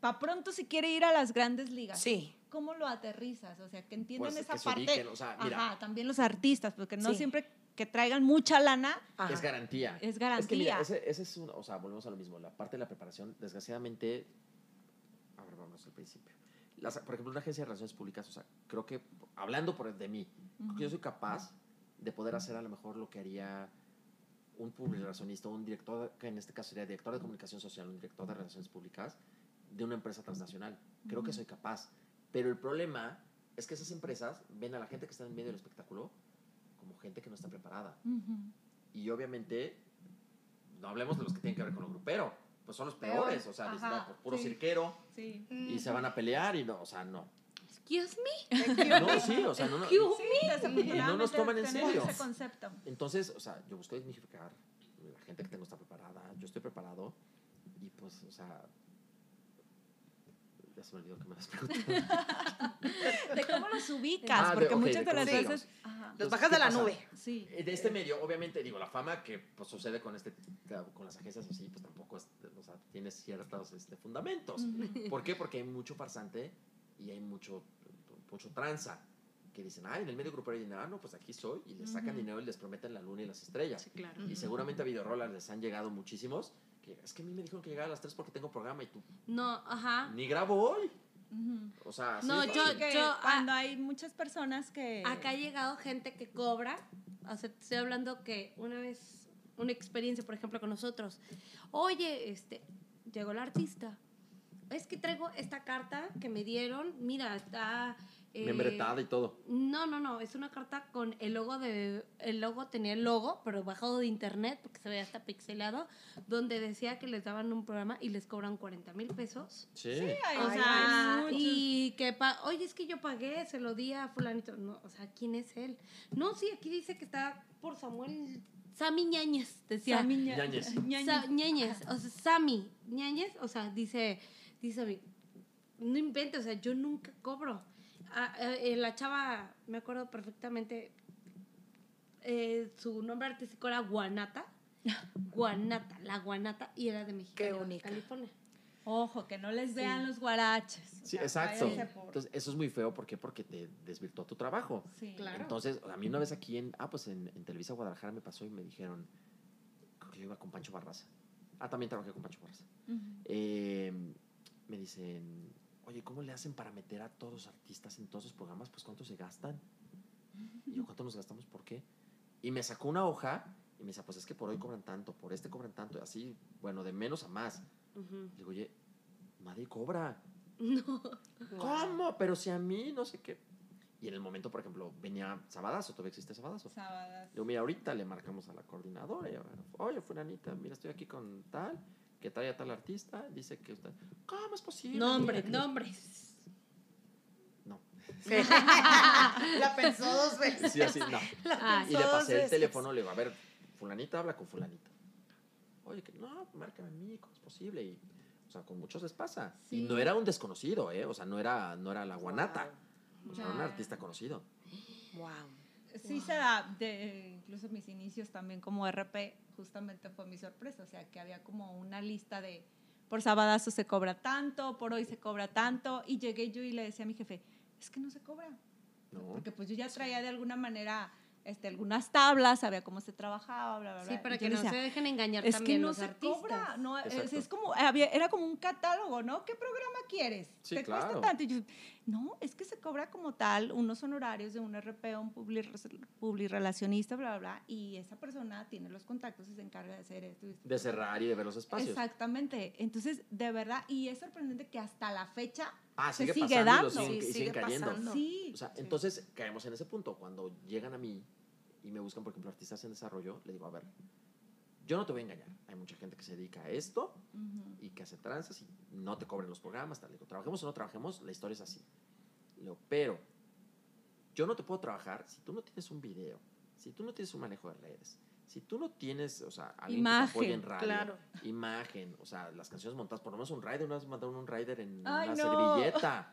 Pa' pronto si quiere ir a las grandes ligas. Sí. ¿Cómo lo aterrizas? O sea, que entiendan Pues, esa que se parte. ubiquen, o sea, mira. Ajá, también los artistas, porque no Sí. siempre que traigan mucha lana Ajá. Es garantía. es Es que mira, garantía. ese, ese es un, o sea, volvemos a lo mismo, la parte de la preparación, desgraciadamente, a ver, vamos al principio. Las- por ejemplo, una agencia de relaciones públicas, o sea, creo que, hablando por de mí, creo que yo soy capaz de poder hacer a lo mejor lo que haría un publicacionista, un director, que en este caso sería director de comunicación social, un director de relaciones públicas de una empresa transnacional. Creo que soy capaz. Pero el problema es que esas empresas ven a la gente que está en medio del espectáculo como gente que no está preparada. Y obviamente, no hablemos de los que tienen que ver con lo grupero, pues son los Peor. peores, o sea, dicen, Ajá, no, puro sí. cirquero Sí. y se van a pelear y no, o sea, no. Excuse me. No, sí, o sea, no, no. Sí, Y no nos toman en serio. ese concepto. Entonces, o sea, yo busco dignificar, la gente que tengo está preparada, yo estoy preparado y pues, o sea, ya se me olvidó que me las. <laughs> De cómo los ubicas, Ah, de- porque ok, muchas de las veces. Ajá. Los bajas ¿qué de la pasa? nube. Sí. De este medio, obviamente, digo, la fama que pues, sucede con, este, con las agencias así, pues tampoco es, o sea, tiene ciertos este, fundamentos. ¿Por qué? Porque hay mucho farsante y hay mucho, mucho tranza. Que dicen, ay, en el medio grupero hay dinero, ah, no, pues aquí soy. Y les sacan Ujú. dinero y les prometen la luna y las estrellas. Sí, claro. Y seguramente a Videorolas les han llegado muchísimos. Que es que a mí me dijeron que llegaba a las 3 porque tengo programa y tú No, ajá. ni grabo hoy. Ujú. O sea, No, de yo-. Que yo- cuando hay muchas personas que. Acá ha llegado gente que cobra. O sea, estoy hablando que una vez, una experiencia, por ejemplo, con nosotros. Oye, este, llegó el artista. Es que traigo esta carta que me dieron. Mira, está. eh, Membretada y todo. No, no, no. Es una carta con el logo de. El logo tenía el logo, pero bajado de internet, porque se veía hasta pixelado, donde decía que les daban un programa y les cobran 40 mil pesos. Sí. Ay, O Ay, sea, muchos. y que, pa- oye, es que yo pagué, se lo di a fulanito. No, o sea, ¿quién es él? No, sí, aquí dice que está por Samuel, Sammy Ñañez, decía. Sammy Ña- Ñañez. Ñañez. Sa- Ñañez, o sea, Sammy Ñañez, o sea, dice, dice, a mí, no invente, o sea, yo nunca cobro. Ah, eh, la chava, me acuerdo perfectamente, eh, su nombre artístico era Guanata. <laughs> Guanata, la Guanata, y era de México. Qué única. California. Ojo, que no les vean los guaraches. Sí, O sea, exacto. por- Entonces, eso es muy feo. ¿Por qué? Porque te desvirtuó tu trabajo. Sí. Claro. Entonces, a mí una vez aquí en, ah, pues en, en Televisa Guadalajara me pasó y me dijeron, creo que yo iba con Pancho Barraza. Ah, también trabajé con Pancho Barraza. Eh, me dicen, oye, ¿cómo le hacen para meter a todos los artistas en todos los programas? Pues, ¿cuánto se gastan? Y yo, ¿cuánto nos gastamos? ¿Por qué? Y me sacó una hoja y me dice, pues es que por hoy cobran tanto, por este cobran tanto, y así, bueno, de menos a más. Ujú. Digo, oye, nadie cobra. No. ¿Cómo? Pero si a mí, no sé qué. Y en el momento, por ejemplo, venía Sabadazo, todavía existe Sabadazo. Sábadas. Digo, mira, ahorita le marcamos a la coordinadora. Y, Oye, fulanita, mira, estoy aquí con tal, que trae a tal artista. Dice que usted. ¿Cómo es posible? Nombre, nombres. No. <laughs> La pensó dos veces. Sí, así, no. Ah, Y le pasé el teléfono, le digo, a ver, fulanita habla con fulanito. Oye, que no, márcame a mí, ¿cómo es posible? Y, o sea, con muchos les pasa. Y no era un desconocido, ¿eh? O sea, no era, no era la guanata. O sea, era un artista conocido. <gasps> Wow. Sí se da, de, incluso mis inicios también como RP, justamente fue mi sorpresa, o sea, que había como una lista de, por sabadazo se cobra tanto, por hoy se cobra tanto, y llegué yo y le decía a mi jefe, es que no se cobra, ¿no? porque pues yo ya traía de alguna manera este, algunas tablas, sabía cómo se trabajaba, bla, bla, bla. Sí, para que no decía, se dejen engañar es que también no los se artistas. cobra, no, es, como, había- era como un catálogo, ¿no? ¿Qué programa quieres? Sí, ¿Te claro. cuesta tanto? Y yo, no, es que se cobra como tal unos honorarios de un RP, un publi- publirelacionista, bla, bla, bla, y esa persona tiene los contactos y se encarga de hacer esto. esto. De cerrar y de ver los espacios. Exactamente. Entonces, de verdad, y es sorprendente que hasta la fecha Ah, se sigue, sigue pasando y dando. siguen, Sí, sigue siguen cayendo. pasando. Sí. O sea, entonces caemos en ese punto. Cuando llegan a mí y me buscan, por ejemplo, artistas en desarrollo, le digo, a ver, yo no te voy a engañar. Hay mucha gente que se dedica a esto Ujú. y que hace tranzas y no te cobren los programas. Tal. Digo, trabajemos o no trabajemos, la historia es así. Digo, pero yo no te puedo trabajar si tú no tienes un video, si tú no tienes un manejo de redes, si tú no tienes, o sea, alguien que te apoye en Imagen, radio, claro. imagen, o sea, las canciones montadas, por lo menos un rider, una vez mandaron un rider en Ay, una no. servilleta.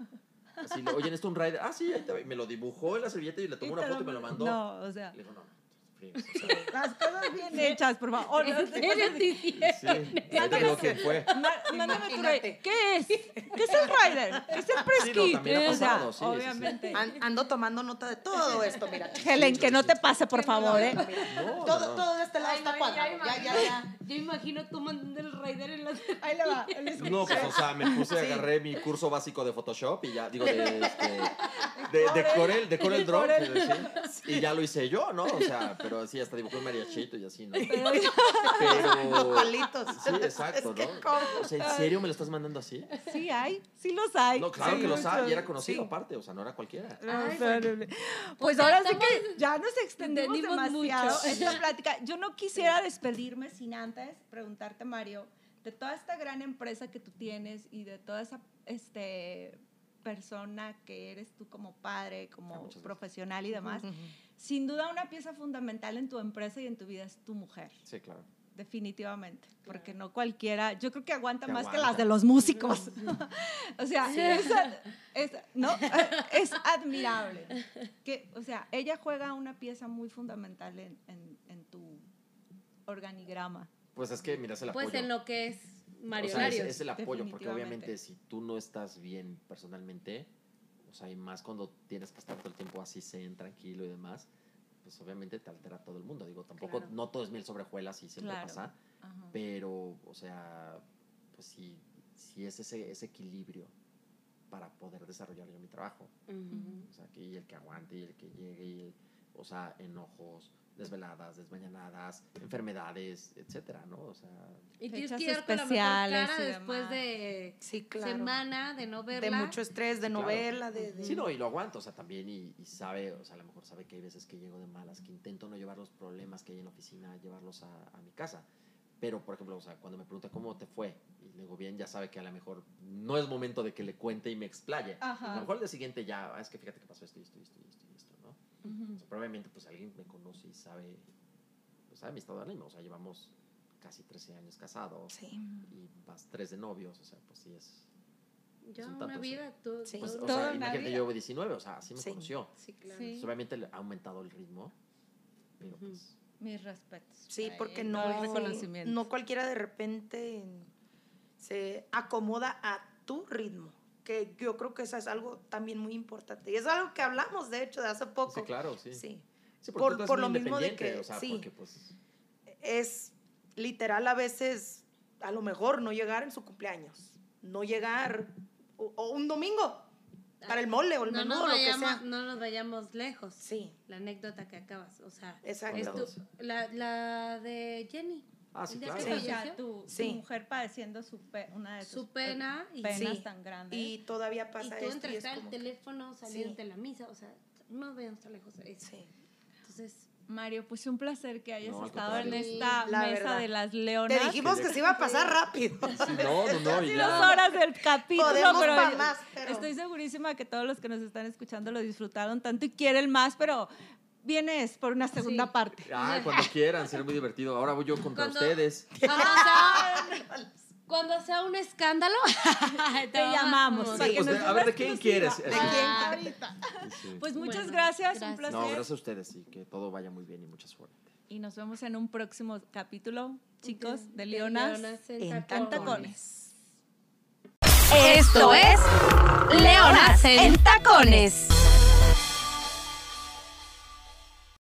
Así, oye, ¿esto un rider? Ah, sí, ahí te va". Y me lo dibujó en la servilleta y le tomó una foto y me lo mandó. No, o sea, Le digo, no, o sea, las cosas bien hechas, por favor. ¿En No te serio, pases de- sí, sí. sí, ahí te digo quién fue. Ma- Mándame tu Imagínate. rey. ¿Qué es? ¿Qué es el rider? Es el press Sí, no, también ha pasado, sí, obviamente. An- ando tomando nota de todo esto, mira. Helen, que no te pase, por favor, ¿eh? No, todo, todo de este lado Ay, está no, cuadrado. ya, Ya, ya, ya. Yo imagino tú mandando el rider en la <laughs> Ahí le va. No, pues, o sea, me puse, agarré mi curso básico de Photoshop y ya, digo, de, este, de, de Corel, de Corel Draw, sí, y ya lo hice yo, ¿no? O sea, pero sí, hasta dibujé un mariachito y así, ¿no? Pero- Pero... Palitos. Sí, exacto, Es que, ¿no? ¿cómo? O sea, ¿en serio me lo estás mandando así? Sí hay, sí los hay. No, claro Sí, que los hay, y era conocido sí. aparte, o sea, no era cualquiera. Ay. Pues ahora sí que ya nos extendimos demasiado mucho. esta plática. Yo no quisiera despedirme sin antes preguntarte, Mario, de toda esta gran empresa que tú tienes y de toda esa este, persona que eres tú como padre, como muchas gracias. profesional y demás. Sin duda una pieza fundamental en tu empresa y en tu vida es tu mujer. Sí, claro. definitivamente, porque no cualquiera, yo creo que aguanta Que más que las de los músicos. <laughs> o sea, esa- es, no, <laughs> es admirable. Que, o sea, ella juega una pieza muy fundamental en, en- en tu organigrama. Pues es que, mira, es el apoyo. Pues en lo que es Mario o sea, es, el apoyo, porque obviamente si tú no estás bien personalmente, o sea, y más cuando tienes que estar todo el tiempo así zen, tranquilo y demás, pues obviamente te altera todo el mundo. Digo, tampoco, Claro. no todo es miel sobre hojuelas y siempre Claro. pasa, Ajá. pero, o sea, pues sí, sí es ese, ese equilibrio para poder desarrollar yo mi trabajo. O sea, que y el que aguante y el que llegue, y el- o sea, enojos, desveladas, desmañanadas, enfermedades, etcétera, ¿no? O sea, Y tienes Fechas que ir con la mejor cara después de Sí, claro. semana de no verla. De mucho estrés, de Sí, claro. novela, de... de- Sí, no, y lo aguanto, o sea, también, y, y sabe, o sea, a lo mejor sabe que hay veces que llego de malas, que intento no llevar los problemas que hay en la oficina, llevarlos a, a mi casa. Pero, por ejemplo, o sea, cuando me pregunta cómo te fue, y le digo bien, ya sabe que a lo mejor no es momento de que le cuente y me explaye. Ajá. A lo mejor al día siguiente ya, "Ah, es que fíjate que pasó esto y esto y esto y esto ¿no? O sea, probablemente, pues alguien me conoce y sabe, pues, sabe mi estado de ánimo, o sea, llevamos casi 13 años casados Sí. y más tres de novios, o sea, pues sí es... Un una tanto, vida, tú. Sí. Pues, o sea, una imagínate, vida. yo llevo 19, o sea, así me Sí. conoció. Sí, claro. Sí. Obviamente ha aumentado el ritmo. Pero pues, Mis respetos. Sí, porque no, reconocimiento. no cualquiera de repente se acomoda a tu ritmo, que yo creo que eso es algo también muy importante. Y es algo que hablamos, de hecho, de hace poco. sí, claro, sí. Sí. Sí, Por- tú por lo mismo de que- o sea, sí. porque pues... Es literal a veces, a lo mejor, no llegar en su cumpleaños, no llegar, o, o un domingo, para el mole o el No nos, menudo, lo que vayamos, sea. no nos vayamos lejos. Sí, La anécdota que acabas, o sea, exacto. es Exacto. tu- la, la de Jenny. Ah, sí, claro. Sí. falleció, tu, tu Sí. mujer padeciendo su pe- una de sus Su pena y- penas Sí. tan grandes. Y todavía Y pasa tú esto y es entras al como teléfono, Sí. de la misa, o sea, no nos vayamos tan lejos de eso. Sí. Entonces, Mario, pues un placer que hayas No, estado en esta La mesa verdad. de las Te leonas. dijimos que se iba a pasar rápido. No, no, no, ya. dos horas del capítulo, pero más, pero- estoy segurísima que todos los que nos están escuchando lo disfrutaron tanto y quieren más, pero vienes por una segunda Sí. parte. Ay, cuando quieran, será muy divertido. Ahora voy yo contra Cuando- ustedes. cuando sea, <laughs> cuando sea un escándalo, <laughs> te, llamamos. Sí, pues de- a ver, ¿de quién exclusiva. quieres? ¿De quién Ah. ahorita? Sí. Pues muchas Bueno, gracias, un placer. No, gracias a ustedes y que todo vaya muy bien y mucha suerte. Y nos vemos en un próximo capítulo, chicos, de, De Leonas, Leonas en en Tacones. Esto es Leonas en Tacones.